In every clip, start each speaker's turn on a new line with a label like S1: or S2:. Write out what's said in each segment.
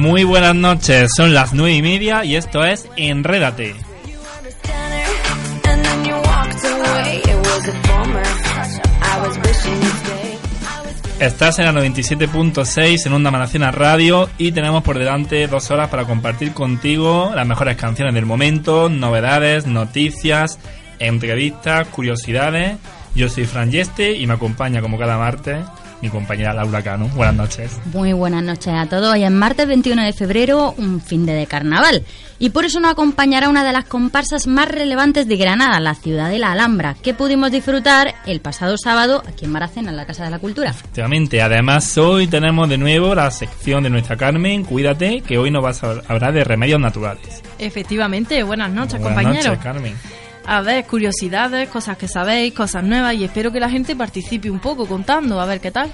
S1: Muy buenas noches, son las nueve y media y esto es Enrédate. Estás en la 97.6 en Onda Manacena Radio y tenemos por delante dos horas para compartir contigo las mejores canciones del momento, novedades, noticias, entrevistas, curiosidades. Yo soy Fran Yeste y me acompaña como cada martes mi compañera Laura Cano. Buenas noches.
S2: Muy buenas noches a todos. Hoy es martes 21 de febrero, un fin de, carnaval. Y por eso nos acompañará una de las comparsas más relevantes de Granada, la ciudad de la Alhambra, que pudimos disfrutar el pasado sábado aquí en Maracena, en la Casa de la Cultura.
S1: Efectivamente. Además, hoy tenemos de nuevo la sección de nuestra Carmen, Cuídate, que hoy nos vas a hablar de remedios naturales.
S3: Efectivamente. Buenas noches,
S1: Buenas
S3: compañeros.
S1: noches, Carmen.
S3: A ver, curiosidades, cosas que sabéis, cosas nuevas y espero que la gente participe un poco contando, a ver qué tal.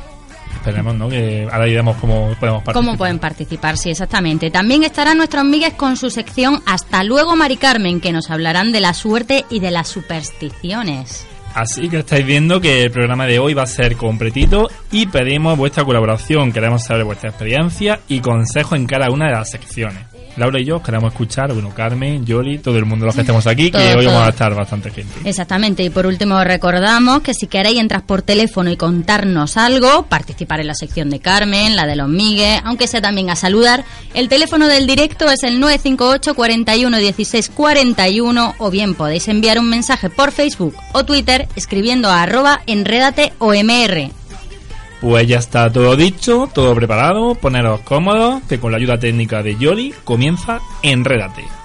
S1: Esperemos, ¿no? Que ahora diremos cómo podemos participar.
S2: ¿Cómo pueden participar? Sí, exactamente. También estarán nuestros amigues con su sección Hasta luego, Mari Carmen, que nos hablarán de la suerte y de las supersticiones.
S1: Así que estáis viendo que el programa de hoy va a ser completito y pedimos vuestra colaboración. Queremos saber vuestra experiencia y consejos en cada una de las secciones. Laura y yo queremos escuchar, bueno, Carmen, Yoli, todo el mundo los que estemos aquí, que
S2: Todo,
S1: hoy vamos a estar bastante gente.
S2: Exactamente, y por último os recordamos que si queréis entrar por teléfono y contarnos algo, participar en la sección de Carmen, la de los Migues, aunque sea también a saludar, el teléfono del directo es el 958 41 16 41 o bien podéis enviar un mensaje por Facebook o Twitter escribiendo a arroba OMR.
S1: Pues ya está todo dicho, todo preparado, poneros cómodos, que con la ayuda técnica de Yoli comienza Enrédate.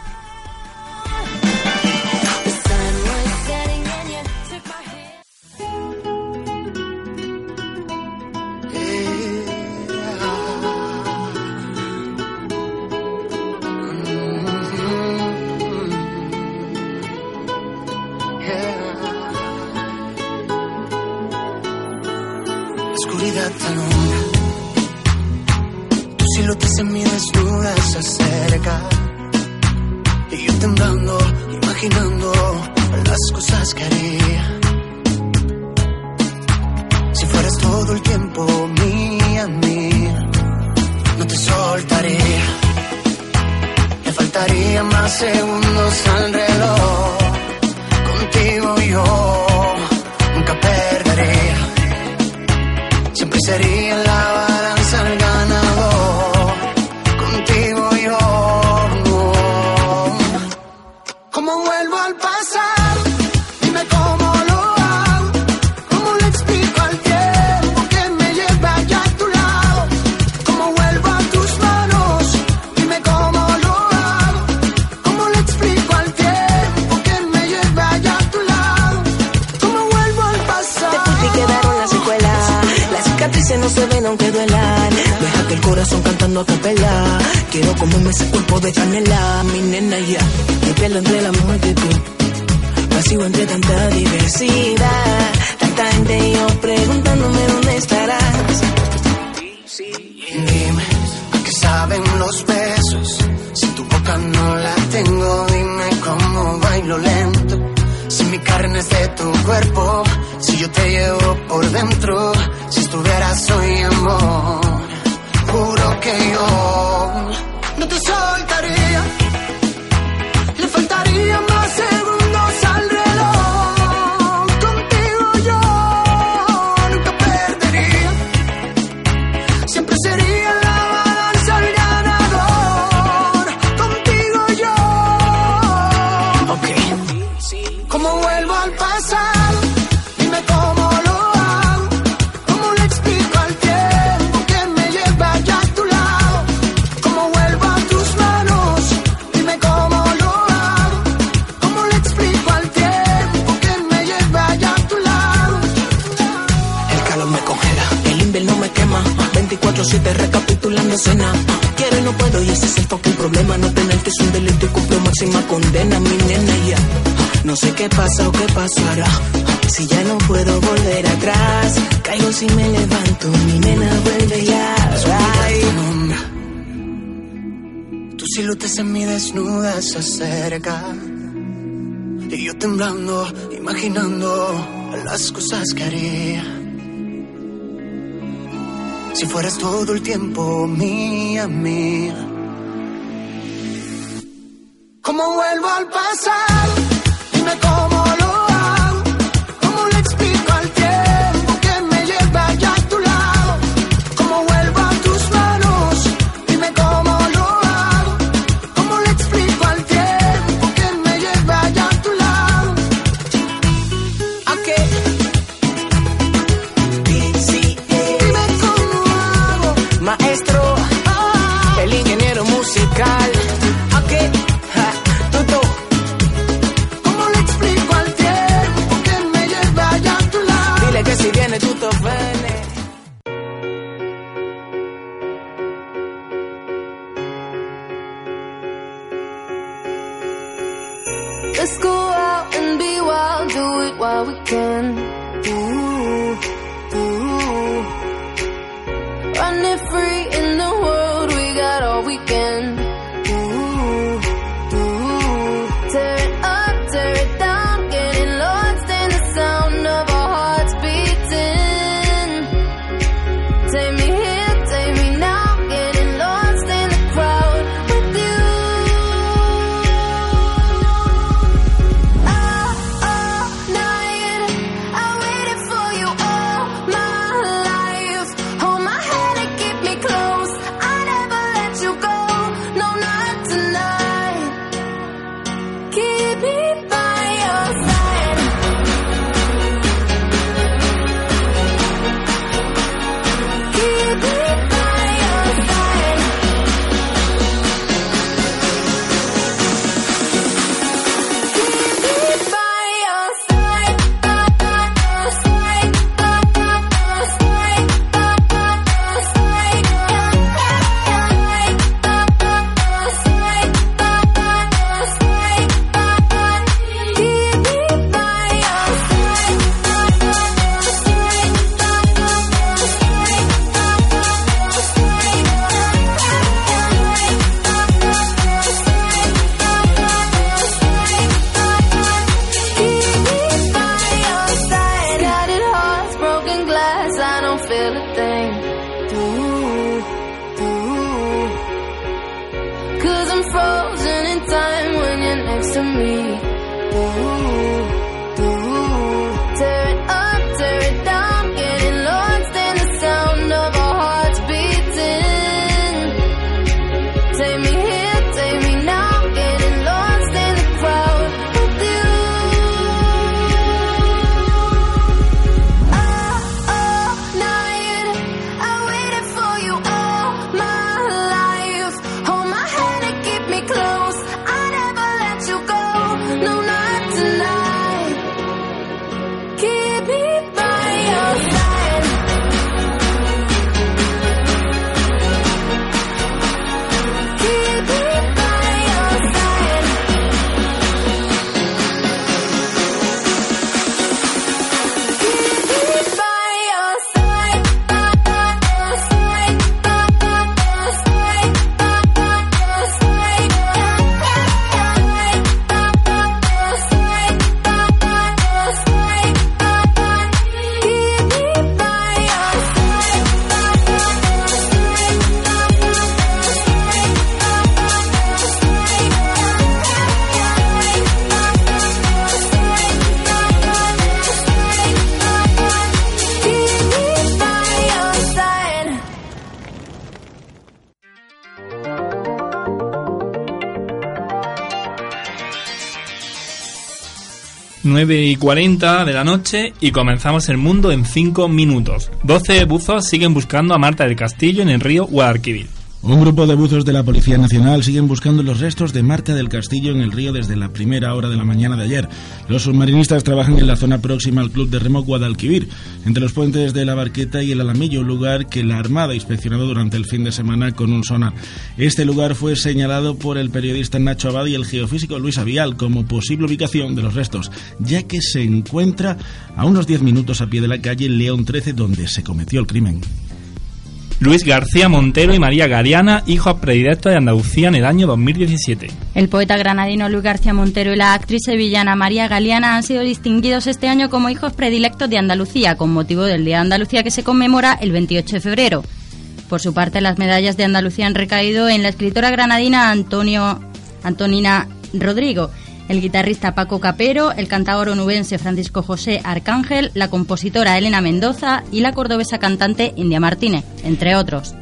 S4: Máxima condena, mi nena ya. No sé qué pasa o qué pasará. Si ya no puedo volver atrás, caigo si me levanto. Mi nena vuelve ya. Ay.
S5: Tu silueta semi desnuda se acerca. Y yo temblando, imaginando las cosas que haría.
S6: si fueras todo el tiempo mía, mía. ¿Cómo vuelvo al pasado?
S7: 9 y 40 de la noche y comenzamos el mundo en 5 minutos. 12 buzos siguen buscando a Marta del Castillo en el río Guadalquivir.
S8: Un grupo de buzos de la Policía Nacional siguen buscando los restos de Marta del Castillo en el río desde la primera hora de la mañana de ayer. Los submarinistas trabajan en la zona próxima al Club de Remo Guadalquivir, entre los puentes de la Barqueta y el Alamillo, lugar que la Armada ha inspeccionado durante el fin de semana con un sonar. Este lugar fue señalado por el periodista Nacho Abad y el geofísico Luis Avial como posible ubicación de los restos, ya que se encuentra a unos 10 minutos a pie de la calle León 13 donde se cometió el crimen.
S7: Luis García Montero y María Gariana, hijos predilectos de Andalucía en el año 2017.
S2: El poeta granadino Luis García Montero y la actriz sevillana María Galeana han sido distinguidos este año como hijos predilectos de Andalucía con motivo del Día de Andalucía que se conmemora el 28 de febrero. Por su parte, las medallas de Andalucía han recaído en la escritora granadina Antonio, Antonina Rodrigo, el guitarrista Paco Capero, el cantador onubense Francisco José Arcángel, la compositora Elena Mendoza y la cordobesa cantante India Martínez, entre otros.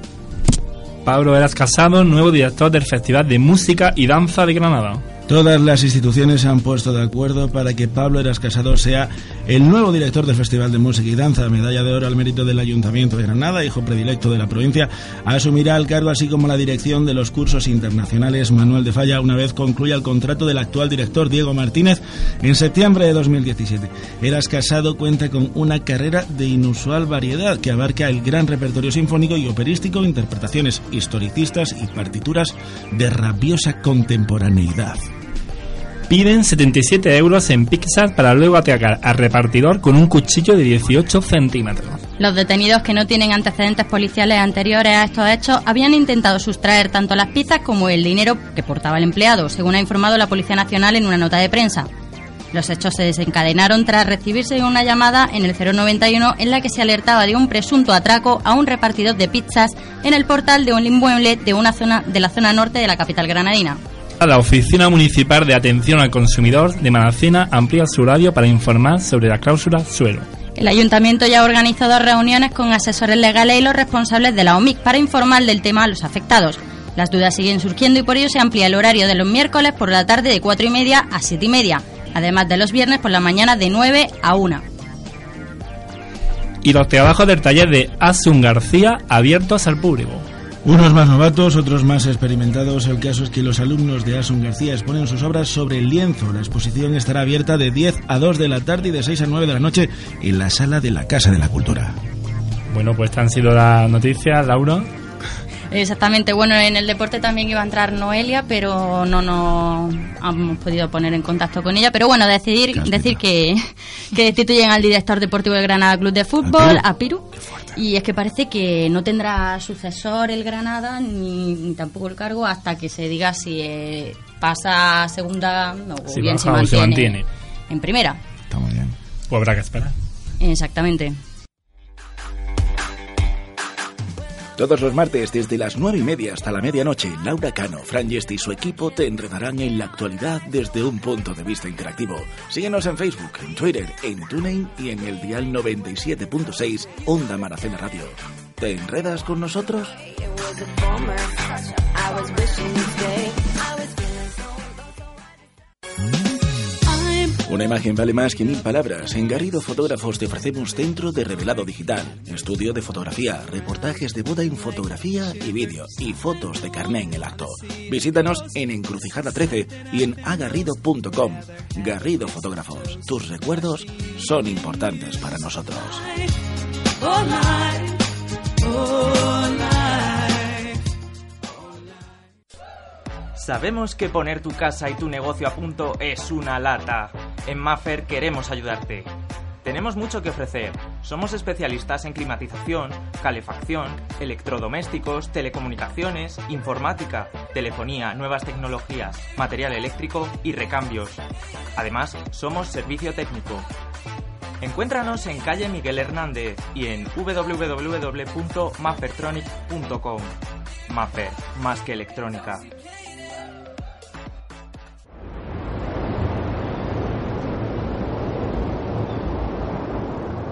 S7: Pablo Eras Casado, nuevo director del Festival de Música y Danza de Granada.
S8: Todas las instituciones se han puesto de acuerdo para que Pablo Eras Casado sea el nuevo director del Festival de Música y Danza, medalla de oro al mérito del Ayuntamiento de Granada, hijo predilecto de la provincia, asumirá el cargo así como la dirección de los cursos internacionales Manuel de Falla una vez concluya el contrato del actual director Diego Martínez en septiembre de 2017. Eras Casado cuenta con una carrera de inusual variedad que abarca el gran repertorio sinfónico y operístico, interpretaciones historicistas y partituras de rabiosa contemporaneidad.
S7: Piden 77 euros en Pixar para luego atacar al repartidor con un cuchillo de 18 centímetros.
S2: Los detenidos que no tienen antecedentes policiales anteriores a estos hechos habían intentado sustraer tanto las pizzas como el dinero que portaba el empleado, según ha informado la Policía Nacional en una nota de prensa. Los hechos se desencadenaron tras recibirse una llamada en el 091 en la que se alertaba de un presunto atraco a un repartidor de pizzas en el portal de un inmueble de una zona de la zona norte de la capital granadina.
S7: La Oficina Municipal de Atención al Consumidor de Manacena amplía su horario para informar sobre la cláusula suelo.
S2: El ayuntamiento ya ha organizado reuniones con asesores legales y los responsables de la OMIC para informar del tema a los afectados. Las dudas siguen surgiendo y por ello se amplía el horario de los miércoles por la tarde de 4 y media a 7 y media, además de los viernes por la mañana de 9 a 1.
S7: Y los trabajos del taller de Asun García abiertos al público.
S8: Unos más novatos, otros más experimentados. El caso es que los alumnos de Asun García exponen sus obras sobre el lienzo. La exposición estará abierta de 10 a 2 de la tarde y de 6 a 9 de la noche en la sala de la Casa de la Cultura.
S7: Bueno, pues estas han sido las noticias, Laura.
S2: Exactamente, bueno, en el deporte también iba a entrar Noelia, pero no nos hemos podido poner en contacto con ella. Pero bueno, decidir, decir que, que destituyen al director deportivo del Granada Club de Fútbol, a Piru. Y es que parece que no tendrá sucesor el Granada, ni, ni tampoco el cargo, hasta que se diga si eh, pasa a segunda o
S7: Si
S2: bien
S7: baja o se mantiene.
S2: en primera.
S8: Está muy bien.
S7: Pues habrá que esperar.
S2: Exactamente.
S9: Todos los martes, desde las nueve y media hasta la medianoche, Laura Cano, Fran Yeste y su equipo te enredarán en la actualidad desde un punto de vista interactivo. Síguenos en Facebook, en Twitter, en TuneIn y en el dial 97.6 Onda Maracena Radio. ¿Te enredas con nosotros? Una imagen vale más que mil palabras. En Garrido Fotógrafos te ofrecemos centro de revelado digital, estudio de fotografía, reportajes de boda en fotografía y vídeo y fotos de carné en el acto. Visítanos en Encrucijada 13 y en agarrido.com. Garrido Fotógrafos, tus recuerdos son importantes para nosotros.
S10: Sabemos que poner tu casa y tu negocio a punto es una lata. En Maffer queremos ayudarte. Tenemos mucho que ofrecer. Somos especialistas en climatización, calefacción, electrodomésticos, telecomunicaciones, informática, telefonía, nuevas tecnologías, material eléctrico y recambios. Además, somos servicio técnico. Encuéntranos en calle Miguel Hernández y en www.maffertronic.com. Maffer, más que electrónica.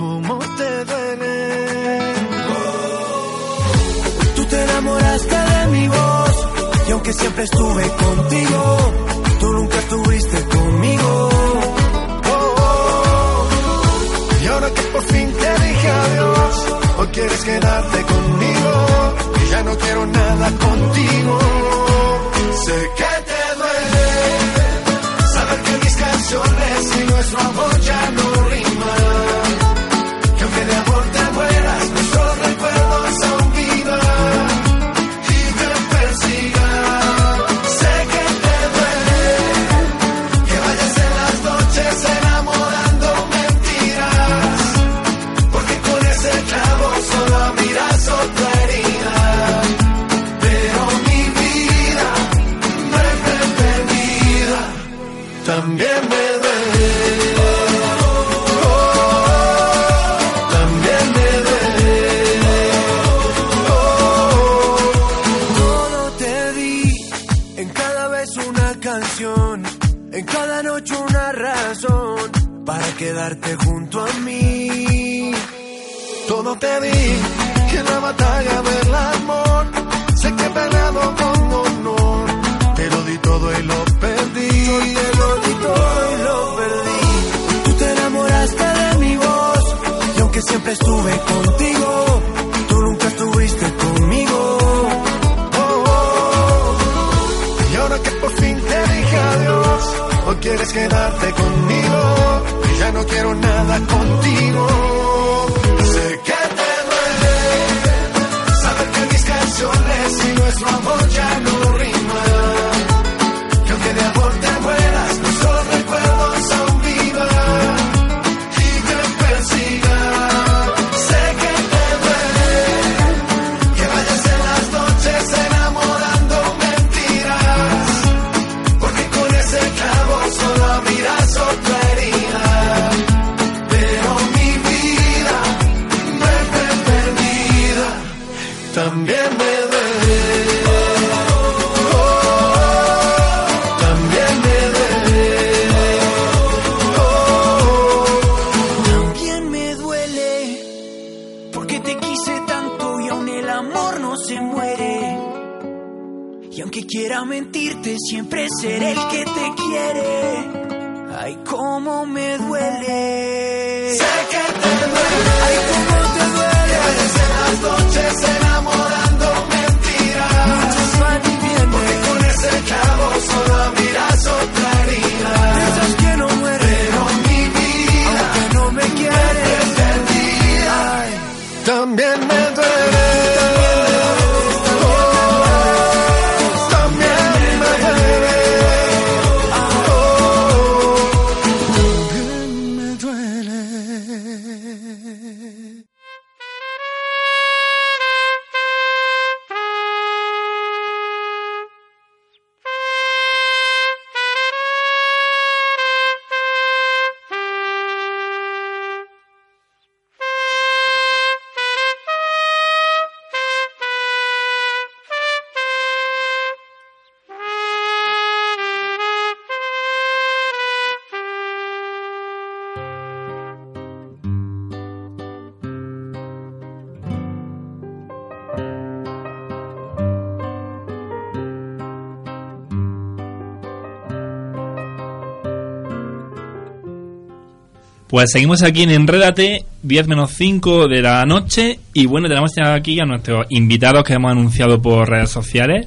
S11: cómo te duele. Tú te enamoraste de mi voz y aunque siempre estuve contigo, tú nunca estuviste conmigo. Y ahora que por fin te dije adiós, hoy quieres quedarte conmigo y ya no quiero nada contigo. Sé que te duele saber que mis canciones y nuestro amor ya no quedarte junto a mí. Todo te di que en la batalla del amor, sé que he peleado con honor, te lo di todo y lo perdí. Yo te di todo y lo perdí. Tú te enamoraste de mi voz y aunque siempre estuve contigo, tú nunca estuviste conmigo. Oh, oh. Y ahora que por fin te dije adiós, hoy quieres quedarte conmigo. Ya no quiero nada contigo. Sé que te duele saber que mis canciones y nuestro amor ya no riman.
S7: Pues seguimos aquí en Enrédate, 10 menos 5 de la noche. Y bueno, tenemos aquí a nuestros invitados que hemos anunciado por redes sociales.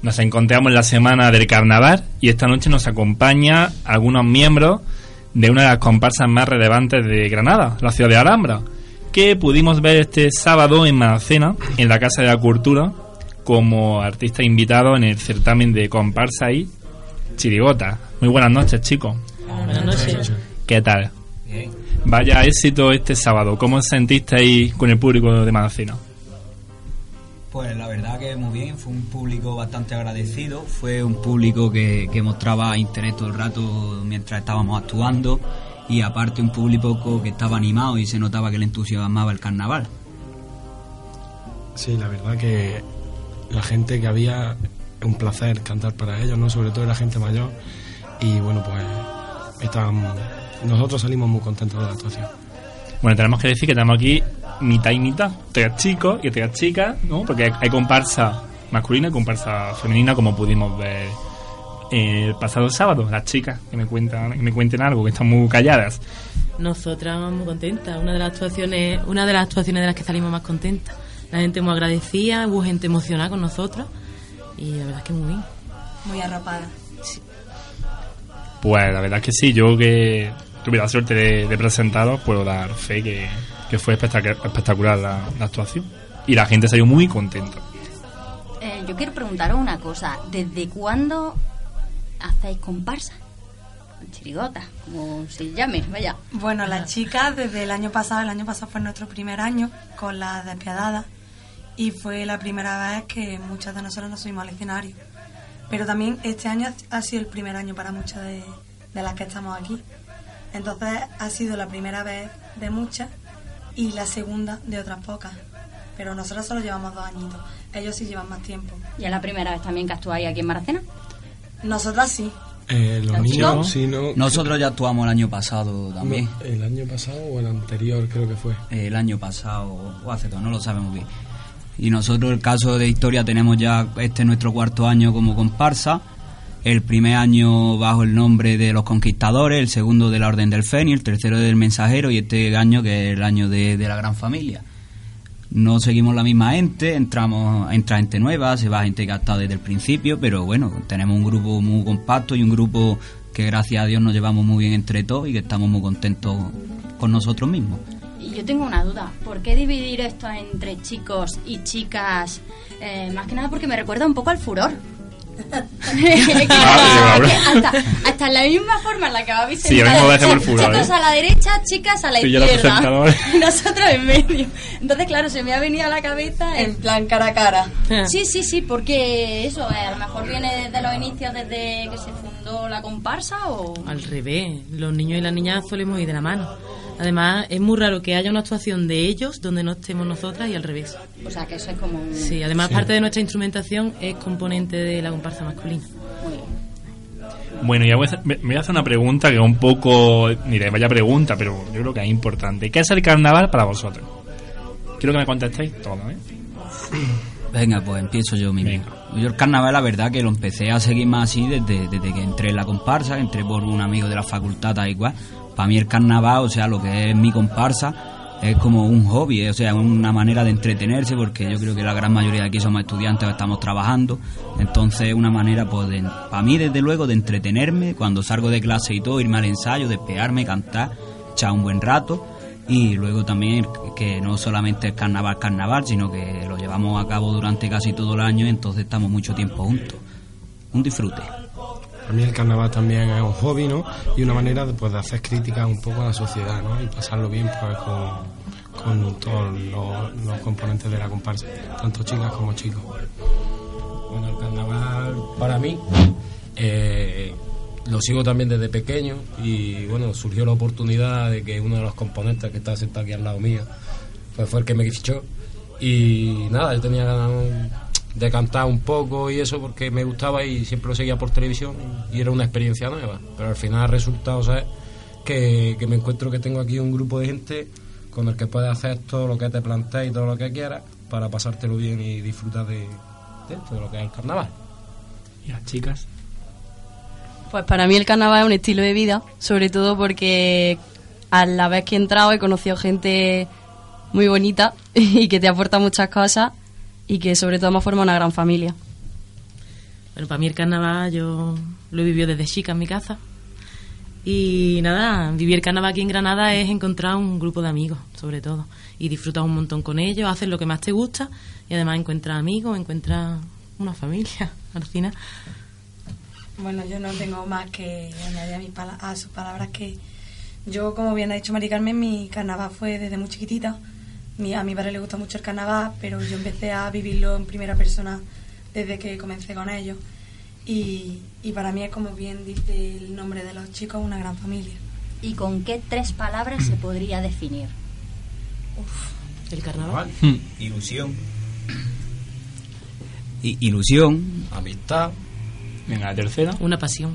S7: Nos encontramos en la semana del carnaval y esta noche nos acompaña algunos miembros de una de las comparsas más relevantes de Granada, la ciudad de Alhambra, que pudimos ver este sábado en Manacena, en la Casa de la Cultura, como artista invitado en el certamen de comparsa y chirigota. Muy buenas noches, chicos.
S12: Buenas noches.
S7: ¿Qué tal? Vaya éxito este sábado. ¿Cómo os sentisteis con el público de Manacena?
S13: Pues la verdad que muy bien, fue un público bastante agradecido, fue un público que, que mostraba interés todo el rato mientras estábamos actuando y aparte un público que estaba animado y se notaba que le entusiasmaba el carnaval.
S14: Sí, la verdad que la gente que había, un placer cantar para ellos, ¿no? Sobre todo la gente mayor. Y bueno, pues estábamos, nosotros salimos muy contentos de la actuación.
S7: Bueno, tenemos que decir que tenemos aquí mitad y mitad. Tres chicos y tres chicas, ¿no? Porque hay comparsa masculina y comparsa femenina, como pudimos ver el pasado sábado. Las chicas que me cuentan, que me cuenten algo, que están muy calladas.
S12: Nosotras muy contentas. Una de las actuaciones, una de las actuaciones de las que salimos más contentas. La gente muy agradecida, hubo gente emocionada con nosotros y la verdad es que muy bien.
S15: Muy arropada.
S7: Pues la verdad es que sí, yo que tuve la suerte de, de presentaros, puedo dar fe que, que fue espectac- espectacular la, la actuación. Y la gente salió muy contenta.
S2: Eh, yo quiero preguntaros una cosa. ¿Desde cuándo hacéis comparsa? Chirigota, como se llame, vaya.
S15: Bueno, las chicas desde el año pasado, el año pasado fue nuestro primer año con las despiadadas y fue la primera vez que muchas de nosotros nos subimos al escenario. Pero también este año ha sido el primer año para muchas de, de las que estamos aquí. Entonces ha sido la primera vez de muchas y la segunda de otras pocas. Pero nosotros solo llevamos dos añitos, ellos sí llevan más tiempo.
S2: ¿Y es la primera vez también que actuáis aquí en Maracena?
S15: Nosotras sí.
S14: Eh, los
S15: ¿Los
S14: niños,
S15: chicos?
S14: sí, no.
S13: Nosotros ya actuamos el año pasado también.
S14: No, el año pasado o el anterior, creo que fue.
S13: El año pasado o hace todo, no lo sabemos bien. Y nosotros el caso de historia tenemos ya este nuestro cuarto año como comparsa. El primer año bajo el nombre de los conquistadores, el segundo de la Orden del Fénix, el tercero del mensajero y este año que es el año de, la gran familia. No seguimos la misma gente, entramos, entra gente nueva, se va gente que ha estado desde el principio, pero bueno, tenemos un grupo muy compacto y un grupo que gracias a Dios nos llevamos muy bien entre todos y que estamos muy contentos con nosotros mismos.
S2: Y yo tengo una duda. ¿Por qué dividir esto entre chicos y chicas? Eh, más que nada porque me recuerda un poco al furor.
S7: Ah,
S2: hasta, hasta en la misma forma en la que habéis
S7: Sí, ahora mismo hacemos el furor,
S2: Chicos
S7: ¿eh?
S2: a la derecha, chicas a la
S7: Sí,
S2: izquierda. nosotros en medio. Entonces, claro, se me ha venido a la cabeza
S15: En plan cara a cara.
S2: Sí, sí, sí, porque eso, eh, a lo mejor viene desde los inicios, desde que se fundó la comparsa o...
S12: Al revés, los niños y las niñas solemos ir de la mano. Además, es muy raro que haya una actuación de ellos donde no estemos nosotras y al revés.
S2: O sea, que eso es como un...
S12: Sí, además
S7: Sí.
S12: parte de nuestra instrumentación es componente de la comparsa masculina.
S7: Bueno, ya voy a hacer- me voy a hacer una pregunta que es un poco. Mire, vaya pregunta, pero yo creo que es importante. ¿Qué es el carnaval para vosotros? Quiero que me contestéis todo, ¿eh?
S13: Venga, pues empiezo yo mismo. Yo el carnaval, la verdad, que lo empecé a seguir más así desde, desde que entré en la comparsa, entré por un amigo de la facultad, tal y cual. Para mí el carnaval, o sea, lo que es mi comparsa, es como un hobby, o sea, una manera de entretenerse, porque yo creo que la gran mayoría de aquí somos estudiantes que estamos trabajando. Entonces, es una manera, pues, de- para mí, desde luego, de entretenerme, cuando salgo de clase y todo, irme al ensayo, despegarme, cantar, echar un buen rato. Y luego también que no solamente es carnaval, carnaval, sino que lo llevamos a cabo durante casi todo el año, entonces estamos mucho tiempo juntos. Un disfrute.
S14: Para mí el carnaval también es un hobby, ¿no? Y una manera pues, de hacer críticas un poco a la sociedad, ¿no? Y pasarlo bien pues, con, todos los, los componentes de la comparsa, tanto chicas como chicos. Bueno, el carnaval para mí eh, lo sigo también desde pequeño y bueno, surgió la oportunidad de que uno de los componentes que está sentado aquí al lado mío pues fue el que me fichó y nada, yo tenía ganas de cantar un poco y eso porque me gustaba y siempre lo seguía por televisión y era una experiencia nueva, pero al final ha resultado ser que, que me encuentro que tengo aquí un grupo de gente con el que puedes hacer todo lo que te plantees y todo lo que quieras para pasártelo bien y disfrutar de, de esto, de lo que es el carnaval.
S7: ¿Y las chicas?
S16: Pues para mí el carnaval es un estilo de vida, sobre todo porque a la vez que he entrado he conocido gente muy bonita y que te aporta muchas cosas y que sobre todo me ha formado una gran familia.
S12: Bueno, para mí el carnaval yo lo he vivido desde chica en mi casa. Y nada, vivir el carnaval aquí en Granada es encontrar un grupo de amigos, sobre todo. Y disfrutar un montón con ellos, hacer lo que más te gusta y además encuentras amigos, encuentras una familia al final.
S15: Bueno, yo no tengo más que añadir a, mis pala- a sus palabras que yo, como bien ha dicho Mari Carmen, mi carnaval fue desde muy chiquitita. Mi- a mi padre le gusta mucho el carnaval, pero yo empecé a vivirlo en primera persona desde que comencé con ellos. Y, y para mí es como bien dice el nombre de los chicos, una gran familia.
S2: ¿Y con qué tres palabras se podría definir?
S12: El carnaval.
S13: Hmm. Ilusión. I- ilusión.
S14: Amistad.
S7: Venga, la tercera.
S12: Una pasión.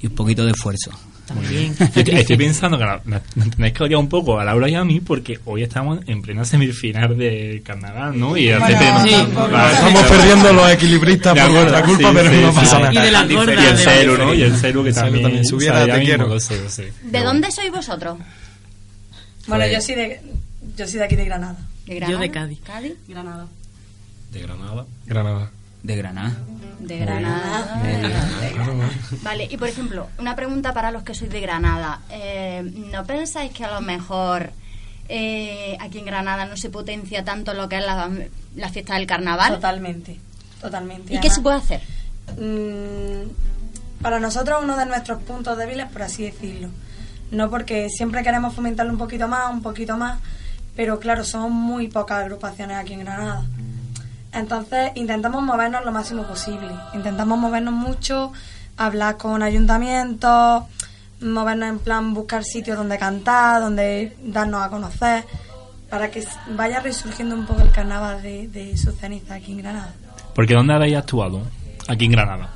S13: Y un poquito de esfuerzo.
S12: También.
S7: Estoy, pensando que nos tenéis que odiar un poco a Laura y a mí porque hoy estamos en plena semifinal del carnaval, ¿no? Y
S14: Bueno, sí.
S7: Vale,
S14: Estamos perdiendo los equilibristas
S7: De
S14: por nuestra culpa,
S7: sí,
S14: pero
S7: sí,
S14: no
S7: sí.
S14: pasa nada.
S7: Y de la gorda, Y el
S14: de-
S7: celu, ¿no? Y el celu que también,
S14: también subiera, te
S7: mismo
S14: quiero.
S7: lo sé, lo sé.
S2: ¿De dónde sois vosotros?
S15: Bueno,
S7: Pues-
S15: yo soy de yo soy de aquí de Granada.
S2: ¿De
S12: Yo
S2: Granada?
S12: de Cádiz.
S2: ¿Cádiz?
S15: Granada.
S14: De Granada. Granada.
S13: De Granada.
S2: De Granada. Vale, y por ejemplo, una pregunta para los que sois de Granada. Eh, ¿No pensáis que a lo mejor eh, aquí en Granada no se potencia tanto lo que es la, la fiesta del carnaval?
S15: Totalmente, totalmente.
S2: ¿Y qué se puede hacer?
S15: Mm, para nosotros uno de nuestros puntos débiles, por así decirlo. No porque siempre queremos fomentarlo un poquito más, un poquito más, pero claro, son muy pocas agrupaciones aquí en Granada. Entonces intentamos movernos lo máximo posible. Intentamos movernos mucho, hablar con ayuntamientos, movernos en plan buscar sitios donde cantar, donde darnos a conocer, para que vaya resurgiendo un poco el carnaval de, de su ceniza aquí en Granada.
S7: Porque ¿dónde habéis actuado? Aquí en Granada.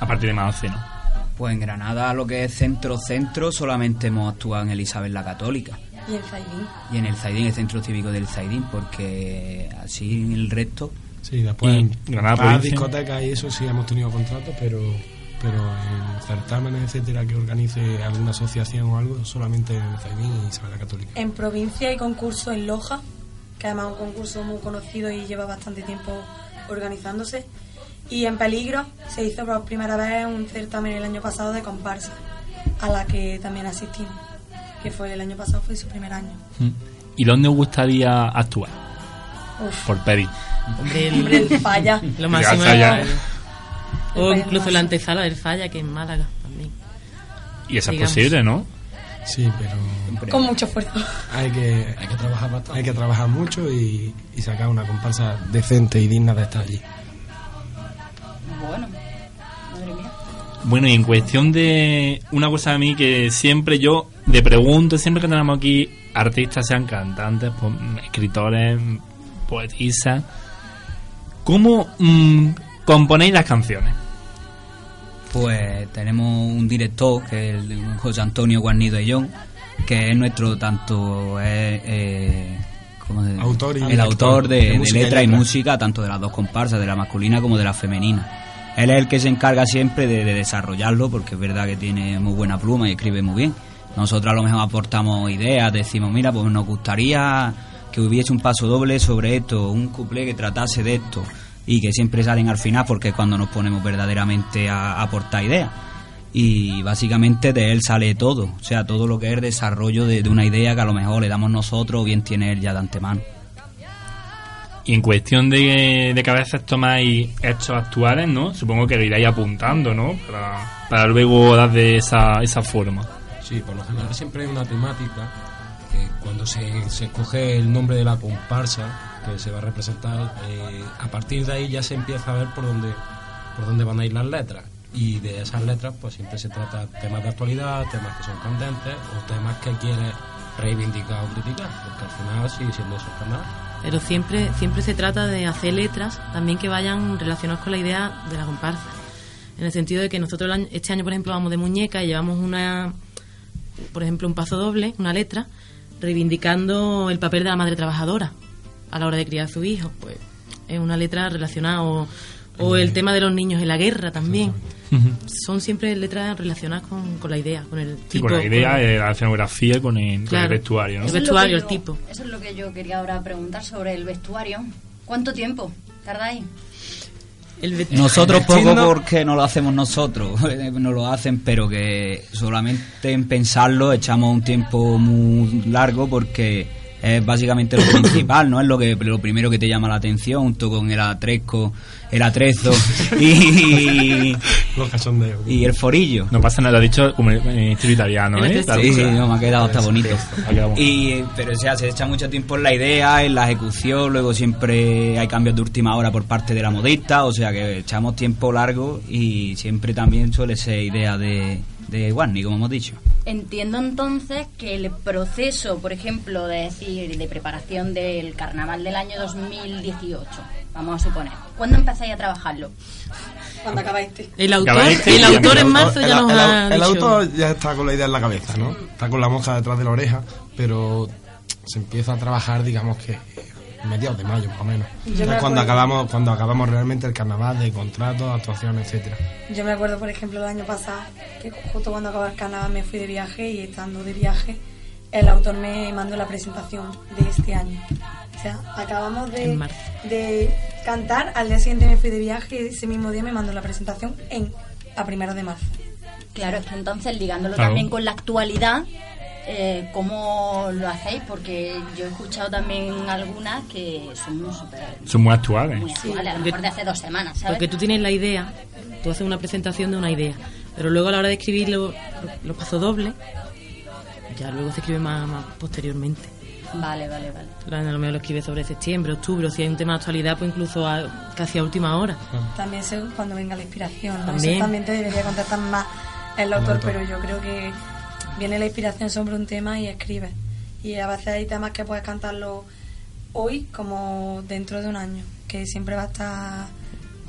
S7: a partir de más 11, ¿no?
S13: Pues en Granada, lo que es centro-centro, solamente hemos actuado en Elizabeth la Católica.
S15: Y el Zaidín.
S13: Y en el Zaidín, el centro cívico del Zaidín, porque así en el resto.
S14: Sí, después
S7: Y
S14: en
S7: Granada
S14: discotecas y eso sí hemos tenido contratos, pero pero en certámenes, etcétera, que organice alguna asociación o algo, solamente en el Zaidín y Isabel Católica.
S15: En provincia hay concurso en Loja, que además es un concurso muy conocido y lleva bastante tiempo organizándose. Y en Peligro se hizo por primera vez un certamen el año pasado de comparsa, a la que también asistimos, que fue el año pasado, fue su primer año.
S7: ¿Y dónde os gustaría actuar?
S15: Uf.
S7: Por pedir.
S12: Hombre,
S15: Hombre, el falla.
S12: Lo máximo es el-
S15: El
S12: O
S15: falla
S12: incluso la antesala del falla, que en Málaga también.
S7: Y eso es posible, ¿no?
S14: Sí, pero
S15: Con mucho esfuerzo.
S14: hay que, hay que trabajar bastante. Hay que trabajar mucho y, y sacar una comparsa decente y digna de estar allí.
S2: Bueno.
S7: Bueno, y en cuestión de una cosa a mí que siempre yo le pregunto, siempre que tenemos aquí artistas, sean cantantes, po- escritores, poetisas, ¿cómo mm, componéis las canciones?
S13: Pues tenemos un director, que es el José Antonio Guarnido Ellón, que es nuestro tanto eh, ¿cómo se-
S14: Autor y
S13: el
S14: director
S13: autor de,
S14: de
S13: de letra y
S14: letra.
S13: música, tanto de las dos comparsas, de la masculina como de la femenina. Él es el que se encarga siempre de, de desarrollarlo, porque es verdad que tiene muy buena pluma y escribe muy bien. Nosotros a lo mejor aportamos ideas, decimos, mira, pues nos gustaría que hubiese un paso doble sobre esto, un cuplé que tratase de esto, y que siempre salen al final, porque es cuando nos ponemos verdaderamente a, a aportar ideas. Y básicamente de él sale todo, o sea, todo lo que es el desarrollo de, de una idea que a lo mejor le damos nosotros o bien tiene él ya de antemano.
S7: Y en cuestión de, de veces tomáis hechos actuales, ¿no? Supongo que lo iráis apuntando, ¿no? Para, para luego dar de esa, esa forma.
S14: Sí, por lo general siempre hay una temática que cuando se, se escoge el nombre de la comparsa que se va a representar, eh, a partir de ahí ya se empieza a ver por dónde, por dónde van a ir las letras. Y de esas letras pues siempre se trata temas de actualidad, temas que son candentes o temas que quieres reivindicar o criticar, porque al final sigue siendo eso canal.
S12: Pero siempre, siempre se trata de hacer letras también que vayan relacionadas con la idea de la comparsa. En el sentido de que nosotros este año, por ejemplo, vamos de muñeca y llevamos una, por ejemplo, un paso doble, una letra, reivindicando el papel de la madre trabajadora a la hora de criar a su hijo. Pues es una letra relacionada, o, o el tema de los niños en la guerra también. Son siempre letras relacionadas con, con la idea, con el
S7: Sí,
S12: tipo.
S7: con la idea,
S12: con-
S7: eh, la escenografía, con el, con el vestuario, ¿no?
S12: El vestuario, el tipo.
S2: Eso es lo que yo quería ahora preguntar sobre el vestuario. ¿Cuánto tiempo tardáis?
S13: Nosotros poco porque no lo hacemos nosotros, no lo hacen, pero que solamente en pensarlo echamos un tiempo muy largo porque es básicamente lo principal, ¿no? Es lo que lo primero que te llama la atención, junto con el atresco, el atrezo y,
S14: Los cachondeos.
S13: y el forillo.
S7: No pasa nada, lo ha dicho como en estilo italiano, ¿eh?
S13: Sí, sí, no, me ha quedado hasta bonito. Y, pero o sea, se echa mucho tiempo en la idea, en la ejecución, luego siempre hay cambios de última hora por parte de la modista, o sea que echamos tiempo largo y siempre también suele ser idea de, de Warney, como hemos dicho.
S2: Entiendo entonces que el proceso, por ejemplo, de decir, de preparación del carnaval del año 2018, vamos a suponer, ¿cuándo empezáis a trabajarlo?
S15: Cuando acabaste.
S12: El autor,
S7: Acabaste
S12: el autor en
S7: el-
S12: marzo ya nos
S14: el-
S12: ha
S14: el
S12: dicho.
S14: autor ya está con la idea en la cabeza, ¿no? Está con la mosca detrás de la oreja, pero se empieza a trabajar, digamos que mediados de mayo, más o menos.
S15: Yo
S14: Que
S15: me
S14: es cuando acabamos, cuando acabamos realmente el carnaval de contratos, actuaciones, etcétera.
S15: Yo me acuerdo, por ejemplo, el año pasado, que justo cuando acabó el carnaval me fui de viaje y estando de viaje, el autor me mandó la presentación de este año. O sea, acabamos de, de cantar, al día siguiente me fui de viaje y ese mismo día me mandó la presentación en a primero de marzo.
S2: Claro, es que entonces ligándolo
S7: Claro.
S2: también con la actualidad, eh, ¿cómo lo hacéis? Porque yo he escuchado también algunas que son súper
S7: Son muy actuales.
S2: muy actuales, a lo mejor de hace dos semanas, ¿sabes?
S12: Porque tú tienes la idea, tú haces una presentación de una idea, pero luego a la hora de escribir lo- pasos dobles, ya luego se escribe más, más posteriormente.
S2: Vale, vale, vale.
S12: A lo mejor lo escribe sobre septiembre, octubre, o si hay un tema de actualidad, pues incluso a- casi a última hora.
S15: También según cuando venga la inspiración. ¿no?
S12: También.
S15: Eso también te debería contestar más el autor,
S14: autor.
S15: pero yo creo que viene la inspiración sobre un tema y escribes. Y a veces hay temas que puedes cantarlo hoy como dentro de un año, que siempre va a estar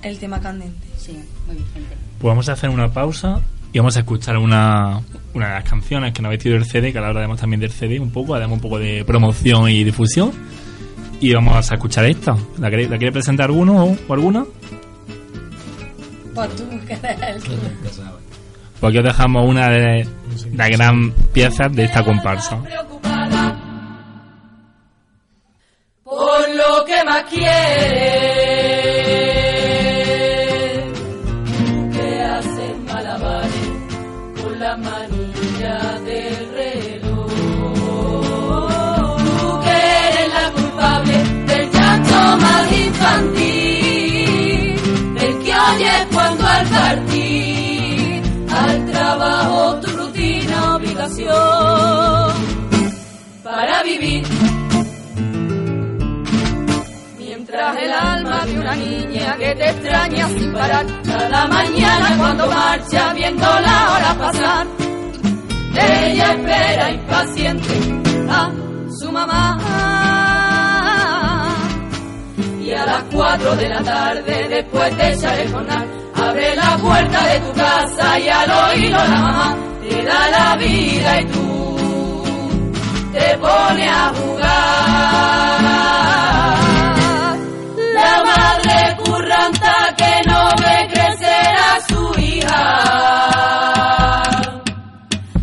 S15: el tema candente.
S2: Sí, muy vigente.
S7: Pues vamos a hacer una pausa y vamos a escuchar una, una de las canciones que nos ha vestido el CD, que ahora hablaremos también del CD un poco, haremos un poco de promoción y difusión. Y vamos a escuchar esta. ¿La quiere, la quiere presentar alguno o, o alguna?
S15: Pues tú, que eres el que...
S7: Pues aquí os dejamos una de las gran piezas de esta comparsa.
S17: Para vivir Mientras el alma de una niña que te extraña sin parar cada mañana cuando marcha viendo la hora pasar. Ella espera impaciente a su mamá. Y a las cuatro de la tarde, después de echar el jornal, abre la puerta de tu casa y al oído la mamá da la vida y tú te pones a jugar. La madre curranta que no ve crecer a su hija.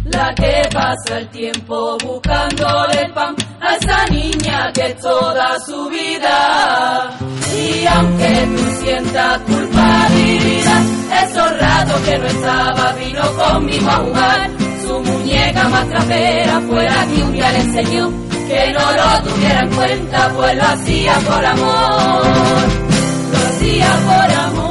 S17: La que pasa el tiempo buscándole pan a esa niña que toda su vida. Y aunque tú sientas culpabilidad, esos ratos que no estaba vino conmigo a jugar. Su muñeca más trapera fue la que un día le enseñó que no lo tuviera en cuenta, pues lo hacía por amor, lo hacía por amor,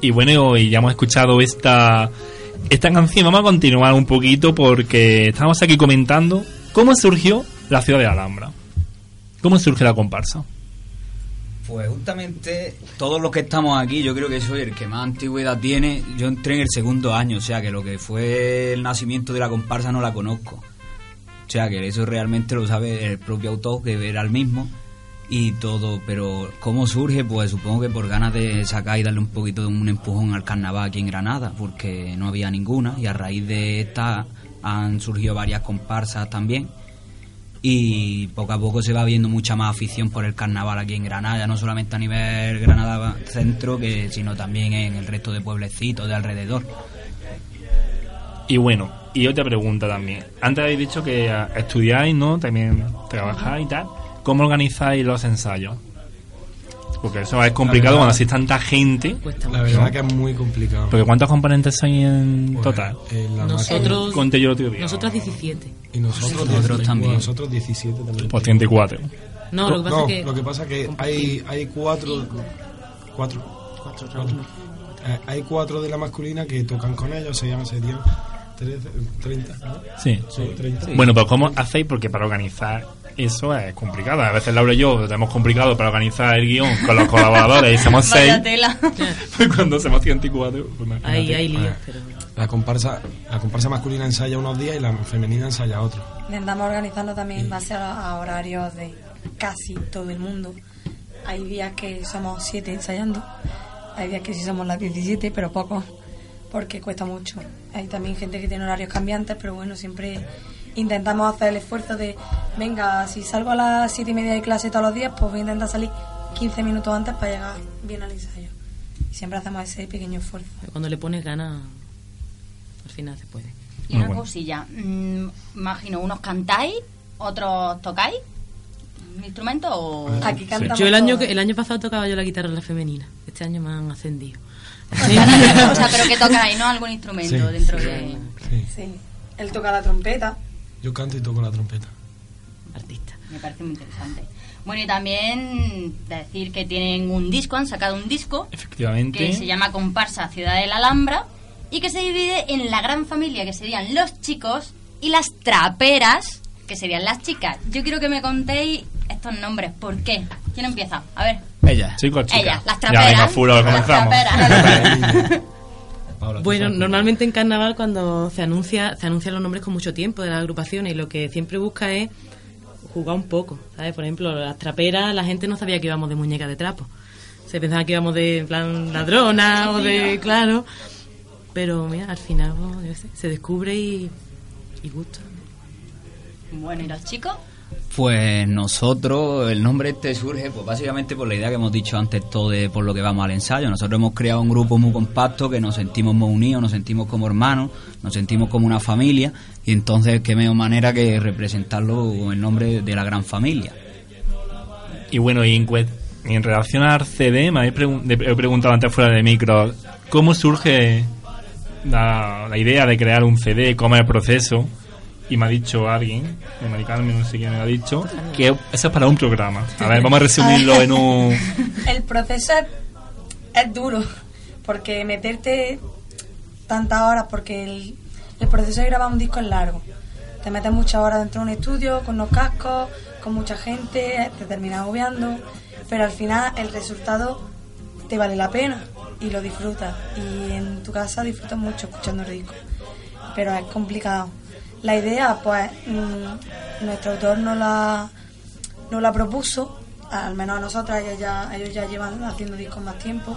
S7: Y bueno, y ya hemos escuchado esta, esta canción. Vamos a continuar un poquito porque estamos aquí comentando cómo surgió la ciudad de Alhambra. ¿Cómo surge la comparsa?
S13: Pues justamente todos los que estamos aquí, yo creo que soy el que más antigüedad tiene. Yo entré en el segundo año, o sea que lo que fue el nacimiento de la comparsa no la conozco. O sea que eso realmente lo sabe el propio autor, que era el mismo y todo. Pero ¿cómo surge? Pues supongo que por ganas de sacar y darle un poquito de un empujón al carnaval aquí en Granada, porque no había ninguna y a raíz de esta han surgido varias comparsas también y poco a poco se va viendo mucha más afición por el carnaval aquí en Granada, no solamente a nivel Granada centro, que sino también en el resto de pueblecitos de alrededor.
S7: Y bueno, y otra pregunta también. Antes habéis dicho que estudiáis, ¿no? También trabajáis y tal. ¿Cómo organizáis los ensayos? Porque eso es complicado
S14: verdad-
S7: cuando así tanta gente.
S14: La verdad que es muy complicado.
S7: Porque ¿cuántos componentes sois en total?
S12: Nosotros,
S7: Conté yo el otro día.
S12: nosotras 17.
S14: Y nosotros,
S7: Nosotros
S14: 17,
S7: también.
S14: Nosotros 17 también.
S7: Pues 34.
S12: No, lo que pasa
S14: No,
S12: es que-
S14: lo que pasa es que hay, hay cuatro. Cuatro. cuatro. Eh, hay cuatro de la masculina que tocan con ellos, se llaman, serían 13, 30. ¿no?
S7: Sí.
S14: Sí, 30.
S7: Bueno, pues ¿cómo hacéis? Porque para organizar eso es complicado. A veces Laura y yo tenemos complicado para organizar el guion con los colaboradores y somos seis.
S2: Tela.
S7: Pues cuando somos 134, pues.
S12: Ahí hay líos,
S14: Ah,
S12: pero...
S14: La comparsa, la comparsa masculina ensaya unos días y la femenina ensaya otros.
S15: Intentamos organizarnos también en base a, a horarios de casi todo el mundo. Hay días que somos siete ensayando, hay días que sí somos las 17, pero pocos, porque cuesta mucho. Hay también gente que tiene horarios cambiantes, pero bueno, siempre intentamos hacer el esfuerzo de, venga, si salgo a las siete y media de clase todos los días, pues voy a intentar salir 15 minutos antes para llegar bien al ensayo. Y siempre hacemos ese pequeño esfuerzo.
S12: Cuando le pones ganas, al final se puede.
S2: Y una cosilla, mm, imagino, unos cantáis, otros tocáis un instrumento o...
S15: Aquí cantamos
S12: Yo el año, el año pasado tocaba yo la guitarra en la femenina. Este año me han ascendido.
S2: o sea, pero que tocáis, ¿no? Algún instrumento
S14: Sí.
S2: dentro de...
S15: Sí. Él toca la trompeta.
S14: Yo canto y toco la trompeta.
S12: Artista.
S2: Me parece muy interesante. Bueno, y también decir que tienen un disco, han sacado un disco
S7: Efectivamente.
S2: que se llama Comparsa Ciudad de la Alhambra y que se divide en la gran familia que serían los chicos y las traperas que serían las chicas. Yo quiero que me contéis estos nombres. ¿Por qué? ¿Quién empieza? A ver.
S13: Ella.
S7: ¿Chico o chica?
S2: Ella, las
S7: Ya,
S2: traperas.
S7: venga, furor,
S2: Las
S7: comenzamos.
S12: Bueno, normalmente en carnaval cuando se anuncia, se anuncian los nombres con mucho tiempo de las agrupaciones y lo que siempre busca es jugar un poco, ¿sabes? Por ejemplo, las traperas, la gente no sabía que íbamos de muñeca de trapo. Se pensaba que íbamos de en plan ladrona o de, claro. Pero mira, al final, pues, yo sé, se descubre y, y gusta.
S2: Bueno, ¿y los chicos?
S13: Pues nosotros, el nombre este surge pues básicamente por la idea que hemos dicho antes todo de por lo que vamos al ensayo. Nosotros hemos creado un grupo muy compacto que nos sentimos muy unidos, nos sentimos como hermanos, nos sentimos como una familia y entonces qué mejor manera que representarlo con el nombre de la gran familia.
S7: Y bueno, y en, en relación al CD, me habéis he preguntado antes fuera de micro, ¿cómo surge la, la idea de crear un CD? ¿Cómo es el proceso? Y me ha dicho alguien, de Carmen, no sé quién me ha dicho, que eso es para un programa. A ver, vamos a resumirlo en un...
S15: El proceso es, es duro, porque meterte tantas horas, porque el, el proceso de grabar un disco es largo. Te metes muchas horas dentro de un estudio, con los cascos, con mucha gente, te terminas agobiando, pero al final el resultado te vale la pena y lo disfrutas. Y en tu casa disfrutas mucho escuchando el disco, pero es complicado. La idea, pues, mm, nuestro autor nos la, nos la propuso, al menos a nosotras, ellos ya, ellos ya llevan haciendo discos más tiempo,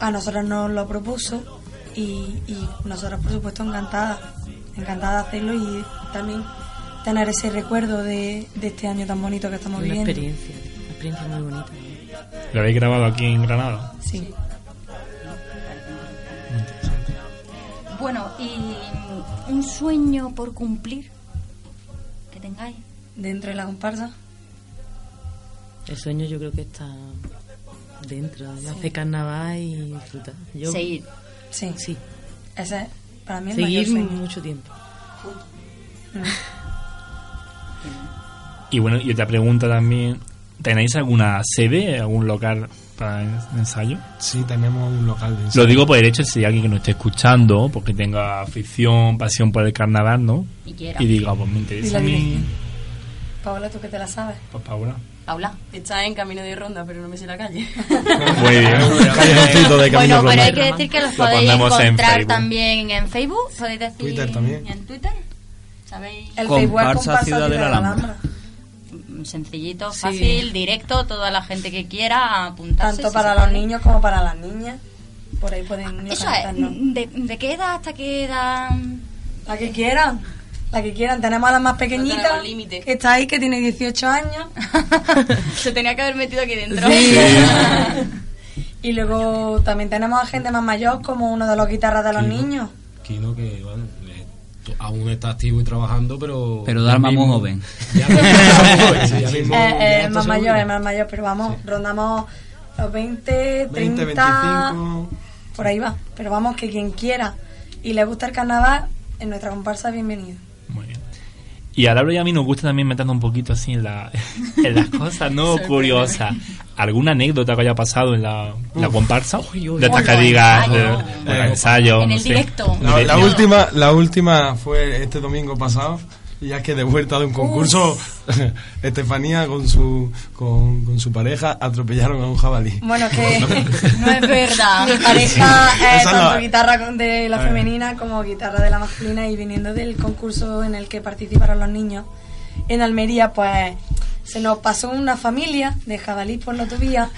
S15: a nosotras nos lo propuso y, y nosotras, por supuesto, encantadas, encantadas de hacerlo y también tener ese recuerdo de, de este año tan bonito que estamos
S12: Una
S15: viviendo.
S12: experiencia, una experiencia muy bonita.
S7: ¿Lo habéis grabado aquí en Granada?
S15: Sí.
S2: Bueno, y un sueño por cumplir que tengáis.
S15: Dentro de la comparsa.
S12: El sueño yo creo que está dentro, de hacer carnaval y disfrutar. Yo,
S15: Seguir. Sí.
S12: Sí.
S15: Ese es para mí el
S12: Seguir
S15: mayor sueño.
S12: mucho tiempo.
S7: Y bueno, y otra pregunta también, ¿tenéis alguna sede, algún local para en- ensayo?
S14: Sí, tenemos un local de ensayo.
S7: Lo digo por el hecho si hay alguien que nos esté escuchando, porque tenga afición, pasión por el carnaval, ¿no?
S2: Y quiera.
S7: diga, pues me interesa a mí.
S15: Paola, tú que te la sabes.
S7: Pues Paula.
S2: Paula.
S16: Está en camino de ronda, pero no me sé la calle.
S7: Muy bien.
S14: de Camino
S2: Bueno, pero hay que decir que los
S7: Lo
S2: podéis
S7: en
S2: encontrar también en Facebook. Podéis decir
S14: Twitter también.
S2: en Twitter. ¿Sabéis?
S15: El
S13: Comparsa
S15: Facebook es comparsa
S13: Ciudad de la Alhambra.
S2: Mm, Sencillito,
S15: Sí.
S2: fácil, directo, toda la gente que quiera apuntarse.
S15: Tanto para los
S2: puede.
S15: niños como para las niñas. Por ahí pueden
S2: Eso es, ¿de, de qué edad hasta qué edad?
S15: La que quieran. La que quieran. Tenemos a la más pequeñita.
S16: límite.
S15: que está ahí, que tiene 18 años.
S2: Se tenía que haber metido aquí dentro.
S15: y luego también tenemos a gente más mayor, como uno de los guitarras de los
S14: Kino.
S15: niños.
S14: Kino que, bueno, to- aún está activo y trabajando, pero...
S13: Pero de
S14: ya
S13: alma muy joven.
S14: Ya mismo
S15: Eh,
S14: ya
S15: eh,
S14: está
S15: más mayor, es más mayor, pero vamos, rondamos los 20, 30,
S14: 25.
S15: por ahí va. Pero vamos, que quien quiera y le gusta el carnaval, en nuestra comparsa, bienvenido.
S7: Y a Laura y a mí nos gusta también meternos un poquito así en, la, en las cosas, ¿no? Curiosas. ¿Alguna anécdota que haya pasado en la, comparsa? De estas que
S2: Uy,
S7: digas,
S2: en el
S7: de,
S2: ensayo.
S7: de los ensayos,
S2: En
S7: no
S2: el directo.
S14: La, la última, la última fue este domingo pasado, y ya que de vuelta de un concurso, Estefanía con su, con, con su pareja atropellaron a un jabalí.
S15: Bueno, que no es verdad. Mi pareja es
S14: es
S15: tanto
S14: la-
S15: guitarra de la
S14: Eh.
S15: femenina como guitarra de la masculina y viniendo del concurso en el que participaron los niños en Almería, pues se nos pasó una familia de jabalí por la autovía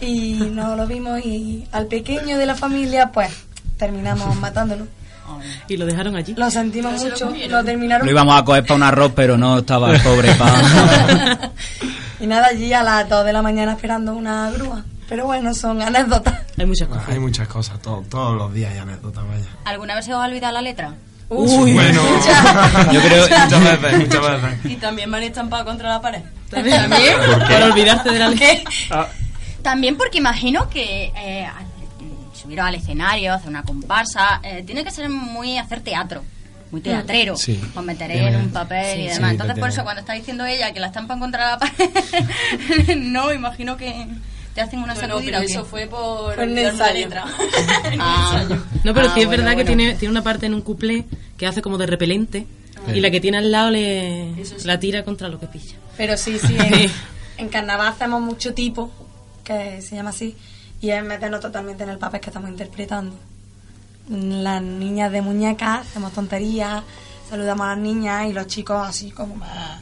S15: y no lo vimos y al pequeño de la familia, pues terminamos matándolo.
S12: Y lo dejaron allí.
S15: Lo sentimos mucho, lo terminaron
S13: Lo íbamos a coger para un arroz, pero no estaba el pobre para...
S15: y nada allí a las 2 de la mañana esperando una grúa. Pero bueno, son anécdotas.
S12: Hay muchas cosas.
S14: Hay muchas cosas, to- todos los días hay anécdotas, vaya.
S2: ¿Alguna vez se os ha olvidado la letra?
S15: Uy,
S14: Bueno,
S13: Yo creo-
S14: muchas veces, muchas veces.
S16: y también me han estampado contra la pared.
S12: También.
S7: ¿Por qué?
S12: Para olvidarte de la.
S7: Ah,
S2: También porque imagino que eh, subir al escenario, hacer una comparsa, eh, tiene que ser muy hacer teatro, muy teatrero.
S14: Sí.
S2: Os meteré en un papel
S14: sí,
S2: y
S14: sí,
S2: demás. Entonces, por eso, cuando está diciendo ella que la estampan contra la pared, no, imagino que te hacen una
S16: No, no,
S2: sacudida.
S16: pero
S2: ¿o qué?
S16: eso fue por la letra.
S2: Ah.
S12: No, pero
S2: Ah,
S12: sí es
S2: bueno,
S12: verdad que
S2: bueno.
S12: tiene, tiene una parte en un cuplé que hace como de repelente y la que tiene al lado le la tira contra lo que pilla.
S15: Pero sí, sí, en, en carnaval hacemos mucho tipo que se llama así, y es meternos totalmente en el papel que estamos interpretando. Las niñas de muñecas, hacemos tonterías, saludamos a las niñas y los chicos así como más...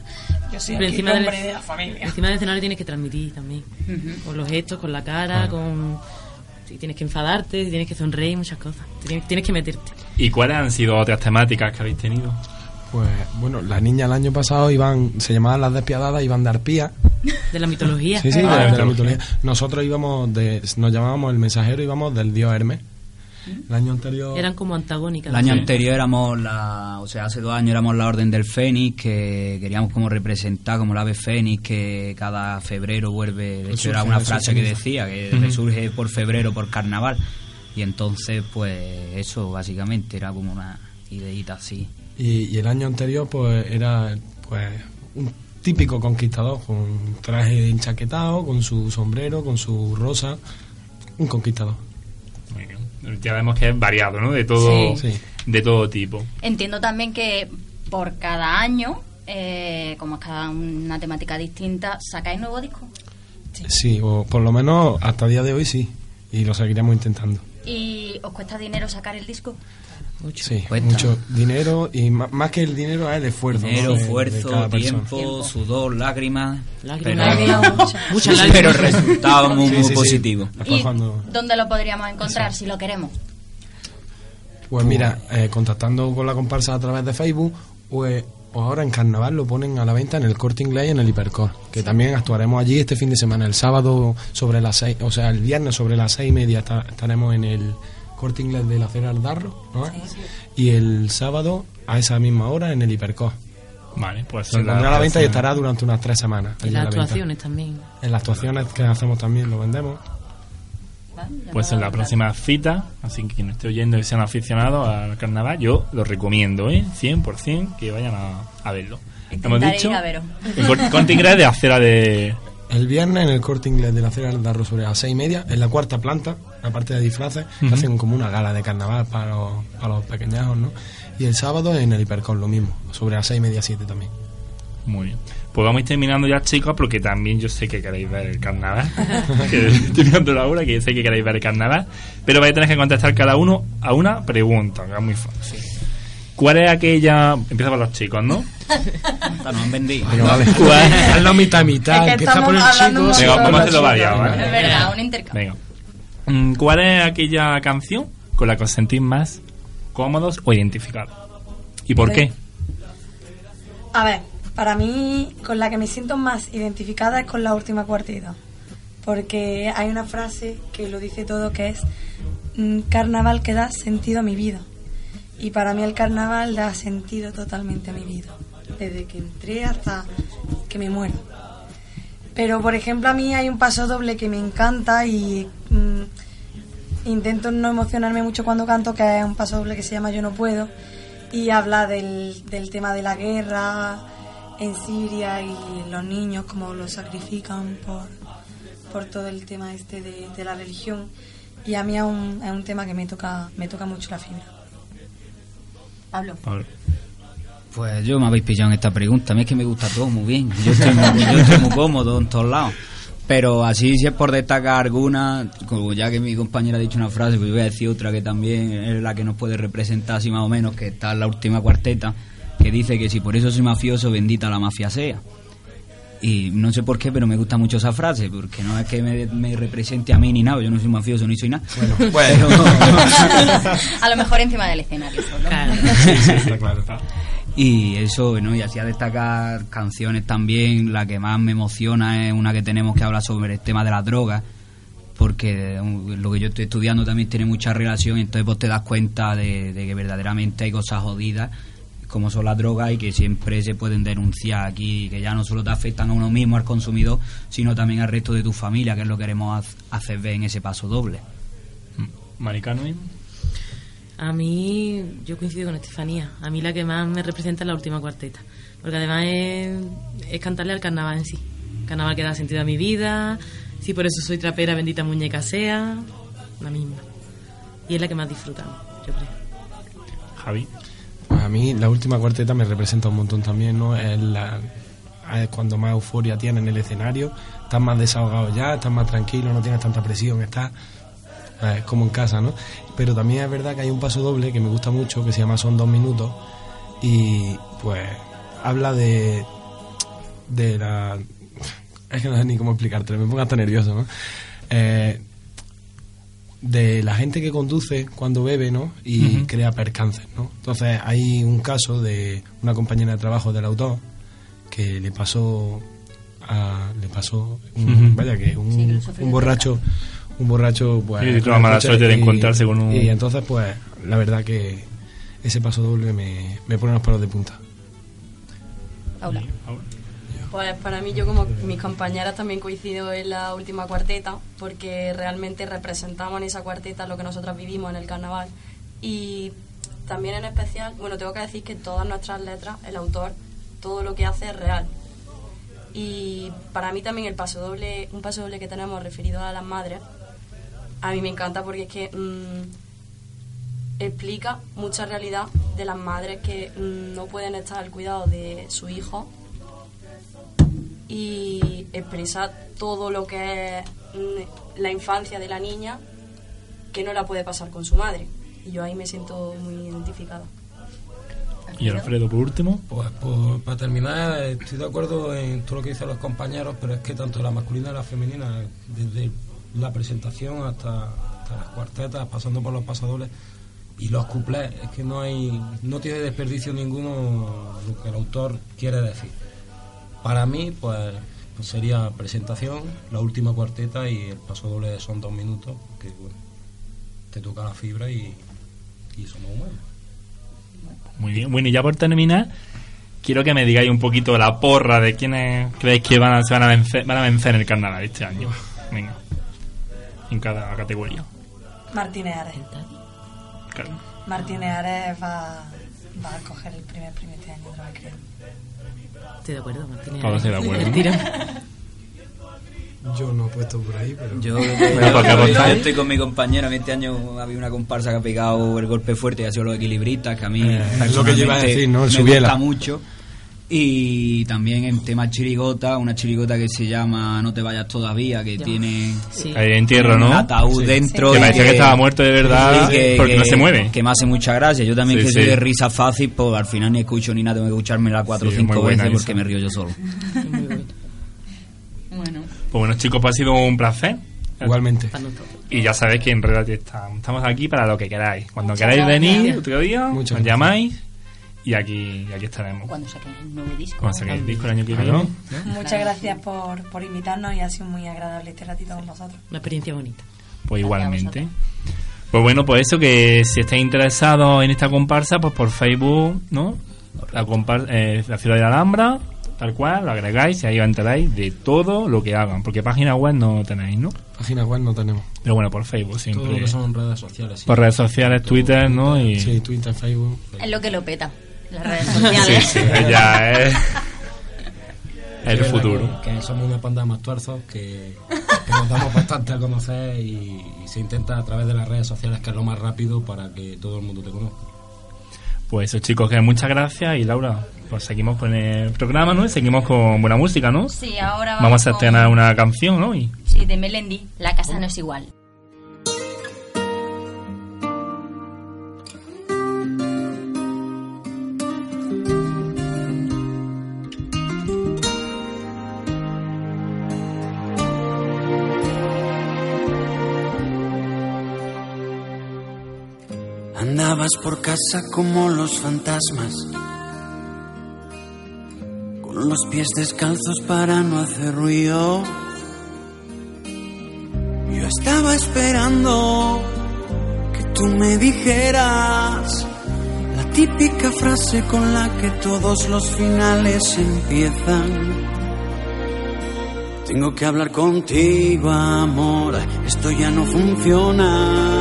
S15: Yo soy el
S12: del,
S15: hombre de la familia.
S12: encima del escenario tienes que transmitir también. Con los gestos, con la cara, con... Si tienes que enfadarte, si tienes que sonreír, muchas cosas. Tienes, tienes que meterte.
S7: ¿Y cuáles han sido otras temáticas que habéis tenido?
S14: Pues bueno, las niñas el año pasado iban, se llamaban las despiadadas, iban de arpía.
S12: De la mitología.
S14: Sí, sí,
S7: Ah,
S14: de, de la
S7: mitología.
S14: mitología. Nosotros íbamos, de, nos llamábamos el mensajero, íbamos del dios Hermes. El año anterior...
S12: Eran como antagónicas.
S13: El año
S12: Sí.
S13: anterior éramos la, o sea, hace dos años éramos la Orden del Fénix, que queríamos como representar como la ave Fénix, que cada febrero vuelve, de hecho era una frase que decía, que resurge por febrero, por carnaval. Y entonces, pues eso básicamente era como una ideita así.
S14: Y, y el año anterior pues era pues un típico conquistador con traje enchaquetado, con su sombrero, con su rosa, un conquistador.
S7: Muy bien. Ya vemos que es variado, ¿no? De todo,
S14: Sí. Sí.
S7: de todo tipo.
S2: Entiendo también que por cada año, eh, como es cada una temática distinta, ¿sacáis nuevo disco?
S14: Sí, o por lo menos hasta el día de hoy sí, y lo seguiremos intentando.
S2: ¿Y os cuesta dinero sacar el disco?
S14: Sí, mucho dinero y más que el dinero es el esfuerzo. ¿no?
S13: Dinero,
S14: de- de
S13: esfuerzo, tiempo, sudor, lágrimas.
S12: Lágrimas.
S13: pero,
S12: muchas lágrimas.
S13: pero el resultado muy,
S14: Sí,
S13: muy
S14: sí,
S13: positivo.
S2: ¿Y
S14: cuando-
S2: dónde lo podríamos encontrar si lo queremos?
S14: Pues mira, eh, contactando con la comparsa a través de Facebook, pues o ahora en carnaval lo ponen a la venta en el corte inglés y en el hipercor, que también actuaremos allí este fin de semana, el sábado sobre las seis, o sea, el viernes sobre las seis y media esta- estaremos en el corte inglés de la Cera del Darro, ¿no? y el sábado a esa misma hora en el hipercor.
S7: Vale, pues
S14: Se pondrá a la venta y estará durante unas tres semanas.
S12: Y
S14: allí
S12: las
S14: venta.
S12: actuaciones también.
S14: En las actuaciones que hacemos también lo vendemos.
S7: Pues en la próxima cita, así que quien esté oyendo y sean aficionados al carnaval, yo lo recomiendo, ¿eh? 100% que vayan a, a verlo. Hemos dicho
S2: a
S7: el cor- corte inglés de acera de...
S14: El viernes en el corte inglés de la Cera del Darro sobre las seis y media, en la cuarta planta, aparte de disfraces,
S7: Ujú.
S14: hacen como una gala de carnaval para los, para los pequeñajos, ¿no? Y el sábado en el Hipercon lo mismo, sobre las seis y media, siete también.
S7: Muy bien. Pues vamos a ir terminando ya, chicos, porque también yo sé que queréis ver el carnaval. que estoy mirando la hora, que sé que queréis ver el carnaval. Pero vais a tener que contestar cada uno a una pregunta, que es muy fácil. ¿Cuál es aquella... Empieza por los chicos, ¿no?
S13: Esta nos han vendido.
S14: Venga, vale.
S7: ¿Cuál?
S14: Hazlo mitad, mitad.
S2: Es que
S14: Empieza por el chico.
S7: Venga, vamos a hacerlo variado. ¿vale?
S2: Es verdad, un intercambio.
S7: Venga. Mm, ¿Cuál es aquella canción con la que os sentís más cómodos o identificados? ¿Y por qué?
S15: A ver, para mí con la que me siento más identificada es con la última cuarteta. Porque hay una frase que lo dice todo que es mm, carnaval que da sentido a mi vida. Y para mí el carnaval da sentido totalmente a mi vida. Desde que entré hasta que me muero. Pero por ejemplo a mí hay un paso doble que me encanta y mm, intento no emocionarme mucho cuando canto, que es un paso doble que se llama Yo no puedo y habla del, del tema de la guerra en Siria y los niños como los sacrifican por, por todo el tema este de, de la religión. Y a mí es un, es un tema que me toca me toca mucho la fibra.
S2: Pablo
S13: Pues yo me habéis pillado en esta pregunta. A mí es que me gusta todo muy bien. Yo estoy muy, yo estoy muy cómodo en todos lados. Pero así, si es por destacar alguna, como ya que mi compañera ha dicho una frase, pues voy a decir otra que también es la que nos puede representar así más o menos, que está en la última cuarteta, que dice que si por eso soy mafioso, bendita la mafia sea. Y no sé por qué, pero me gusta mucho esa frase, porque no es que me, me represente a mí ni nada, yo no soy mafioso ni soy nada. Bueno,
S2: a lo mejor encima del escenario solo.
S14: Sí, sí, está claro.
S13: Y eso, bueno, y así a destacar canciones también, la que más me emociona es una que tenemos que hablar sobre el tema de las drogas, porque um, lo que yo estoy estudiando también tiene mucha relación, entonces vos te das cuenta de, que verdaderamente hay cosas jodidas como son las drogas y que siempre se pueden denunciar aquí, que ya no solo te afectan a uno mismo, al consumidor, sino también al resto de tu familia, que es lo que queremos hacer ver en ese paso doble.
S7: Maricano.
S12: A mí, yo coincido con Estefanía. A mí la que más me representa es la última cuarteta. Porque además es, es cantarle al carnaval en sí. Carnaval que da sentido a mi vida. Sí, por eso soy trapera, bendita muñeca sea. La misma. Y es la que más disfrutamos, yo creo.
S7: Javi.
S14: Pues a mí la última cuarteta me representa un montón también, ¿no? Es la- es cuando más euforia tienes en el escenario, estás más desahogado ya, estás más tranquilo, no tienes tanta presión, estás eh, como en casa, ¿no? Pero también es verdad que hay un paso doble que me gusta mucho, que se llama Son dos minutos, y pues habla de, de la... Es que no sé ni cómo explicarte, me pongo hasta nervioso, ¿no? Eh, de la gente que conduce cuando bebe, ¿no? Y
S7: Ujú.
S14: crea percances, ¿no? Entonces hay un caso de una compañera de trabajo del autor que le pasó a, le pasó un, vaya que un,
S2: Sí, que
S14: un borracho un borracho pues
S7: Sí, tuvo la mala
S14: escucha
S7: suerte de
S14: y-
S7: encontrarse con un-
S14: y entonces pues la verdad que ese paso doble me, me pone los pelos de punta
S2: Paula.
S16: Pues para mí, yo como mis compañeras también coincido en la última cuarteta, porque realmente representamos en esa cuarteta lo que nosotras vivimos en el carnaval. Y también en especial, bueno, tengo que decir que todas nuestras letras, el autor, todo lo que hace es real. Y para mí también el paso doble, un paso doble que tenemos referido a las madres, a mí me encanta porque es que mm, explica mucha realidad de las madres que mm, no pueden estar al cuidado de su hijo y expresar todo lo que es mm, la infancia de la niña que no la puede pasar con su madre. Y yo ahí me siento muy identificada.
S7: Y Alfredo, por último.
S18: Pues, pues, para terminar, estoy de acuerdo en todo lo que dicen los compañeros, pero es que tanto la masculina y la femenina, desde la presentación hasta, hasta las cuartetas, pasando por los pasadores y los cuplés, es que no hay, no tiene desperdicio ninguno lo que el autor quiere decir. Para mí, pues, pues sería presentación, la última cuarteta y el pasodoble son dos minutos, que bueno, te toca la fibra y, y somos humanos.
S7: Muy bien. Bueno, y ya por terminar, quiero que me digáis un poquito la porra de quiénes creéis que van a, se van a vencer, van a vencer en el carnaval este año. Venga. En cada categoría.
S15: Martínez Ares.
S7: Claro.
S15: Martínez Ares va, va a coger el primer premio este año, creo.
S12: Estoy de acuerdo, Martínez.
S7: Todos estoy de acuerdo.
S14: Yo no he puesto por ahí pero
S13: Yo, estoy con mi compañero. A mí este año había una comparsa que ha pegado el golpe fuerte y ha sido los equilibristas, que a mí
S14: Eh, es lo que yo iba a decir, ¿no?
S13: Me gusta mucho. Y también en tema chirigota, una chirigota que se llama No te vayas todavía, que tiene
S7: Ahí entierro, ¿no?
S13: un ataúd
S7: Sí.
S13: dentro.
S7: Que parecía que estaba muerto de verdad,
S13: que-
S7: porque
S13: que-
S7: no se mueve.
S13: Que me hace mucha gracia. Yo también
S7: Sí,
S13: que soy
S7: sí.
S13: de risa fácil, pues al final ni escucho ni nada, tengo que escuchármela cuatro o
S7: Sí,
S13: cinco veces
S7: esa.
S13: porque me río yo solo.
S2: Bueno.
S7: Pues bueno, chicos, pues ha sido un placer.
S14: Igualmente.
S7: Y ya sabéis que en realidad estamos, aquí para lo que queráis. Cuando
S2: Muchas
S7: queráis
S2: gracias.
S7: venir otro día, nos
S14: gracias.
S7: llamáis y aquí, y aquí estaremos.
S2: Cuando saquen el nuevo disco.
S7: Cuando saquéis el disco el año que
S14: Claro.
S7: viene.
S15: Muchas gracias por, por invitarnos y ha sido muy agradable este ratito con vosotros.
S12: Una experiencia bonita.
S7: Pues igualmente. Pues bueno, pues eso, que si estáis interesados en esta comparsa, pues por Facebook, ¿no? La, compar eh, la ciudad de la Alhambra, tal cual, lo agregáis y ahí os enteráis de todo lo que hagan. Porque página web no tenéis, ¿no?
S14: página web no tenemos
S7: Pero bueno, por Facebook
S18: Todo
S7: siempre.
S18: lo que son redes sociales. sí.
S7: Por redes sociales, Twitter, ¿no? Y...
S14: sí Twitter Facebook
S2: Es lo que lo peta. Las redes
S7: Sí,
S2: sociales.
S7: sí, ya es el
S18: Es verdad
S7: futuro.
S18: Que, que somos una panda de más tuerzos que, que nos damos bastante a conocer y, y se intenta a través de las redes sociales que es lo más rápido para que todo el mundo te conozca.
S7: Pues eso, chicos, que muchas gracias. Y Laura, pues seguimos con el programa, ¿no? Y seguimos con buena música, ¿no?
S2: Sí, ahora vamos,
S7: Vamos a
S2: con-
S7: estrenar una canción, ¿no? Y
S2: Sí, de Melendi. La casa no es igual.
S19: Por casa como los fantasmas, con los pies descalzos para no hacer ruido. Yo estaba esperando que tú me dijeras la típica frase con la que todos los finales empiezan. Tengo que hablar contigo, amor, esto ya no funciona.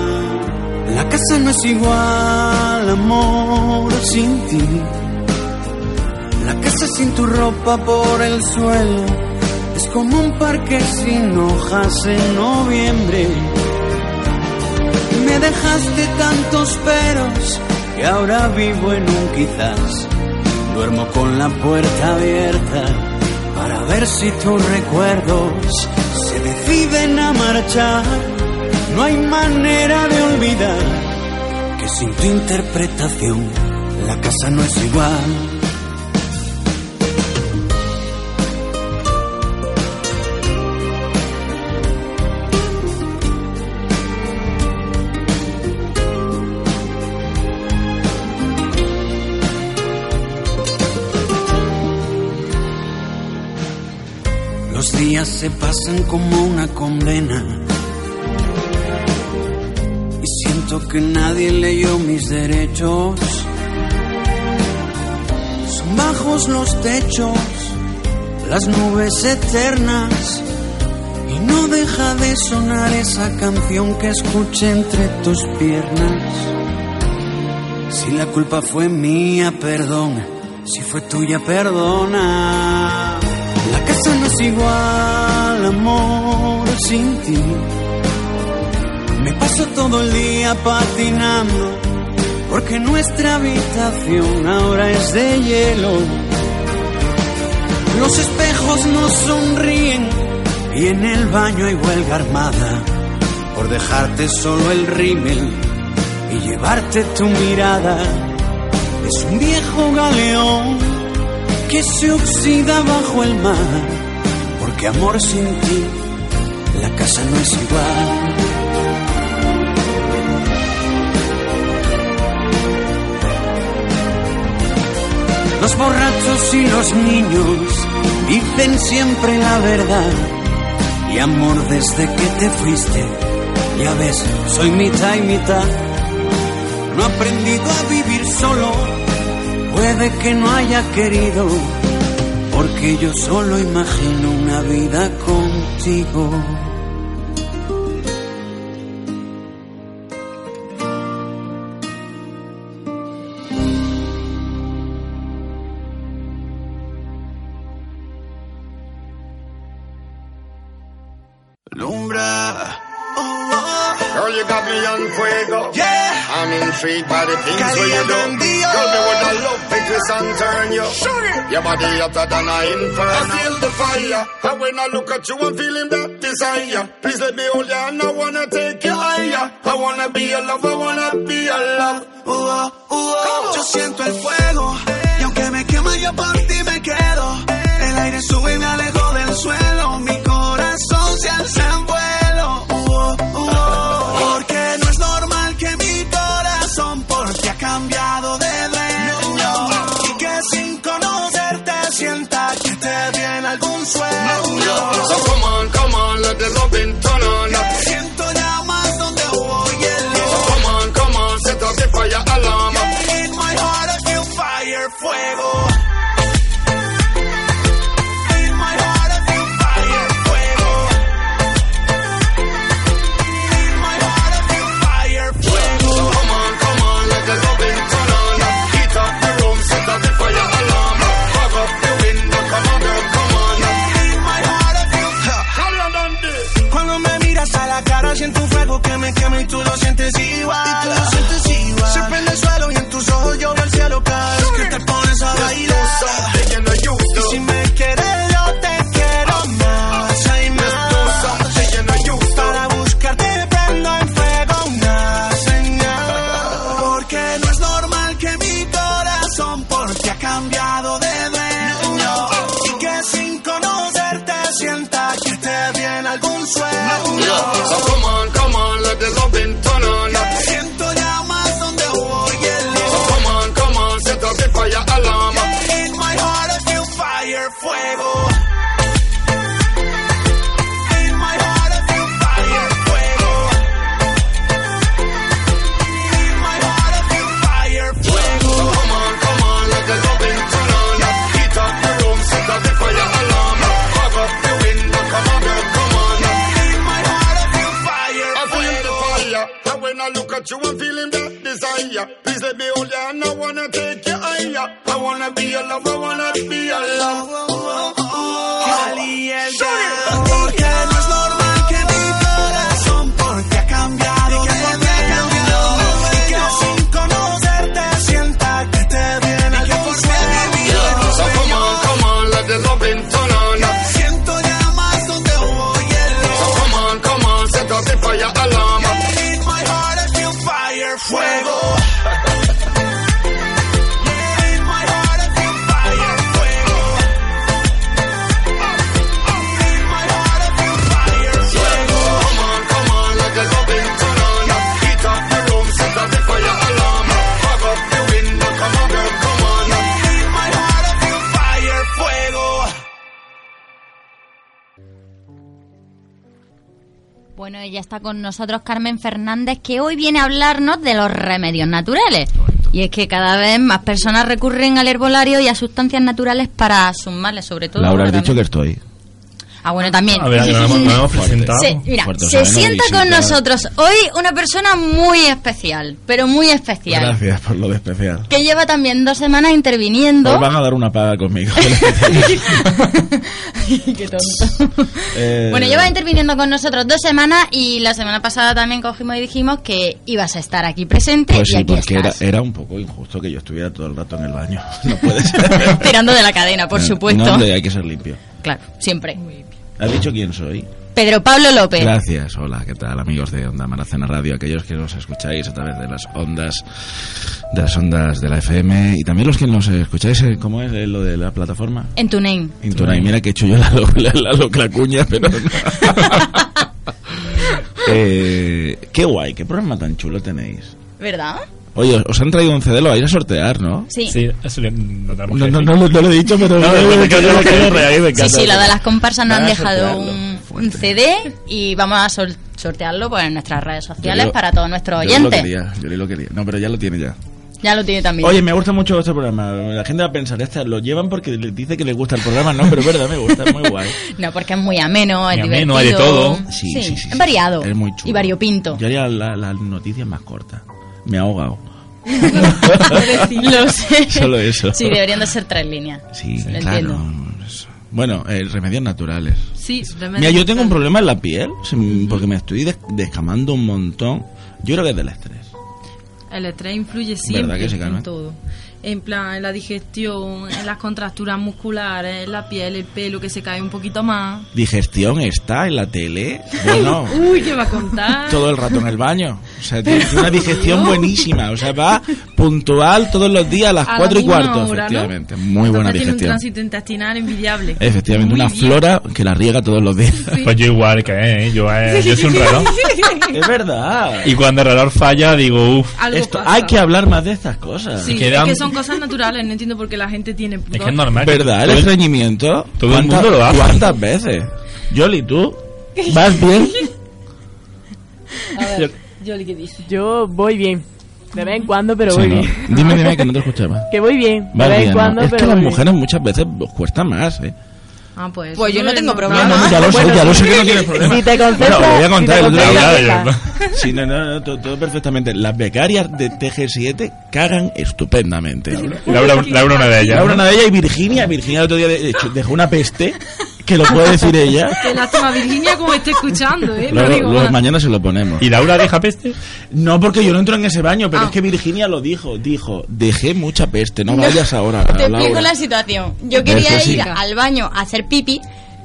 S19: La casa no es igual, amor, sin ti. La casa sin tu ropa por el suelo es como un parque sin hojas en noviembre. Me dejaste tantos peros que ahora vivo en un quizás. Duermo con la puerta abierta para ver si tus recuerdos se deciden a marchar. No hay manera de olvidar que sin tu interpretación la casa no es igual. Los días se pasan como una condena. Siento que nadie leyó mis derechos. Son bajos los techos, las nubes eternas. Y no deja de sonar esa canción que escuché entre tus piernas. Si la culpa fue mía, perdón. Si fue tuya, perdona. La casa no es igual, amor, sin ti. Me paso todo el día patinando, porque nuestra habitación ahora es de hielo. Los espejos nos sonríen y en el baño hay huelga armada por dejarte solo el rímel y llevarte tu mirada. Es un viejo galeón que se oxida bajo el mar, porque amor sin ti, la casa no es igual. Los borrachos y los niños dicen siempre la verdad. Y amor, desde que te fuiste, ya ves, soy mitad y mitad. No he aprendido a vivir solo, puede que no haya querido, porque yo solo imagino una vida contigo.
S20: Your body hotter than a inferno. I feel the fire. And when I look at you, I'm feeling that desire. Please let me hold you and I wanna take you higher. I wanna be your love, I wanna be your love.
S19: Uh, uh, yo siento el fuego
S2: con nosotros Carmen Fernández, que hoy viene a hablarnos de los remedios naturales. Y es que cada vez más personas recurren al herbolario y a sustancias naturales para sus males, sobre todo.
S8: Laura, has dicho que estoy.
S2: Ah, bueno, también.
S7: A ver, no hemos- no hemos presentado.
S2: Se- mira,
S8: Fuerte, o
S2: se sienta con nosotros hoy una persona muy especial, pero muy especial.
S8: Gracias por lo de especial.
S2: Que lleva también dos semanas interviniendo.
S8: Os van a dar una paga conmigo.
S2: Qué tonto.
S8: Eh,
S2: Bueno, lleva interviniendo con nosotros dos semanas y la semana pasada también cogimos y dijimos que ibas a estar aquí presente
S8: Pues
S2: y
S8: sí,
S2: aquí
S8: porque era,
S2: estás.
S8: era un poco injusto que yo estuviera todo el rato en el baño. No puede ser.
S2: Tirando de la cadena, por supuesto.
S8: No, hay que ser limpio.
S2: Claro, siempre.
S8: ¿Has dicho quién soy?
S2: Pedro Pablo López.
S8: Gracias, hola, ¿qué tal amigos de Onda Maracena Radio? Aquellos que nos escucháis a través de las ondas, de las ondas de la FM y también los que nos escucháis, eh, ¿cómo es eh, lo de la plataforma?
S2: En tu name.
S8: Intunay, mira que he hecho yo la, la, la locla cuña, pero no. Eh, qué guay, qué programa tan chulo tenéis.
S2: ¿Verdad?
S8: Oye, os han traído un CD, lo vais a sortear, ¿no?
S2: Sí.
S7: Sí, eso no
S8: No, no, no, lo- no lo he dicho, pero...
S2: Sí, sí, lo de las comparsas nos han dejado un, un CD y vamos a sol- sortearlo pues, en nuestras redes sociales
S8: Yo
S2: para todos nuestros
S8: Yo lo
S2: oyentes.
S8: quería, yo lo quería. No, pero ya lo tiene ya.
S2: Ya lo tiene también.
S8: Oye, me gusta mucho este programa. La gente va a pensar, esta lo llevan porque les dice que les gusta el programa. No, pero es verdad, me gusta, es muy guay.
S2: No, porque es muy ameno, es
S7: Muy
S2: divertido.
S7: ameno, hay de todo.
S8: Sí, sí, sí, sí.
S2: Es variado.
S8: Es muy chulo.
S2: Y variopinto.
S8: Yo haría la, la noticia más corta. Me ha ahogado.
S2: Lo sé.
S8: Solo eso.
S2: Sí, deberían de ser tres líneas.
S8: Sí,
S2: Lo
S8: claro.
S2: entiendo.
S8: Bueno, eh, remedios naturales.
S3: Sí,
S8: Mira, yo tengo un problema en la piel se- porque me estoy des- descamando un montón. Yo creo que es del estrés.
S3: El estrés influye siempre
S8: ¿Verdad que sí, Carmen?
S3: en todo. En plan, en la digestión, en las contracturas musculares, en la piel, el pelo que se cae un poquito más.
S8: Digestión está en la tele. Bueno,
S3: Uy, ¿qué va a contar?
S8: todo el rato en el baño. O sea, tiene una digestión buenísima. O sea, va puntual todos los días a las
S3: A la
S8: 4 y
S3: misma
S8: cuarto,
S3: hora, ¿no?
S8: efectivamente. Muy buena
S3: Entonces tiene un
S8: digestión.
S3: tránsito intestinal envidiable.
S8: Efectivamente,
S3: Muy
S8: una
S3: bien.
S8: flora que la riega todos los días.
S7: Pues yo igual que eh, yo, eh, yo soy un reloj.
S8: es verdad.
S7: Y cuando el reloj falla, digo, uff.
S3: Algo
S8: Esto,
S3: pasa.
S8: hay que hablar más de estas cosas.
S3: Sí,
S7: Quedan-
S3: es que son cosas naturales, no entiendo por qué la gente tiene...
S7: Es que es normal.
S8: ¿Verdad? El estreñimiento.
S7: todo el
S8: ¿Cuántas-
S7: mundo lo hace.
S8: ¿Cuántas veces? Yoli, ¿tú? ¿Vas bien?
S3: A ver, Yoli, ¿qué dice?
S21: Yo voy bien. De vez en cuando, pero
S8: Sí,
S21: voy
S8: ¿no?
S21: bien.
S8: Dime, dime, que no te escuchaba.
S21: Que voy bien. De vez en cuando,
S8: Es que las
S21: voy bien.
S8: mujeres muchas veces os cuesta más, ¿eh?
S3: Ah, pues...
S22: Pues yo no tengo problema.
S8: no, ya lo sé,
S21: Bueno,
S8: ya lo sé que no tienes problema.
S21: Si te concentras-
S8: Bueno, lo voy a
S21: si
S8: contar
S21: te
S8: el otro día.
S21: concentras,
S8: Sí, no, no, no, todo, todo perfectamente. Las becarias de TG7 cagan estupendamente.
S7: Laura, Laura una de ellas.
S8: Laura,
S7: ¿no?
S8: una de ellas y Virginia. Virginia el otro día de hecho, dejó una peste que lo puede decir ella.
S3: Qué lástima, Virginia, como esté escuchando, ¿eh? No
S8: Luego,
S3: digo
S8: luego
S3: más.
S8: mañana se lo ponemos.
S7: ¿Y Laura deja peste?
S8: No, porque yo no entro en ese baño, pero
S3: Ah.
S8: es que Virginia lo dijo. Dijo, dejé mucha peste, no vayas ahora,
S2: Te explico la situación. Yo
S8: ¿Ves
S2: quería ir al baño a hacer pipi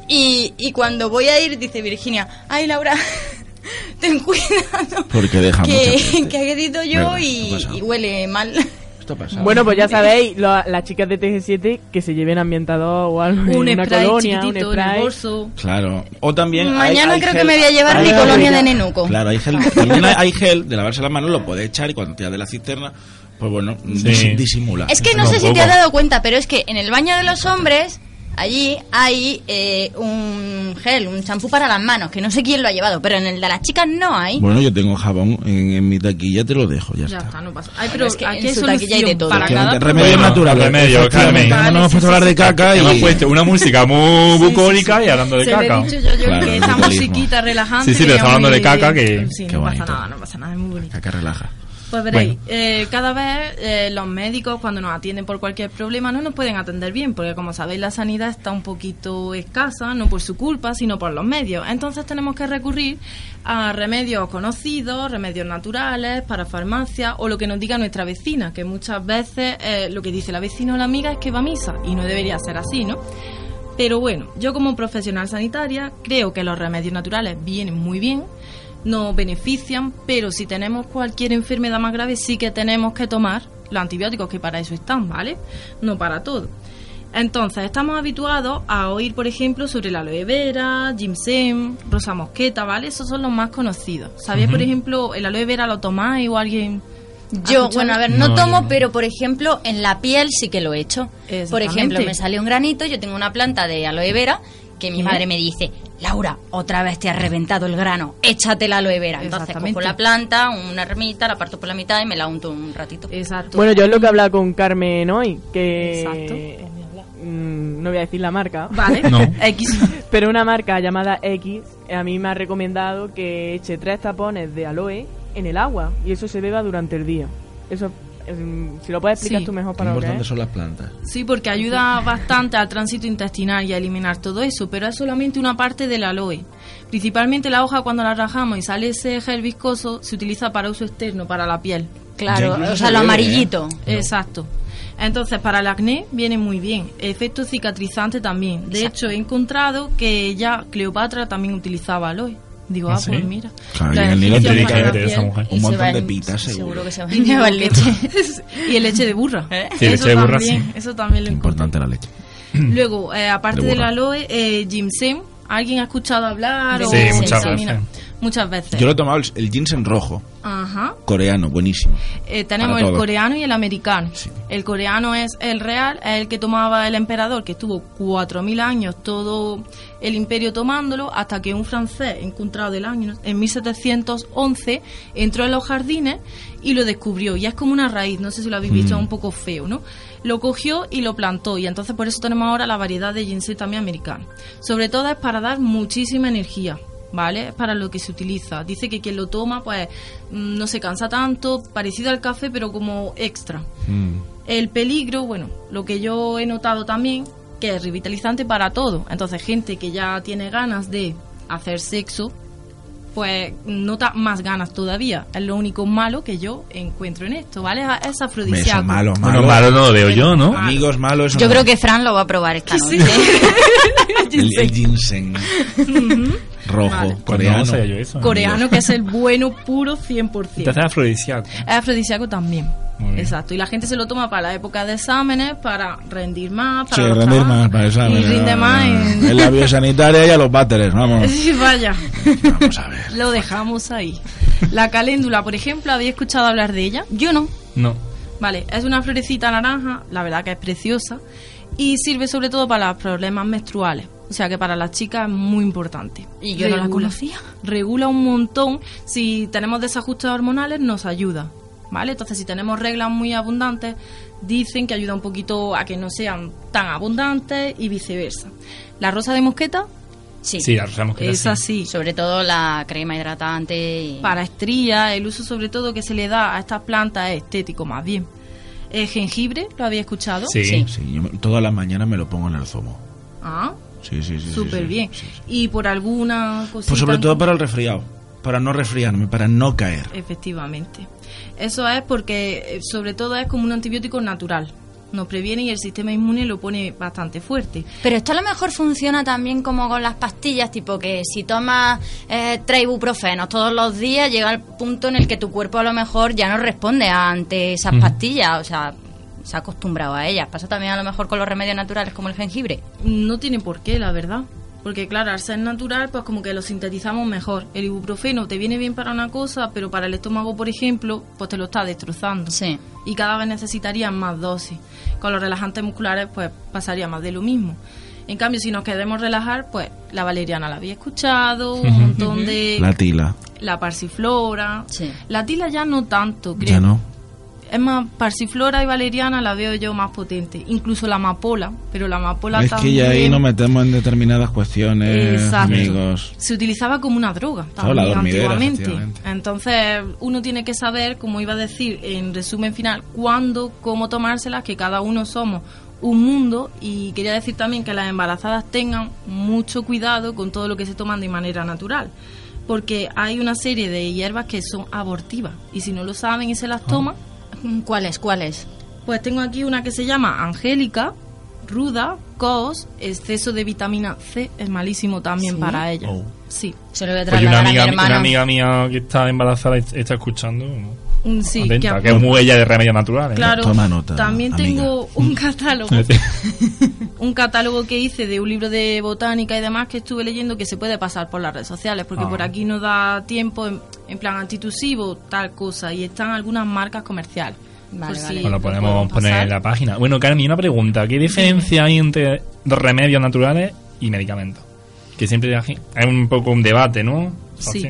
S2: y, y cuando voy a ir dice Virginia, ay Laura, ten cuidado.
S8: Porque deja mucha
S2: que,
S8: peste.
S2: que he yo y huele mal.
S8: Esto.
S21: Bueno, pues ya sabéis, lo- las chicas de TG7 que se lleven ambientador o algo
S3: Un
S21: en una
S3: spray
S21: colonia, un
S3: chiquitito en el
S21: spray.
S3: bolso.
S8: Claro. O también.
S2: Mañana
S8: hay
S2: creo
S8: gel-
S2: que me voy a llevar
S8: hay
S2: mi colonia de nenuco.
S8: Claro, hay gel. También hay, gel de lavarse las manos, lo puedes echar y cuando te de la cisterna, pues bueno, dis- disimula.
S2: Es que no sé si te has dado cuenta, pero es que en el baño de los hombres, allí hay eh, un gel, un champú para las manos, que no sé quién lo ha llevado, pero en el de las chicas no hay.
S8: Bueno, yo tengo jabón en, en mi taquilla, te lo dejo, ya,
S3: Ya
S8: está.
S3: está, no pasa. Ay, pero
S2: es que
S3: aquí
S2: en
S3: hay
S2: su taquilla hay de todo.
S3: para
S8: Que
S3: cada
S8: remedios
S3: problema.
S8: naturales.
S7: Remedio. Carmen.
S8: No nos hemos puesto a hablar de caca y.
S7: Hemos puesto una música muy bucólica y hablando de
S3: Se le he
S7: caca.
S3: dicho yo, yo
S8: Claro,
S3: que
S8: vocalismo.
S3: musiquita relajante.
S7: Sí, sí, pero
S3: es
S7: está hablando de caca que-
S3: Sí,
S8: Qué
S3: no
S8: bonito.
S3: pasa nada, no pasa nada, es muy bonito.
S8: Caca relaja.
S3: Pues veréis, eh, cada vez eh, los médicos cuando nos atienden por cualquier problema no nos pueden atender bien, porque como sabéis la sanidad está un poquito escasa, no por su culpa, sino por los medios. Entonces tenemos que recurrir a remedios conocidos, remedios naturales, para farmacia o lo que nos diga nuestra vecina, que muchas veces eh, lo que dice la vecina o la amiga es que va a misa y no debería ser así, ¿no? Pero bueno, yo como profesional sanitaria creo que los remedios naturales vienen muy bien, nos benefician, pero si tenemos cualquier enfermedad más grave sí que tenemos que tomar los antibióticos que para eso están, ¿vale? No para todo. Entonces, estamos habituados a oír, por ejemplo, sobre la aloe vera, ginseng, rosa mosqueta, ¿vale? Esos son los más conocidos. ¿Sabéis, por
S2: Ujú.
S3: ejemplo, el aloe vera lo tomáis o alguien...?
S2: Yo, bueno, a ver, no, tomo, pero por ejemplo, en la piel sí que lo he hecho. Por ejemplo, me sale un granito, yo tengo una planta de aloe vera que mi madre me dice, Laura, otra vez te has reventado el grano, échate la aloe vera. Entonces cojo la planta, una ermita, la parto por la mitad y me la unto un ratito.
S3: Exacto.
S21: Bueno, yo es lo que hablaba con Carmen hoy, que...
S3: Exacto.
S21: Mm, no voy a decir la marca.
S3: Vale. No. X.
S21: Pero una marca llamada X a mí me ha recomendado que eche tres tapones de aloe en el agua y eso se beba durante el día. Eso, mm, si lo puedes explicar
S3: Sí.
S21: tú mejor
S8: Qué
S21: para lo que
S8: importantes
S21: es.
S8: son las plantas.
S3: Sí, porque ayuda bastante al tránsito intestinal y a eliminar todo eso, pero es solamente una parte del aloe. Principalmente la hoja cuando la rajamos y sale ese gel viscoso se utiliza para uso externo, para la piel.
S2: Claro, o sea, se lo amarillito. ¿eh?
S3: Exacto. Entonces, para el acné viene muy bien. Efecto cicatrizante también. De
S2: Exacto.
S3: hecho, he encontrado que ya Cleopatra también utilizaba aloe. Digo,
S8: ¿Ah,
S3: ah,
S8: sí?
S3: pues mira.
S8: Claro,
S3: La
S8: y en el Nilo
S3: esencia
S8: tiene que haber esa mujer. Un
S3: se
S8: montón de pitas, seguro.
S2: Seguro que se va a
S3: Y ¿qué
S2: leche.
S3: y el leche de burra.
S8: Sí, leche
S3: eso
S8: de burra,
S3: también,
S8: sí.
S3: Eso también lo.
S8: Importante la leche.
S3: Luego, eh, aparte
S8: De
S3: del aloe, eh, ginseng. ¿Alguien ha escuchado hablar?
S8: Sí,
S3: o
S8: muchas veces.
S3: Muchas veces.
S8: Yo lo he tomado el, el ginseng rojo,
S3: Ajá.
S8: coreano, buenísimo.
S3: Eh, tenemos el coreano y el americano. El coreano es el real, es el que tomaba el emperador, que estuvo 4.000 años todo el imperio tomándolo, hasta que un francés, encontrado del año, en 1711, entró en los jardines y lo descubrió. Y es como una raíz, no sé si lo habéis visto,
S23: Mm.
S3: es un poco feo, ¿no? Lo cogió y lo plantó, y entonces por eso tenemos ahora la variedad de ginseng también americano. Sobre todo es para dar muchísima energía. ¿Vale? Es para lo que se utiliza. Dice que quien lo toma, pues, mm, no se cansa tanto, parecido al café, pero como extra. El peligro, bueno, lo que yo he notado también, que es revitalizante para todo. Entonces, gente que ya tiene ganas de hacer sexo, pues nota más ganas todavía. Es lo único malo que yo encuentro en esto, ¿vale? Es
S8: Eso
S3: afrodisíaco.
S8: malo, malo.
S7: Bueno, malo no lo veo yo, ¿no?
S8: Amigos malos.
S2: Yo creo que Fran lo va a probar esta noche.
S8: El, el ginseng rojo,
S3: Vale.
S8: coreano.
S7: No eso.
S3: Coreano, que es el bueno puro 100%.
S7: Entonces es afrodisíaco.
S3: Es afrodisíaco también. Exacto. Y la gente se lo toma para la época de exámenes, para rendir más,
S8: Sí,
S3: para los
S8: rendir
S3: trabajos.
S8: más para exámenes.
S3: Y rinde más en...
S8: En la biosanitaria y a los váteres, vamos.
S3: Sí, vaya. Lo dejamos ahí. La caléndula, por ejemplo, ¿habéis escuchado hablar de ella?
S2: Yo no.
S7: No.
S3: Vale, es una florecita naranja, la verdad que es preciosa, y sirve sobre todo para los problemas menstruales. O sea que para las chicas es muy importante.
S2: Y yo no la conocía.
S3: Regula un montón. Si tenemos desajustes hormonales, nos ayuda. ¿Vale? Entonces, si tenemos reglas muy abundantes, dicen que ayuda un poquito a que no sean tan abundantes y viceversa. La rosa de mosqueta,
S2: Sí,
S7: Sí, la rosa de mosqueta,
S3: es
S7: sí.
S3: así.
S2: Sobre todo la crema hidratante. Y...
S3: Para estrías, el uso sobre todo que se le da a estas plantas es estético más bien. El jengibre, ¿lo había escuchado?
S8: Sí, yo me- todas las mañanas me lo pongo en el zumo.
S3: Ah,
S8: Sí, sí, sí. sí,
S3: súper
S8: sí.
S3: bien. Y por alguna cosita...
S8: Pues sobre todo para el resfriado, para no resfriarme, para no caer.
S3: Efectivamente. Eso es porque, eh, sobre todo, es como un antibiótico natural. Nos previene y el sistema inmune lo pone bastante fuerte.
S2: Pero esto a lo mejor funciona también como con las pastillas, tipo que si tomas eh, tres ibuprofenos todos los días, llega el punto en el que tu cuerpo a lo mejor ya no responde ante esas pastillas, o sea, se ha acostumbrado a ellas. Pasa también a lo mejor con los remedios naturales como el jengibre.
S3: No tiene por qué, la verdad. Porque claro, al ser natural, pues como que lo sintetizamos mejor. El ibuprofeno te viene bien para una cosa, pero para el estómago, por ejemplo, pues te lo está destrozando.
S2: Sí.
S3: Y cada vez necesitarían más dosis. Con los relajantes musculares, pues pasaría más de lo mismo. En cambio, si nos queremos relajar, pues la valeriana la había escuchado, un montón de...
S8: La tila.
S3: La parsiflora. La tila ya no tanto, creo.
S8: Ya no.
S3: Es más, parsiflora y valeriana la veo yo más potente. Incluso la amapola, pero la amapola
S8: Es
S3: también...
S8: que ya ahí nos metemos en determinadas cuestiones,
S3: Exacto.
S8: amigos.
S3: Se utilizaba como una droga también antiguamente. Entonces, uno tiene que saber, como iba a decir en resumen final, cuándo, cómo tomárselas, que cada uno somos un mundo y quería decir también que las embarazadas tengan mucho cuidado con todo lo que se toman de manera natural. Porque hay una serie de hierbas que son abortivas y si no lo saben y se las toman...
S2: ¿Cuáles? ¿Cuáles?
S3: Pues tengo aquí una que se llama Angélica, ruda, cos, exceso de vitamina C es malísimo también
S7: ¿Sí?
S3: para ella.
S7: Oh.
S3: Sí.
S2: Se lo voy a
S7: Pues una amiga, una amiga mía que está embarazada está escuchando.
S3: Mm, Sí,
S7: atenta,
S3: que-
S7: que, es muy ella de remedios naturales. ¿no?
S3: Claro,
S8: Toma nota,
S3: también
S8: amiga.
S3: tengo un catálogo, un catálogo que hice de un libro de botánica y demás que estuve leyendo que se puede pasar por las redes sociales, porque
S7: Ah.
S3: por aquí no da tiempo, en, plan antitusivo, tal cosa, y están algunas marcas comerciales. si
S7: Pues lo
S3: lo
S7: podemos
S3: puedo
S7: poner en la página. Bueno, Carmen, una pregunta. ¿Qué diferencia hay entre remedios naturales y medicamentos? que siempre hay hay un poco un debate, ¿no?
S3: Sí.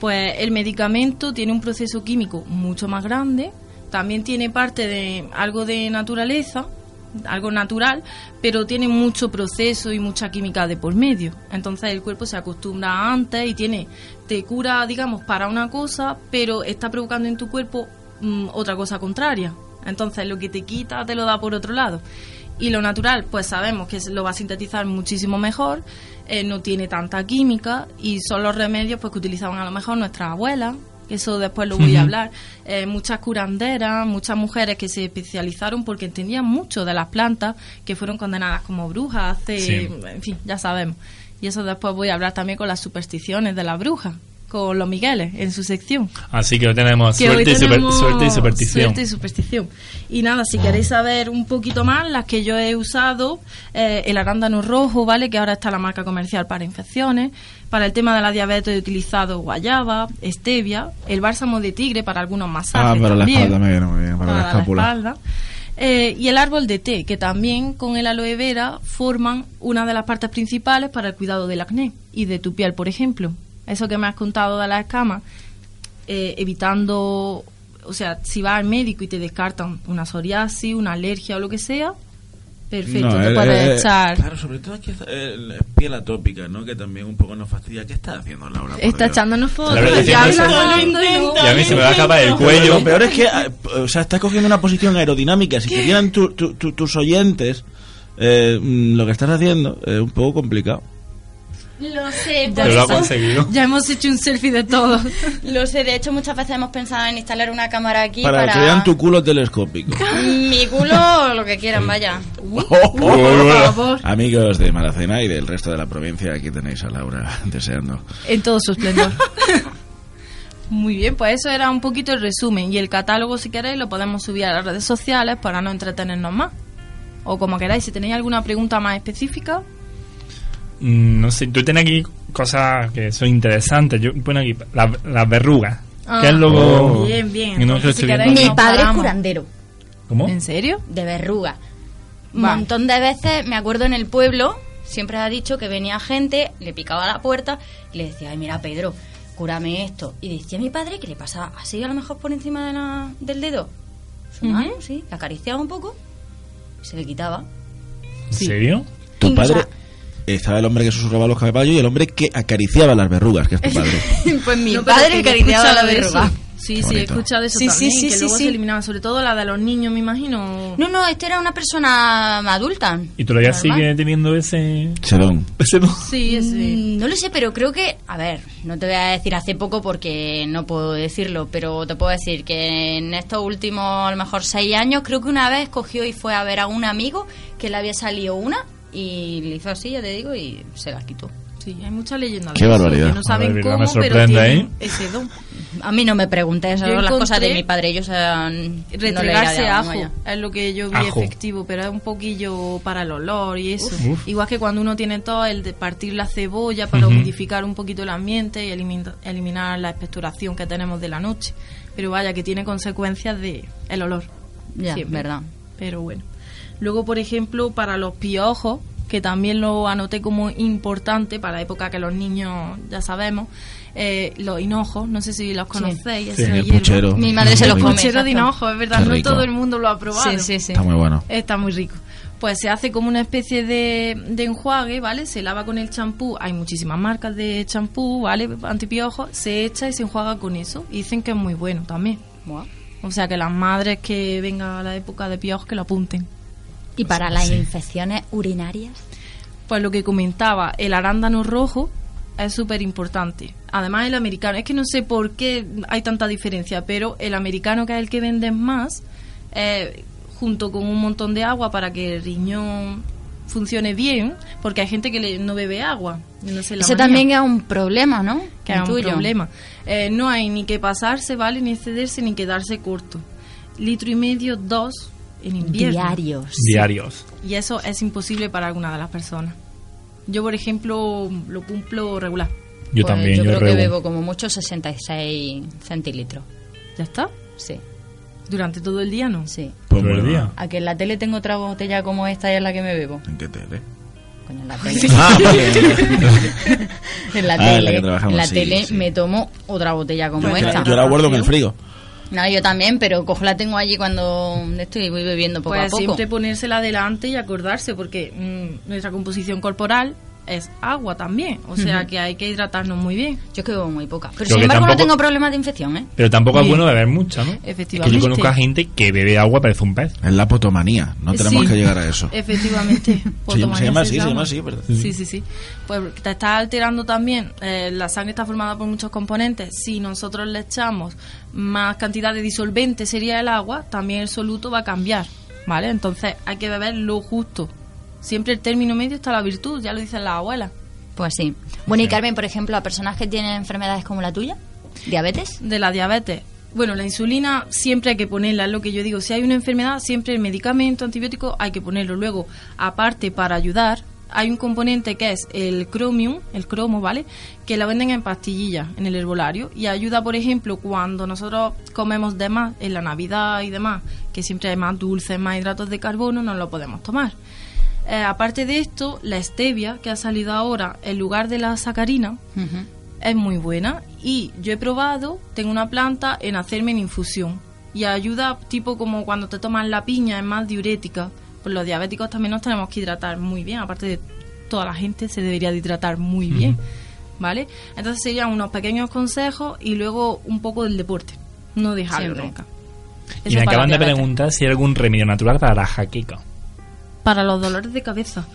S3: Pues el medicamento tiene un proceso químico mucho más grande, también tiene parte de algo de naturaleza, algo natural, pero tiene mucho proceso y mucha química de por medio. Entonces el cuerpo se acostumbra antes y tiene, te cura, digamos, para una cosa, pero está provocando en tu cuerpo mm, otra cosa contraria. Entonces lo que te quita te lo da por otro lado. Y lo natural, pues sabemos que lo va a sintetizar muchísimo mejor, eh, no tiene tanta química y son los remedios pues que utilizaban a lo mejor nuestras abuelas, eso después lo voy a hablar. Eh, muchas curanderas, muchas mujeres que se especializaron porque entendían mucho de las plantas, que fueron condenadas como brujas hace,
S7: Sí.
S3: en fin, ya sabemos. Y eso después voy a hablar también con las supersticiones de las brujas, con los Migueles en su sección.
S7: Así que hoy tenemos
S3: Que hoy
S7: suerte, y super-
S3: tenemos
S7: suerte y superstición.
S3: suerte y superstición. Y nada, si queréis saber un poquito más, las que yo he usado, eh, el arándano rojo, ¿vale? Que ahora está la marca comercial para infecciones. Para el tema de la diabetes he utilizado guayaba, stevia, el bálsamo de tigre para algunos masajes
S8: Ah, para la espalda me viene muy bien, para, la escápula.
S3: espalda. Eh, y el árbol de té, que también con el aloe vera forman una de las partes principales para el cuidado del acné y de tu piel, por ejemplo. Eso que me has contado de las escamas, eh, evitando, o sea, si vas al médico y te descartan una psoriasis, una alergia o lo que sea, perfecto,
S8: No,
S3: te
S8: eh,
S3: puedes
S8: eh,
S3: echar.
S8: Claro, sobre todo aquí eh, la piel atópica, ¿no? Que también un poco nos fastidia. ¿Qué está haciendo Laura?
S3: Está
S8: Dios?
S3: echándonos fotos.
S7: Y a mí se me va a escapar el cuello.
S8: Lo peor es que, ah, o sea, estás cogiendo una posición aerodinámica. Si quisieran tu- tu- tu- tus oyentes eh, mm, lo que estás haciendo, es un poco complicado.
S2: Lo sé, por
S7: lo ha
S2: eso-
S7: conseguido.
S3: Ya hemos hecho un selfie de todo.
S2: Lo sé, de hecho muchas veces hemos pensado en instalar una cámara aquí
S8: Para,
S2: para,
S8: que vean tu culo telescópico.
S2: mi culo, lo que quieran, vaya.
S3: por favor.
S8: Amigos de Malacena y del resto de la provincia, aquí tenéis a Laura deseando.
S3: En todo su esplendor. Muy bien, pues eso era un poquito el resumen. Y el catálogo, si queréis, lo podemos subir a las redes sociales para no entretenernos más. O como queráis, si tenéis alguna pregunta más específica.
S7: Mm, no sé, tú tienes aquí cosas que son interesantes. Yo pongo aquí la- las verrugas.
S3: Ah,
S7: que es luego.
S3: bien, bien.
S7: Y no
S3: Entonces,
S7: lo
S3: si
S7: estoy viendo.
S3: queréis,
S2: Mi padre es curandero.
S7: ¿Cómo?
S3: ¿En serio?
S2: De verruga. Un
S3: Vale.
S2: montón de veces, me acuerdo en el pueblo, siempre ha dicho que venía gente, le picaba la puerta y le decía, ay, mira, Pedro, cúrame esto. Y decía mi padre que le pasaba así a lo mejor por encima de la- del dedo. Su mano, sí, le acariciaba un poco y se le quitaba.
S7: ¿En serio?
S8: Tu padre estaba el hombre que susurraba los caballos y el hombre que acariciaba las verrugas, que es tu padre.
S3: pues mi
S2: No,
S3: padre acariciaba la
S2: escuchado de
S3: verruga.
S2: eso.
S3: Sí, sí, he escuchado eso
S2: Sí,
S3: también.
S2: sí,
S3: que
S2: sí,
S3: luego
S2: sí.
S3: se eliminaban, sobre todo la de los niños, me imagino.
S2: No, no, este era una persona adulta.
S7: ¿Y todavía
S2: Normal.
S7: sigue teniendo ese.
S8: Sedón.
S7: ese don?
S3: Sí, ese.
S2: Mm, No lo sé, pero creo que, a ver, no te voy a decir hace poco porque no puedo decirlo, pero te puedo decir que en estos últimos, a lo mejor seis años, creo que una vez cogió y fue a ver a un amigo que le había salido una y le hizo así, ya te digo, y se las quitó.
S3: Sí, hay muchas leyendas.
S8: Qué barbaridad.
S3: Que no saben cómo,
S7: me
S3: pero tienen
S7: ¿eh?
S3: ese don.
S2: A mí no me
S3: Yo
S2: son las cosas de mi padre, ellos han...
S3: Retregarse ajo es lo que yo vi
S7: Ajo.
S3: efectivo, pero es un poquillo para el olor y eso.
S7: Uf. Uf.
S3: Igual que cuando uno tiene todo, el de partir la cebolla para
S7: Ujú.
S3: humidificar un poquito el ambiente y elimi- eliminar la expectoración que tenemos de la noche. Pero vaya, que tiene consecuencias de el olor.
S2: Ya,
S3: Siempre.
S2: verdad.
S3: Pero bueno. Luego, por ejemplo, para los piojos, que también lo anoté como importante para la época que los niños, ya sabemos, eh, los hinojos, no sé si los conocéis.
S8: Sí,
S3: esa
S8: el puchero.
S2: Mi madre se los come.
S3: Puchero de
S2: exacto.
S3: hinojo, es verdad, no todo el mundo lo ha probado.
S2: Sí, sí, sí.
S8: Está muy bueno.
S3: Está muy rico. Pues se hace como una especie de, de enjuague, ¿vale? Se lava con el champú. Hay muchísimas marcas de champú, ¿vale? Antipiojos. Se echa y se enjuaga con eso. Y dicen que es muy bueno también.
S2: Buah.
S3: O sea que las madres que venga la época de piojos que lo apunten.
S2: Y para las infecciones urinarias,
S3: Pues lo que comentaba, el arándano rojo es súper importante. Además el americano, es que no sé por qué hay tanta diferencia, pero el americano que es el que venden más, eh, junto con un montón de agua para que el riñón funcione bien, porque hay gente que le- no bebe agua. No sé
S2: ese también es un problema, ¿no?
S3: que es un
S2: tuyo.
S3: problema. Eh, no hay ni que pasarse, ¿vale? Ni excederse, ni quedarse corto. Litro y medio, dos en invierno.
S2: Diarios.
S7: Diarios.
S3: Y eso es imposible para alguna de las personas. Yo, por ejemplo, lo cumplo regular.
S7: Yo
S2: Pues
S7: también,
S2: yo
S7: yo,
S2: creo que bebo como mucho 66 centilitros.
S3: ¿Ya está?
S2: Sí,
S3: Durante todo el día no.
S2: sí.
S8: Pues
S7: Todo el día.
S2: A que en la tele tengo otra botella como esta y es la que me bebo.
S8: ¿En qué tele?
S2: coño, en la tele.
S8: Ah, vale.
S2: en la
S8: Ah, en la
S2: tele,
S8: que trabajamos,
S2: en la
S8: sí,
S2: tele
S8: sí.
S2: me tomo otra botella como
S8: Yo-
S2: esta.
S8: Yo la guardo en el frigo.
S2: No, yo también, pero cojo la tengo allí cuando estoy voy bebiendo poco
S3: pues
S2: a poco.
S3: siempre ponérsela delante y acordarse, porque mm, nuestra composición corporal es agua también, o sea que hay que hidratarnos muy bien.
S2: Yo es que bebo muy poca. Pero
S7: Creo
S2: sin embargo no
S7: tampoco-
S2: tengo problemas de infección, ¿eh?
S7: Pero tampoco es bueno beber mucha, ¿no? Es que
S3: Efectivamente.
S7: yo conozco a gente que bebe agua parece un pez.
S8: Es la potomanía. No tenemos
S3: Sí.
S8: que llegar a eso.
S3: Efectivamente.
S8: Se llama- se llama así, se llama así, ¿verdad?
S3: Sí, sí, sí. Pues te está alterando también. eh, la sangre está formada por muchos componentes. Si nosotros le echamos más cantidad de disolvente, sería el agua, también el soluto va a cambiar. ¿Vale? Entonces hay que beber lo justo. Siempre el término medio está la virtud, ya lo dicen las abuelas.
S2: Pues sí. Bueno, y Carmen, por ejemplo, a personas que tienen enfermedades como la tuya, diabetes,
S3: De la diabetes. Bueno, la insulina siempre hay que ponerla, es lo que yo digo. Si hay una enfermedad, siempre el medicamento antibiótico hay que ponerlo. Luego, aparte, para ayudar, hay un componente que es el chromium, el cromo, ¿vale? Que la venden en pastillas en el herbolario y ayuda, por ejemplo, cuando nosotros comemos de más en la Navidad y demás, que siempre hay más dulces, más hidratos de carbono, no lo podemos tomar. Eh, aparte de esto, la stevia, que ha salido ahora en lugar de la sacarina, es muy buena y yo he probado, tengo una planta en hacerme en infusión y ayuda tipo como cuando te tomas la piña, es más diurética. Pues los diabéticos también nos tenemos que hidratar muy bien, aparte de toda la gente se debería de hidratar muy bien, ¿vale? Entonces serían unos pequeños consejos y luego un poco del deporte, no dejarlo nunca.
S7: Y me acaban de preguntar si hay algún remedio natural para la jaqueca.
S3: Para los dolores de cabeza.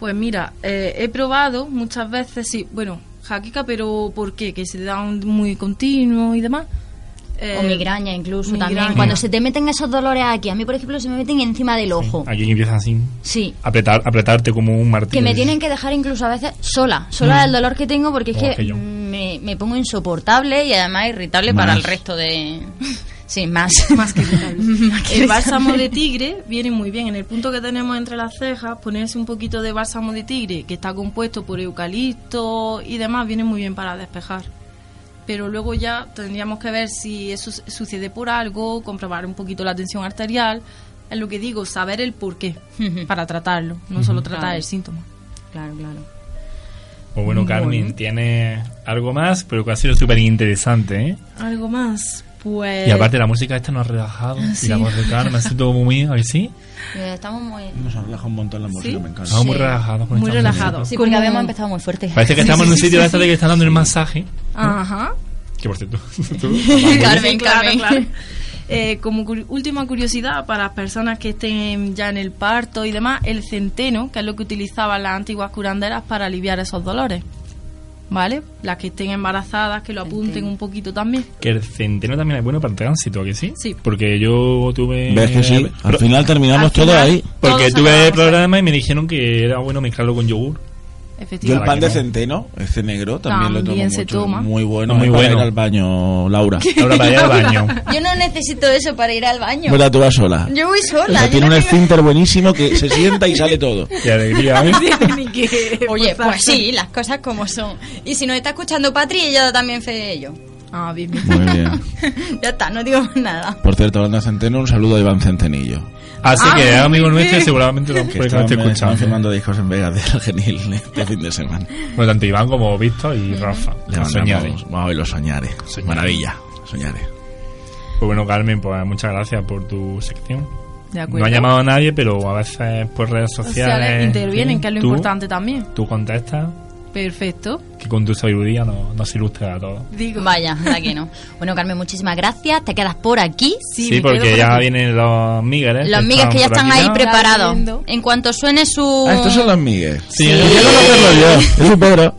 S3: Pues mira, eh, he probado muchas veces, sí, bueno, jaqueca, pero ¿por qué? Que se dan muy continuo y demás. Eh,
S2: o migraña incluso también.
S3: migraña.
S2: Cuando se te meten esos dolores aquí, a mí, por ejemplo, se me meten encima del ojo.
S7: Aquí empiezas así.
S2: Sí.
S7: Apretar, apretarte como un martillo.
S2: Que me tienen que dejar incluso a veces sola, sola
S7: Mm.
S2: del dolor que tengo porque es
S7: Oh,
S2: que
S7: que
S2: me, me pongo insoportable y además irritable
S3: Más.
S2: para el resto de... Sí, más.
S3: Más que el bálsamo de tigre viene muy bien. En el punto que tenemos entre las cejas, ponerse un poquito de bálsamo de tigre, que está compuesto por eucalipto y demás, viene muy bien para despejar. Pero luego ya tendríamos que ver si eso su- sucede por algo, comprobar un poquito la tensión arterial. Es lo que digo, saber el por qué para tratarlo, no solo tratar
S2: Claro.
S3: el síntoma.
S2: Claro, claro.
S7: Pues bueno, Carmen,
S3: Bueno.
S7: tiene algo más, pero que ha sido súper interesante, ¿eh?
S3: Algo más, pues...
S7: Y aparte la música esta nos ha relajado. Y la voz de Carmen ha sido todo muy... ¿A que sí?
S2: Eh, Estamos muy...
S8: Nos ha relajado un montón la música, me encanta.
S7: Estamos muy relajados con
S3: Muy relajados.
S2: Sí, porque habíamos empezado muy fuerte.
S7: Parece que estamos en un sitio de que están dando el masaje.
S3: Ajá.
S7: Que por cierto... tú-
S3: Carmen, claro, claro. Eh, como curi- última curiosidad para las personas que estén ya en el parto y demás, el centeno, que es lo que utilizaban las antiguas curanderas para aliviar esos dolores. ¿Vale? Las que estén embarazadas, que lo apunten un poquito también.
S7: Que el centeno también es bueno para el tránsito, ¿a que sí?
S3: Sí.
S7: Porque yo tuve...
S8: ¿Ves que sí? Al final terminamos
S7: Al
S8: todo ahí.
S7: Porque tuve el programa y me dijeron que era bueno mezclarlo con yogur.
S8: Yo el pan de centeno, ese negro, también, lo tomo
S3: También se
S8: mucho.
S3: toma.
S8: Muy bueno,
S7: Muy
S8: es para
S7: bueno.
S8: ir al baño, Laura.
S7: Laura, para ir al baño.
S2: Yo no necesito eso para ir al baño.
S8: ¿Verdad? Tú vas sola.
S2: Yo voy
S8: O
S2: sola.
S8: sea,
S2: yo
S8: tiene
S2: no
S8: un
S2: tengo-
S8: esfínter buenísimo que se sienta y sale todo.
S7: Qué alegría, ¿eh?
S2: Oye, pues sí, las cosas como son. Y si nos está escuchando Patri, ella también fe de ello.
S3: Ah, bien, bien.
S8: Muy bien.
S2: ya está, no digo más nada.
S8: Por cierto, hablando de centeno, un saludo a Iván Centenillo.
S7: Así
S2: Ah,
S7: que amigo
S2: muy
S7: nuestro seguramente lo
S8: Que
S7: escuchando.
S8: filmando discos en Vegas de la Genil este fin de semana.
S7: Bueno, tanto Iván como Víctor y Rafa.
S8: Le mandamos, vamos a los soñares. Maravilla, soñares.
S7: Pues bueno, Carmen, pues muchas gracias por tu sección.
S3: De
S7: No ha llamado a nadie, pero a veces por redes sociales.
S3: Sociales intervienen, que es lo
S7: tú-
S3: importante también.
S7: Tú contestas,
S3: Perfecto.
S7: que con tu sabiduría nos, nos ilustra a todos.
S3: Digo.
S2: Vaya, la que no. Bueno, Carmen, muchísimas gracias. Te quedas por aquí.
S7: Sí, porque ya vienen los migueles.
S2: Los migas que ya están
S7: aquí
S2: ahí preparados. En cuanto suene su...
S8: Ah, estos son los migues.
S7: Sí.
S8: Yo Pedro.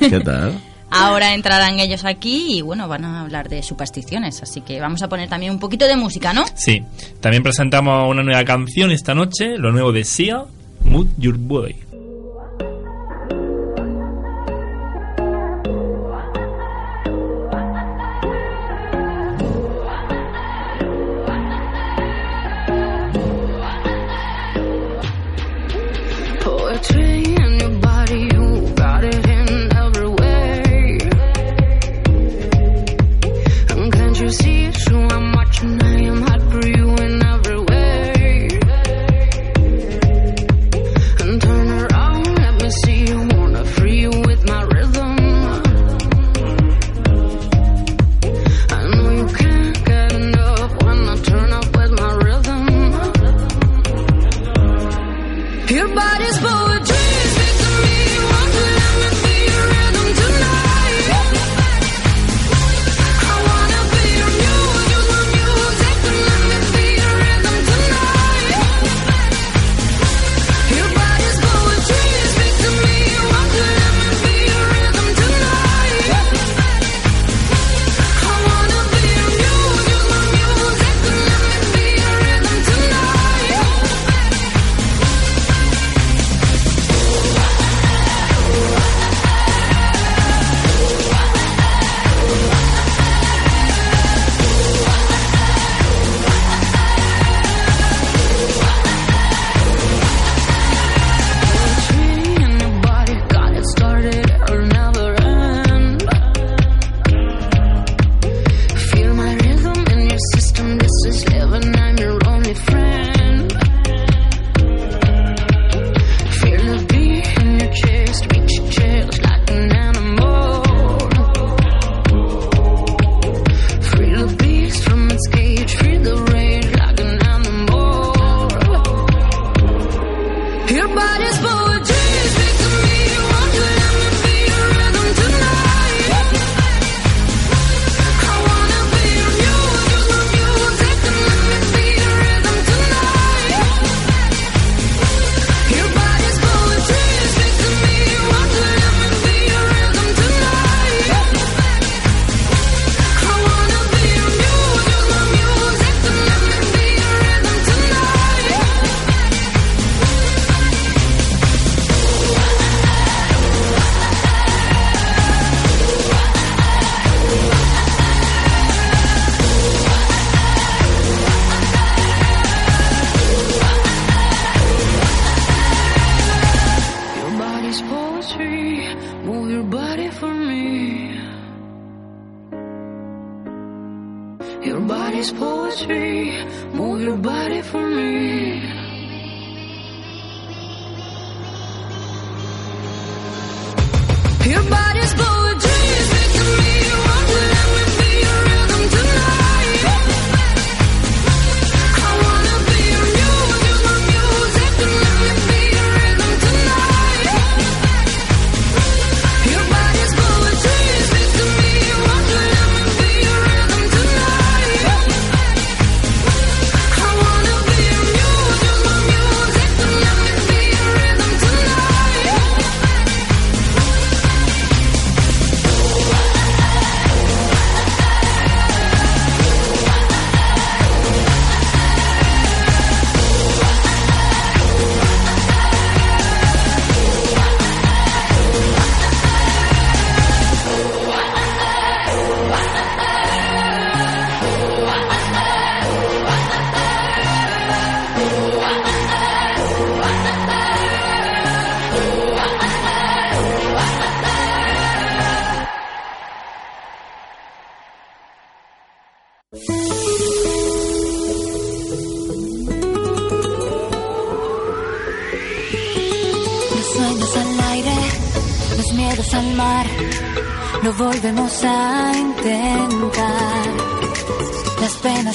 S8: ¿Qué tal?
S2: Ahora entrarán ellos aquí y bueno, van a hablar de supersticiones. Así que vamos a poner también un poquito de música, ¿no?
S7: Sí. También presentamos una nueva canción esta noche, lo nuevo de Sia, Mood Your Body.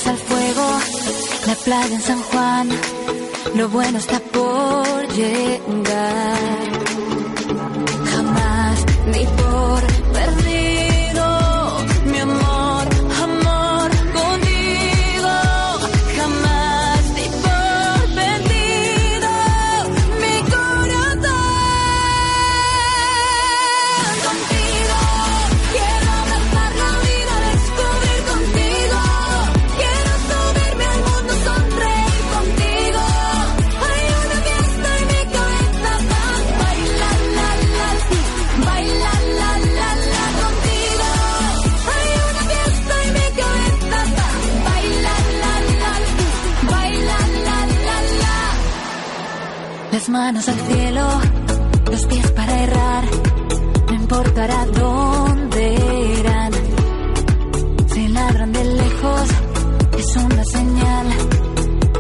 S6: Al fuego, la playa en San Juan, lo bueno está por llegar. Jamás ni por Manos al cielo, los pies para errar, no importará dónde irán. Si ladran de lejos, es una señal,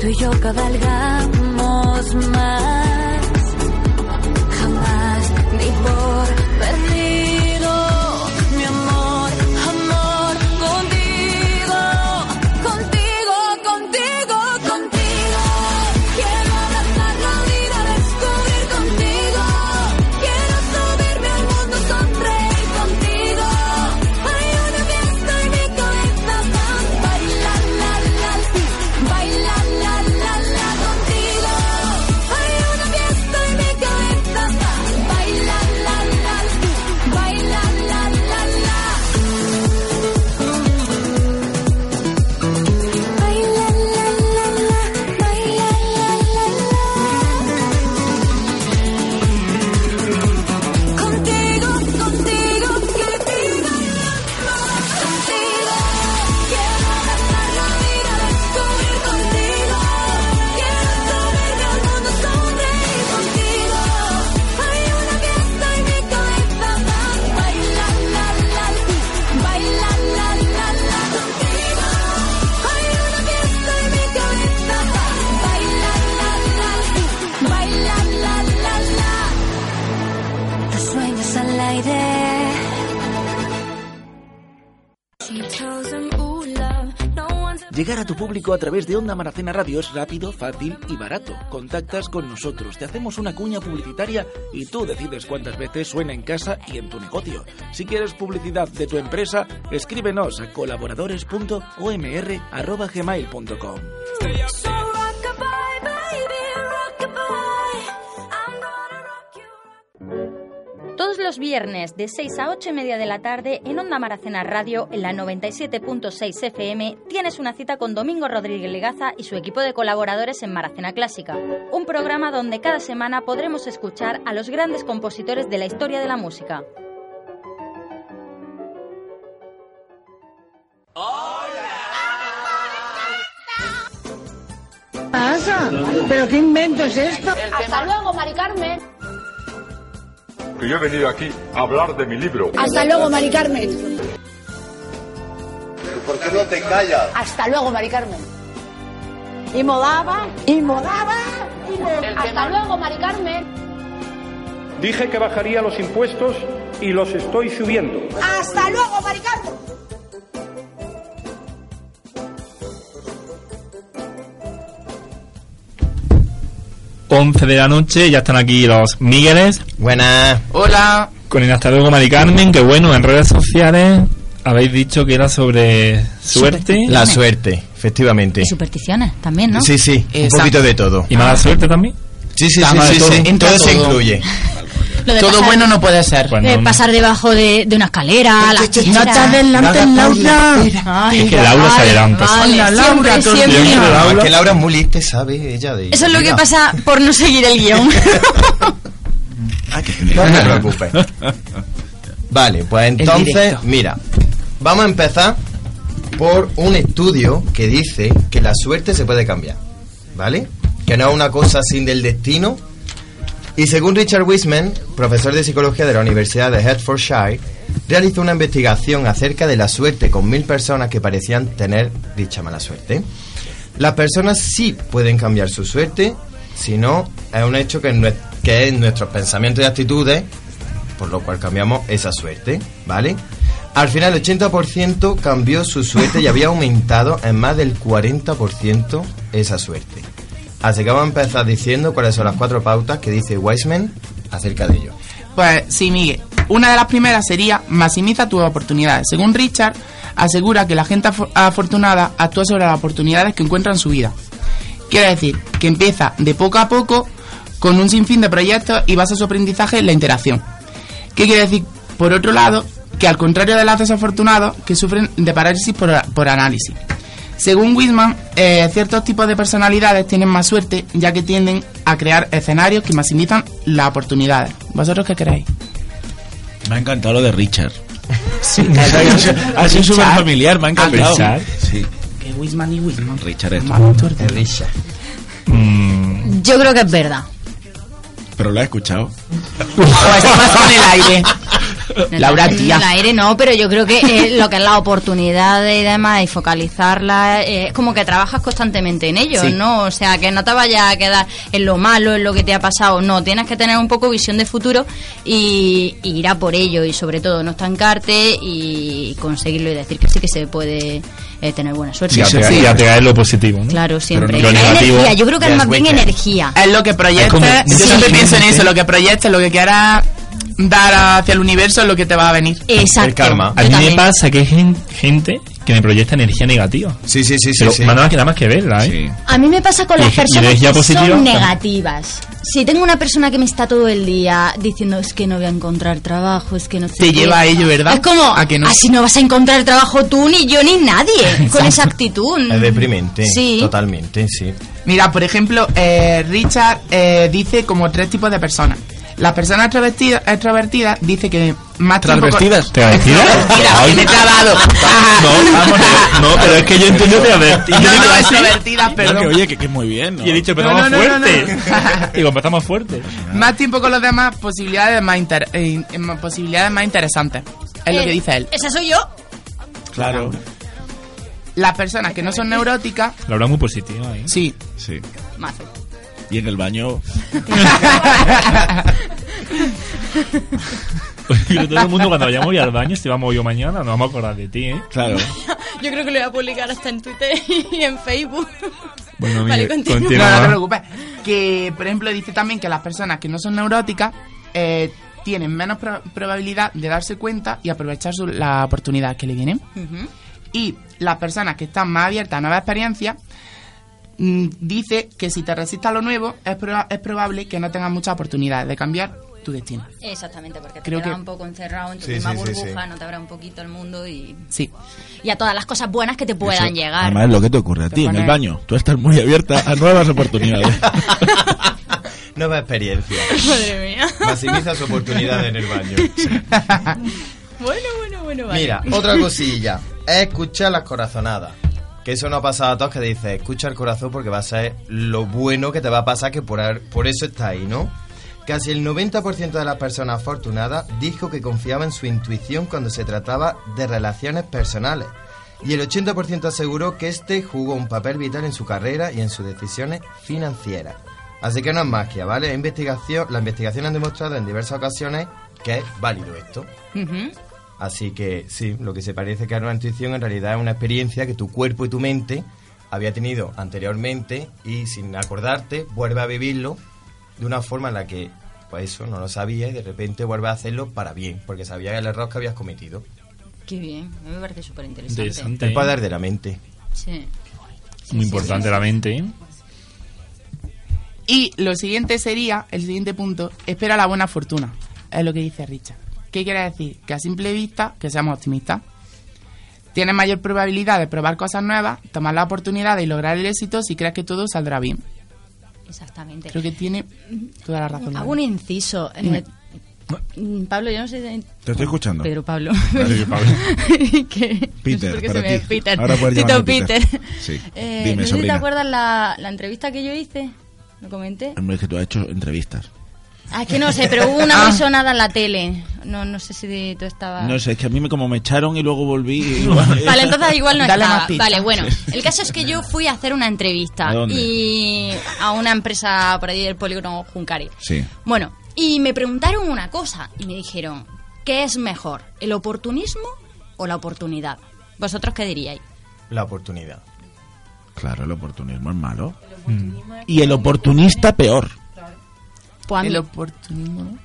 S6: tú y yo cabalgamos
S9: a través de Onda Maracena Radio es rápido, fácil y barato. Contactas con nosotros, te hacemos una cuña publicitaria y tú decides cuántas veces suena en casa y en tu negocio. Si quieres publicidad de tu empresa, escríbenos a colaboradores.omr.gmail.com
S2: los viernes de 6 a 8 y media de la tarde en Onda Maracena Radio en la 97.6 FM tienes una cita con Domingo Rodríguez Legaza y su equipo de colaboradores en Maracena Clásica. Un programa donde cada semana podremos escuchar a los grandes compositores de la historia de la música.
S24: pasa? ¿Pero qué invento es esto?
S25: Hasta luego, Mari Carmen.
S26: Que yo he venido aquí a hablar de mi libro.
S25: Hasta luego, Mari Carmen.
S26: ¿Por qué no te callas?
S25: Hasta luego, Mari Carmen.
S24: Y modaba, y modaba, y modaba.
S25: Hasta luego, Mari Carmen.
S27: Dije que bajaría los impuestos y los estoy subiendo.
S24: Hasta luego, Mari Carmen.
S7: 11 de la noche, ya están aquí los Migueles.
S28: Buenas.
S29: Hola.
S7: Con el hasta luego Mari Carmen, que bueno, en redes sociales habéis dicho que era sobre suerte.
S28: La suerte, efectivamente.
S2: Y supersticiones también, ¿no?
S28: Sí, sí, un
S29: Exacto.
S28: poquito de todo.
S7: ¿Y mala suerte también?
S28: Sí, sí, sí, sí,
S7: todo.
S28: sí.
S29: Entra
S28: Todo se
S29: todo.
S28: incluye.
S2: Lo de
S29: Todo
S2: pasar,
S29: bueno no puede ser.
S7: Bueno,
S2: eh, pasar debajo de, de una escalera, la
S29: No te adelantes, Laura.
S7: Es que Laura se adelanta.
S2: Vale,
S29: Hola, Laura,
S28: es que Laura es muy lista, ¿sabe? Ella de...
S2: Eso es lo que pasa por no seguir el guion.
S28: No te preocupes. Vale, pues entonces, mira, vamos a empezar por un estudio que dice que la suerte se puede cambiar, ¿vale? Que no es una cosa sin del destino. Y según Richard Wiseman, profesor de psicología de la Universidad de Hertfordshire, realizó una investigación acerca de la suerte con mil personas que parecían tener dicha mala suerte. Las personas sí pueden cambiar su suerte, si no, es un hecho que, nue- que es nuestros pensamientos y actitudes, por lo cual cambiamos esa suerte, ¿vale? Al final el 80% cambió su suerte y había aumentado en más del 40% esa suerte. Así que vamos a empezar diciendo cuáles son las cuatro pautas que dice Wiseman acerca de ello.
S29: Pues sí, Miguel. Una de las primeras sería maximiza tus oportunidades. Según Richard, asegura que la gente afo- afortunada actúa sobre las oportunidades que encuentra en su vida. Quiere decir que empieza de poco a poco con un sinfín de proyectos y basa su aprendizaje en la interacción. ¿Qué quiere decir? Por otro lado, que al contrario de los desafortunados que sufren de parálisis por, por análisis. Según Whitman, eh, ciertos tipos de personalidades tienen más suerte ya que tienden a crear escenarios que maximizan las oportunidades. ¿Vosotros qué creéis?
S8: Me ha encantado lo de Richard.
S29: Sí,
S8: ha sido súper familiar, me ha encantado.
S7: Richard.
S8: Sí,
S29: Que Whitman y Whitman.
S8: Richard es.
S28: Richard.
S7: Mm,
S2: Yo creo que es verdad.
S8: Pero lo he escuchado.
S29: O estás con el aire.
S2: No
S29: Laura, tía.
S2: el aire no, pero yo creo que eh, lo que es la oportunidad y demás y focalizarla eh, es como que trabajas constantemente en ello,
S28: Sí.
S2: ¿no? O sea, que no te vayas a quedar en lo malo, en lo que te ha pasado, no, tienes que tener un poco visión de futuro y, y ir a por ello y sobre todo no estancarte y conseguirlo y decir que sí que se puede eh, tener buena suerte.
S7: ya, te, ya te cae lo positivo, ¿no?
S2: Claro, siempre.
S7: Lo negativo.
S2: energía, yo creo que es más bien energía.
S29: Es lo que
S7: Es
S29: proyectes. Yo siempre
S7: Sí.
S29: pienso en eso, lo que proyectes, lo que quieras dar hacia el universo es lo que te va a venir.
S2: Exacto.
S28: El karma.
S7: A mí me pasa que hay gen- gente que me proyecta energía negativa.
S28: Sí, sí, sí, sí.
S7: Pero
S28: sí.
S7: más nada que nada más que verla, ¿eh?
S8: Sí.
S2: A mí me pasa con las personas que
S7: positiva
S2: son negativas. Si tengo una persona que me está todo el día diciendo es que no voy a encontrar trabajo, es que no sé
S29: Te
S2: qué".
S29: lleva a ello, ¿verdad?
S2: Es como,
S29: ¿A que no?
S2: así no vas a encontrar trabajo tú, ni yo, ni nadie, con esa actitud.
S28: Es deprimente.
S2: Sí.
S28: Totalmente, sí.
S29: Mira, por ejemplo, eh, Richard eh, dice como tres tipos de personas. Las personas extrovertidas, extrovertidas dice que más tiempo... con-
S8: ¿Transvestidas?
S7: Ay.
S29: que me he trabado.
S7: No, vamos, no, pero es que yo entiendo travestida.
S29: No,
S7: Yo digo
S29: no, extrovertidas,
S8: No,
S29: perdón.
S8: que, oye, que, que muy bien, ¿no?
S7: Y he dicho,
S29: No,
S7: empezamos
S29: no, no, no,
S7: fuerte.
S29: no.
S7: Digo, empezamos fuerte.
S29: Más tiempo con los demás, posibilidades más, inter- eh, eh, más posibilidades más interesantes. Es lo
S2: Eh,
S29: que dice él.
S2: Esa soy yo.
S8: Claro.
S29: Las personas que no son neuróticas,
S7: La verdad muy positiva, ¿eh?
S29: sí.
S8: Sí.
S2: Mazo.
S8: Y en el baño.
S7: Pero todo el mundo cuando vayamos ya al baño, si vamos yo mañana, nos vamos a acordar de ti, ¿eh?
S8: Claro.
S2: Yo creo que lo voy a publicar hasta en Twitter y en Facebook.
S7: Bueno,
S2: Vale, continúa.
S7: continúa.
S29: No, no te preocupes. Que, por ejemplo, dice también que las personas que no son neuróticas eh, tienen menos pro- probabilidad de darse cuenta y aprovechar su- la oportunidad que le vienen. Y las personas que están más abiertas a nuevas experiencias dice que si te resistes a lo nuevo es, proba- es probable que no tengas muchas oportunidades de cambiar tu destino.
S2: Exactamente, porque te
S29: Creo
S2: quedas
S29: que-
S2: un poco encerrado en tu
S28: Sí,
S2: misma
S28: sí,
S2: burbuja,
S28: sí.
S2: no te abre un poquito el mundo y,
S29: Sí.
S2: y a todas las cosas buenas que te puedan
S8: Eso,
S2: llegar.
S8: Además, es lo que te ocurre a ti en el baño. Tú estás muy abierta a nuevas oportunidades.
S28: Nueva experiencia.
S2: Madre mía.
S28: Maximiza su oportunidad en el baño.
S2: Bueno, bueno, bueno, vale.
S28: Mira, otra cosilla. Es escuchar las corazonadas. Que eso nos ha pasado a todos que dice, escucha el corazón porque va a ser lo bueno que te va a pasar, que por, por eso está ahí, ¿no? Casi el 90% de las personas afortunadas dijo que confiaba en su intuición cuando se trataba de relaciones personales. y el 80% aseguró que este jugó un papel vital en su carrera y en sus decisiones financieras. Así que no es magia, ¿vale? Investigación, la investigación han demostrado en diversas ocasiones que es válido esto. Así que sí, lo que se parece que es una intuición en realidad es una experiencia que tu cuerpo y tu mente había tenido anteriormente y sin acordarte vuelve a vivirlo de una forma en la que pues eso no lo sabía y de repente vuelve a hacerlo para bien, porque sabía el error que habías cometido.
S2: Qué bien, a mí me parece súper interesante.
S7: Interesante.
S28: El poder de la mente.
S2: Sí.
S7: Muy importante la mente. ¿eh?
S29: Y lo siguiente sería, el siguiente punto, espera la buena fortuna. Es lo que dice Richard. ¿Qué quiere decir? Que a simple vista, que seamos optimistas. Tienes mayor probabilidad de probar cosas nuevas, tomar la oportunidad y lograr el éxito si crees que todo saldrá bien.
S2: Exactamente.
S29: Creo que tiene toda la razón.
S2: Hago un inciso. Mm, Pablo, yo no sé. de-
S8: Te estoy escuchando.
S2: Pedro Pablo.
S8: Peter,
S2: no sé por qué
S8: para
S2: se me-
S8: ti.
S2: Peter.
S8: Ahora puedes
S2: Tito
S8: Peter.
S2: Peter.
S8: Sí.
S2: Eh,
S8: Dime,
S2: no sé si te acuerdas la, la entrevista que yo hice. ¿Lo comenté?
S8: Hombre, es que tú has hecho entrevistas.
S2: Ah, es que no sé, pero hubo una
S8: Ah.
S2: sonada en la tele. No, no sé si tú estabas.
S8: No sé, es que a mí me como me echaron y luego volví. y igual-
S2: Vale, entonces igual no
S29: Dale
S2: estaba. Vale, bueno, el caso es que yo fui a hacer una entrevista
S8: ¿A dónde?
S2: y a una empresa por ahí del polígono Juncari.
S8: Sí.
S2: Bueno, y me preguntaron una cosa y me dijeron, ¿qué es mejor, el oportunismo o la oportunidad? ¿Vosotros qué diríais?
S28: La oportunidad.
S8: Claro, el oportunismo es malo. Y el oportunista peor.
S2: Pues
S29: El oportunismo, ¿no?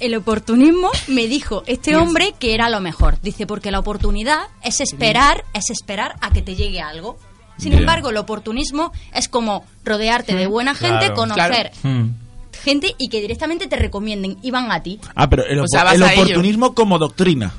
S2: El oportunismo me dijo este hombre que era lo mejor. Dice, porque la oportunidad es esperar, es esperar a que te llegue algo. Sin
S8: Bien.
S2: embargo, el oportunismo es como rodearte de buena gente,
S8: Claro.
S2: conocer
S8: Hmm.
S2: gente y que directamente te recomienden y van a ti.
S8: Ah, pero el,
S2: O sea,
S8: opor-
S2: vas
S8: el
S2: a ello.
S8: oportunismo como doctrina.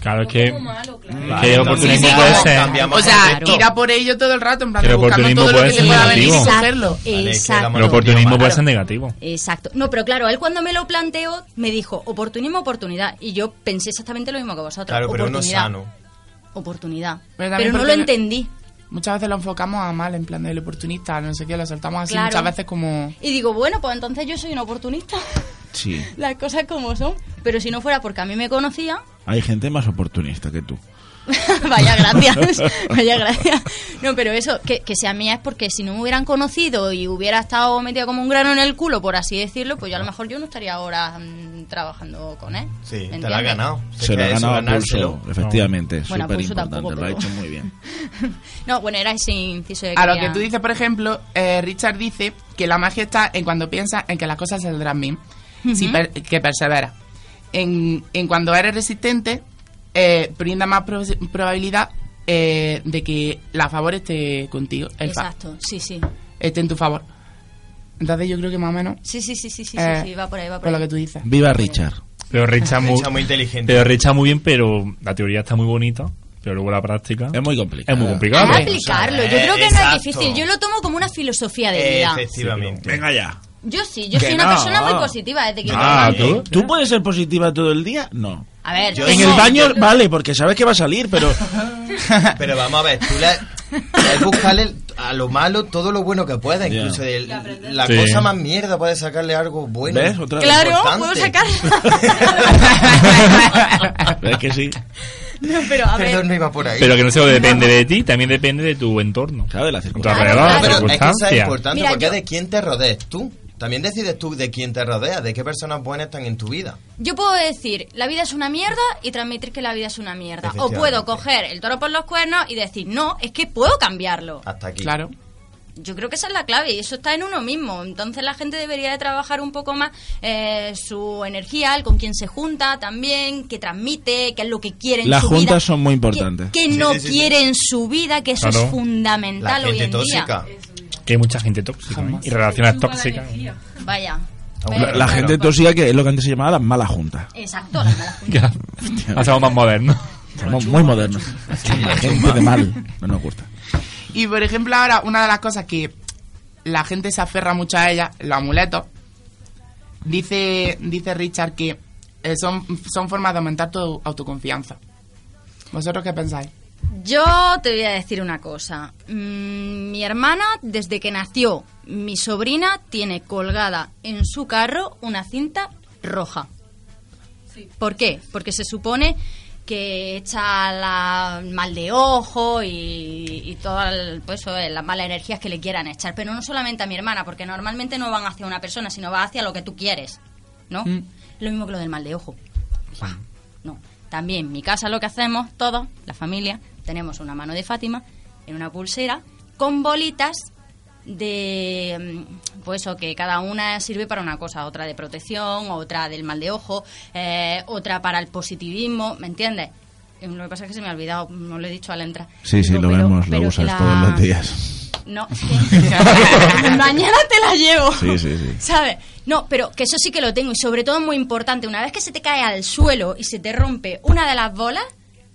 S7: Claro, es que.
S8: Vale,
S7: que el oportunismo puede ser.
S29: O sea, ir a por ello todo el rato, en plan,
S7: Que el
S29: buscando
S7: oportunismo
S29: todo lo que
S7: ser
S29: te pueda venir y
S7: negativo.
S29: cogerlo.
S2: Exacto.
S7: El oportunismo puede
S2: Claro.
S7: ser negativo.
S2: Exacto. No, pero claro, él cuando me lo planteó me dijo oportunismo, oportunidad. Y yo pensé exactamente lo mismo que vosotros.
S28: Claro, pero no
S2: oportunidad.
S28: sano.
S2: Oportunidad.
S29: Pero
S2: no lo entendí.
S29: Muchas veces lo enfocamos a mal, en plan del oportunista, no sé qué, lo saltamos así
S2: Claro.
S29: muchas veces como...
S2: Y digo, bueno, pues entonces yo soy un oportunista.
S8: Sí.
S2: Las cosas como son. Pero si no fuera porque a mí me conocía,
S8: Hay gente más oportunista que tú.
S2: vaya gracias. vaya gracias. No, pero eso, que, que sea mía es porque si no me hubieran conocido y hubiera estado metida como un grano en el culo, por así decirlo, pues yo a lo mejor yo no estaría ahora mm, trabajando con él.
S28: Sí,
S2: ¿Me
S28: te la ha ganado.
S8: Se lo ha
S28: que
S8: ganado a
S28: ganárselo.
S8: pulso, efectivamente.
S2: Bueno, a
S8: Súper importante,
S2: tampoco,
S8: lo ha
S2: pero-
S8: hecho muy bien.
S2: No, bueno, era ese inciso de
S29: A lo que tú dices, por ejemplo, eh, Richard dice que la magia está en cuando piensas en que las cosas saldrán bien, si
S2: Ujú.
S29: per- que perseveras. En, en cuando eres resistente, eh, brinda más pro- probabilidad eh, de que la favor esté contigo, el
S2: Exacto, sí, sí.
S29: esté en tu favor. Entonces yo creo que más o menos...
S2: Sí, sí, sí, sí, sí,
S29: eh,
S2: sí, sí, va por ahí, va por
S29: con lo
S2: ahí.
S29: que tú dices.
S8: Viva Richard.
S7: Pero Richard muy,
S28: Richard muy inteligente.
S7: Pero Richard muy bien, pero la teoría está muy bonita. Pero luego la práctica.
S8: Es muy complicado.
S7: Es muy complicado.
S2: Es aplicarlo, yo creo que no
S28: Exacto.
S2: es difícil. Yo lo tomo como una filosofía de vida.
S28: Efectivamente.
S8: Venga ya.
S2: Yo sí, yo
S8: Que
S2: soy una
S8: no.
S2: persona muy positiva desde que
S8: Ah, ¿tú? ¿Tú puedes ser positiva todo el día? No.
S2: A ver,
S8: en
S2: tengo-
S8: el baño, vale, porque sabes que va a salir, pero...
S28: Pero vamos a ver, tú le, le buscarle a lo malo todo lo bueno que pueda,
S8: Ya.
S28: incluso de la
S8: Sí.
S28: cosa más mierda puedes sacarle algo bueno.
S8: ¿Ves? Otra.
S2: Claro,
S28: importante.
S2: puedo sacar.
S8: Es que sí.
S2: No, pero a ver.
S28: Perdón, no iba por ahí.
S7: Pero que no solo depende de ti, también depende de tu entorno.
S8: Claro, de la circunstancia.
S28: Claro,
S7: de
S28: pero es que eso es importante
S2: Mira,
S28: porque
S2: yo-
S28: es de quién te rodees tú. También decides tú de quién te rodeas, de qué personas buenas están en tu vida.
S2: Yo puedo decir, la vida es una mierda y transmitir que la vida es una mierda. O puedo coger el toro por los cuernos y decir, no, es que puedo cambiarlo.
S28: Hasta aquí.
S29: Claro.
S2: Yo creo que esa es la clave y eso está en uno mismo. Entonces la gente debería de trabajar un poco más eh, su energía, el con quién se junta también, que transmite, qué es lo que quiere en
S8: Las
S2: su vida.
S8: juntas son muy importantes.
S2: Que
S28: Sí,
S2: no
S28: sí, sí, sí.
S2: quiere en su vida, que eso
S7: Claro.
S2: es fundamental
S28: La
S2: hoy
S28: gente
S2: en día.
S7: Que hay mucha gente tóxica y relaciones tóxicas.
S2: Vaya.
S8: La, la gente tóxica que es lo que antes se llamaba las malas juntas.
S2: Exacto, la mala junta.
S7: Hacemos más modernos.
S8: Somos muy modernos. La gente de mal no nos gusta.
S29: Y por ejemplo ahora, una de las cosas que la gente se aferra mucho a ella, los amuletos, dice, dice Richard que eh, son, son formas de aumentar tu autoconfianza. ¿Vosotros qué pensáis?
S2: Yo te voy a decir una cosa. Mm, mi hermana, desde que nació, mi sobrina tiene colgada en su carro una cinta roja. ¿Por qué? Porque se supone que echa la mal de ojo y, y todas pues, eso, eh, las malas energías que le quieran echar. Pero no solamente a mi hermana, porque normalmente no van hacia una persona, sino va hacia lo que tú quieres, ¿no?
S7: Mm.
S2: Lo mismo que lo del mal de ojo. Bah, No. También en mi casa lo que hacemos todos, la familia, tenemos una mano de Fátima en una pulsera con bolitas de mm, pues eso que cada una sirve para una cosa otra de protección otra del mal de ojo eh, otra para el positivismo ¿me entiendes? Eh, lo que pasa es que se me ha olvidado no lo he dicho al entrar
S8: Sí, sí,
S2: Digo,
S8: lo
S2: pero-
S8: vemos, lo
S2: pero que
S8: usas
S2: la-
S8: todos los días.
S2: no mañana te la llevo
S8: Sí, sí, sí.
S2: ¿Sabes? No, pero que eso sí que lo tengo y sobre todo muy importante, una vez que se te cae al suelo y se te rompe una de las bolas,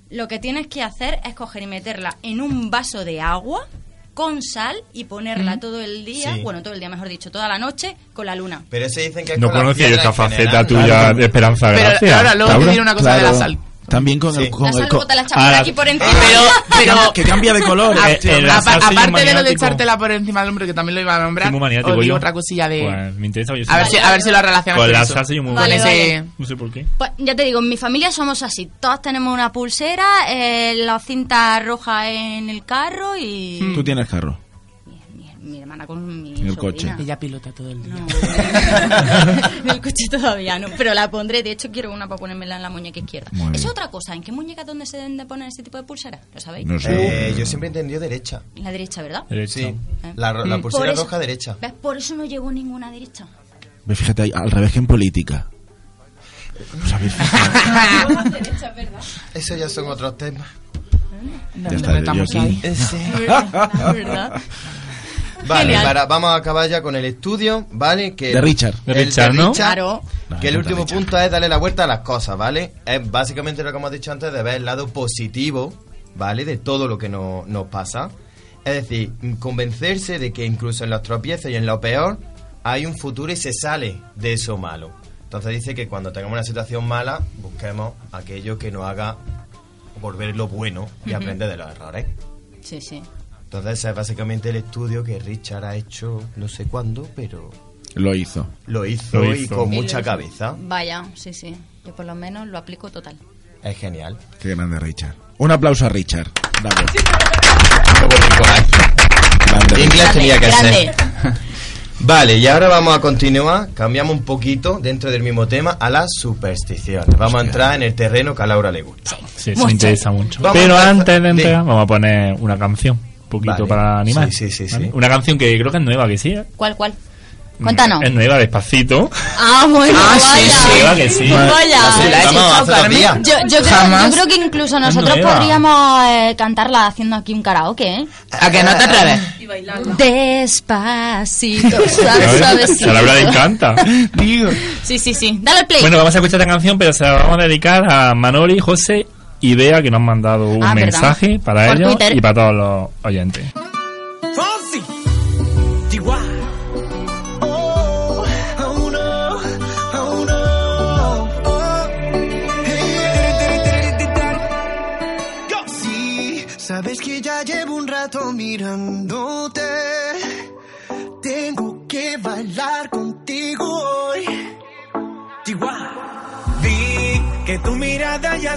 S2: lo que tienes que hacer es coger y meterla en un vaso de agua con sal y ponerla todo el día,
S28: Sí.
S2: bueno, todo el día mejor dicho, toda la noche con la luna.
S28: Pero ese dicen que es
S7: No
S28: con
S7: conocía esta faceta
S28: general.
S7: tuya
S8: Claro.
S7: de Esperanza
S29: Pero
S7: Gracia.
S29: ahora, luego te diré una cosa de la sal.
S8: También con el... Con
S2: La
S8: el
S2: sal
S8: co-
S2: luego te la
S8: Ah,
S2: aquí por encima.
S29: Pero, pero
S8: que cambia de color.
S29: A-
S7: Eh,
S29: aparte de lo de echártela por encima del hombro, que también lo iba a nombrar, os digo otra cosilla de...
S7: Pues me interesa. Yo
S29: a, ver si, a ver si lo relacionas
S7: Con
S29: con
S7: la
S29: eso.
S7: salsa yo muy
S2: vale.
S7: No sé por qué.
S2: Pues ya te digo, en mi familia somos así. Todos tenemos una pulsera, eh, la cinta roja en el carro y
S8: Tú tienes carro.
S2: Mi hermana con mi
S8: el
S2: sobrina.
S8: coche.
S29: Ella pilota todo el día.
S2: en el coche todavía no, pero la pondré. De hecho, quiero una para ponérmela en la muñeca izquierda. Es otra cosa. ¿En qué muñeca donde se deben de poner ese tipo de pulseras? ¿Lo sabéis?
S8: No sé.
S28: Eh, yo siempre he entendido derecha.
S2: La derecha, ¿verdad?
S28: Sí. La, ro- la
S2: Mm.
S28: pulsera
S2: eso-
S28: roja derecha.
S2: ¿Ves? Por eso no llegó ninguna derecha.
S8: Ve, Fíjate, ahí, al revés que en política. Fijado.
S28: Eso ya son otros temas.
S8: Ya está, yo aquí.
S28: Sí.
S2: ¿Verdad?
S28: Vale, para- vamos a acabar ya con el estudio, ¿vale? Que
S8: De Richard.
S7: De
S28: el
S7: Richard, ¿no?
S2: Claro.
S28: Que el último
S8: Richard.
S28: punto es darle la vuelta a las cosas, ¿vale? Es básicamente lo que hemos dicho antes de ver el lado positivo, ¿vale? De todo lo que no- nos pasa. Es decir, convencerse de que incluso en los tropiezos y en lo peor hay un futuro y se sale de eso malo. Entonces dice que cuando tengamos una situación mala, busquemos aquello que nos haga volver lo bueno y aprender de los errores.
S2: Sí, sí.
S28: Entonces ese es básicamente el estudio que Richard ha hecho no sé cuándo, pero
S8: Lo hizo.
S28: lo hizo,
S8: Lo
S28: y
S8: hizo.
S28: con
S2: Y lo
S28: mucha
S2: hizo.
S28: cabeza.
S2: Vaya, sí, sí. Yo por lo menos lo aplico total.
S28: Es genial.
S8: Qué grande Richard. Un aplauso a Richard. Bravo. Grande
S28: Inglés tenía que
S2: Grande.
S28: ser. Vale, y ahora vamos a continuar, cambiamos un poquito dentro del mismo tema a las supersticiones. Vamos a entrar en el terreno que a Laura le gusta.
S7: Sí, eso me interesa mucho.
S28: Vamos
S7: Pero antes de entrar, vamos a poner una canción. Poquito
S28: Vale.
S7: para animar.
S28: Sí, sí, sí,
S7: ¿vale?
S28: sí.
S7: Una canción que creo que es nueva, que sí. ¿eh?
S2: ¿Cuál, cuál? Cuéntanos.
S7: Es nueva, despacito.
S2: Ah, bueno,
S7: Ah, sí,
S2: vaya.
S7: sí. Nueva que sí.
S2: Vaya.
S28: La.
S2: Yo, yo, creo,
S29: Jamás.
S2: yo creo que incluso nosotros podríamos eh, cantarla haciendo aquí un karaoke, ¿eh?
S29: A que no te atreves.
S2: Despacito, suave,
S7: ¿Sabes?
S2: suavecito.
S7: A Laura le encanta.
S29: Digo.
S2: Sí, sí, sí. Dale al play.
S7: Bueno, vamos a escuchar esta canción, pero se la vamos a dedicar a Manoli, José y Bea, que nos han mandado un
S2: Ah,
S7: mensaje para
S2: Por
S7: ellos
S2: Twitter.
S7: y para todos los oyentes.
S1: Fonsi,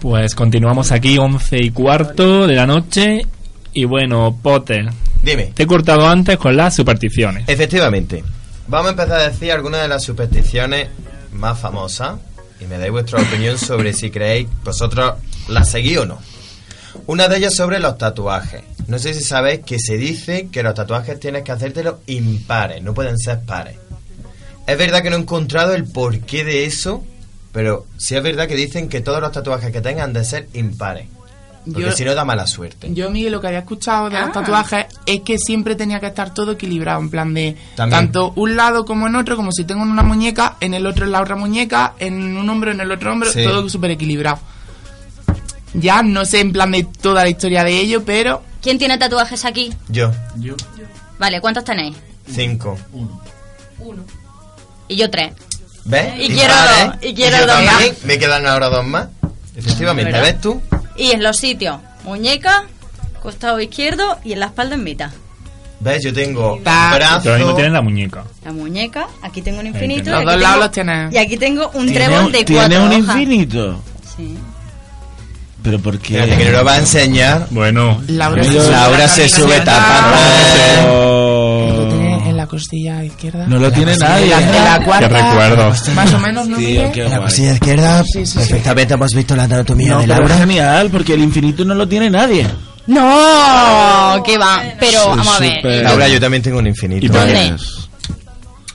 S7: Pues continuamos aquí, 11 y cuarto de la noche. Y bueno, Potter.
S28: Dime.
S7: Te he cortado antes con las supersticiones.
S28: Efectivamente. Vamos a empezar a decir algunas de las supersticiones más famosas y me dais vuestra opinión sobre si creéis vosotros las seguís o no. Una de ellas sobre los tatuajes. No sé si sabéis que se dice que los tatuajes tienes que hacértelos impares, no pueden ser pares. Es verdad que no he encontrado el porqué de eso, pero sí es verdad que dicen que todos los tatuajes que tengan han de ser impares. Porque si no da mala suerte.
S29: Yo, Miguel, lo que había escuchado de
S2: Ah.
S29: los tatuajes es que siempre tenía que estar todo equilibrado, en plan de
S28: También.
S29: tanto un lado como en otro, como si tengo en una muñeca, en el otro en la otra muñeca, en un hombro en el otro hombro,
S28: Sí.
S29: todo súper equilibrado. Ya no sé en plan de toda la historia de ello, pero
S2: ¿Quién tiene tatuajes aquí?
S28: Yo,
S8: Yo.
S2: Vale, ¿cuántos tenéis?
S28: cinco.
S2: Y yo tres.
S28: ¿Ves?
S2: Y quiero dos, y quiero dos
S28: también.
S2: más.
S28: Me quedan ahora dos más. Efectivamente,
S2: ¿Verdad?
S28: ¿ves tú?
S2: Y en los sitios, muñeca, costado izquierdo y en la espalda en mitad.
S28: ¿Ves? Yo tengo brazo.
S7: Pero ahora mismo tienes la muñeca.
S2: La muñeca, aquí tengo un infinito.
S29: Los
S2: y
S29: dos
S2: aquí
S29: lados los tienes.
S2: Y aquí tengo un
S8: Tiene
S2: trébol
S8: un-
S2: de
S8: Tiene
S2: cuatro
S8: un
S2: hojas.
S8: infinito.
S2: Sí.
S8: Pero ¿por qué?
S28: Fíjate que no lo va a enseñar.
S7: Bueno.
S29: Laura,
S28: Laura se sube tapando.
S29: La costilla izquierda.
S8: No lo tiene nadie.
S29: En la, en la cuarta,
S7: Qué recuerdos.
S29: Más o menos, ¿no?
S8: Tío, qué
S28: La
S8: guay.
S28: costilla izquierda,
S29: Sí, sí, sí.
S28: perfectamente hemos visto la anatomía
S8: No,
S28: de
S8: pero es
S28: Laura.
S8: genial, porque el infinito no lo tiene nadie.
S2: No, que va. Pero
S8: Sí,
S2: vamos a ver.
S28: Laura, yo también tengo un infinito.
S7: ¿Y?
S2: ¿Dónde?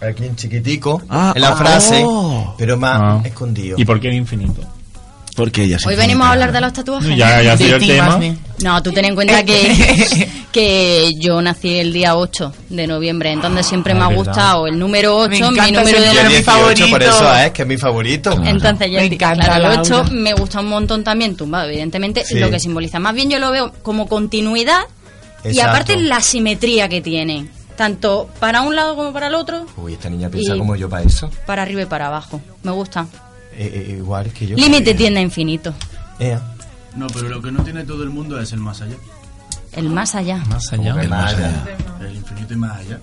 S28: Aquí en chiquitico,
S8: Ah,
S28: en la
S8: ah,
S28: frase,
S8: oh.
S28: pero más
S7: Ah.
S28: escondido.
S7: ¿Y por qué el infinito?
S8: Porque ella se
S2: Hoy venimos a hablar de los tatuajes.
S7: Ya, ya ha sido el tema.
S2: No, tú ten en cuenta que, que yo nací el día 8 de noviembre, entonces siempre
S7: Ah,
S2: me ha gustado el número 8, mi número de
S29: número, mi
S28: 18, por
S29: favorito.
S28: eso es que es mi favorito.
S2: Entonces ya
S29: Me encanta,
S2: claro, el
S29: Laura.
S2: 8 me gusta un montón también tumbado, evidentemente,
S28: Sí.
S2: lo que simboliza. Más bien yo lo veo como continuidad y aparte la simetría que tiene, tanto para un lado como para el otro,
S28: Uy, esta niña piensa como yo para eso.
S2: para arriba y para abajo. Me gusta.
S28: Eh, eh, igual que yo.
S2: Límite tiende a infinito.
S28: Ea.
S8: No, pero lo que no tiene todo el mundo es el más allá.
S2: El más allá.
S7: Más allá.
S28: El más allá.
S8: El infinito y más allá.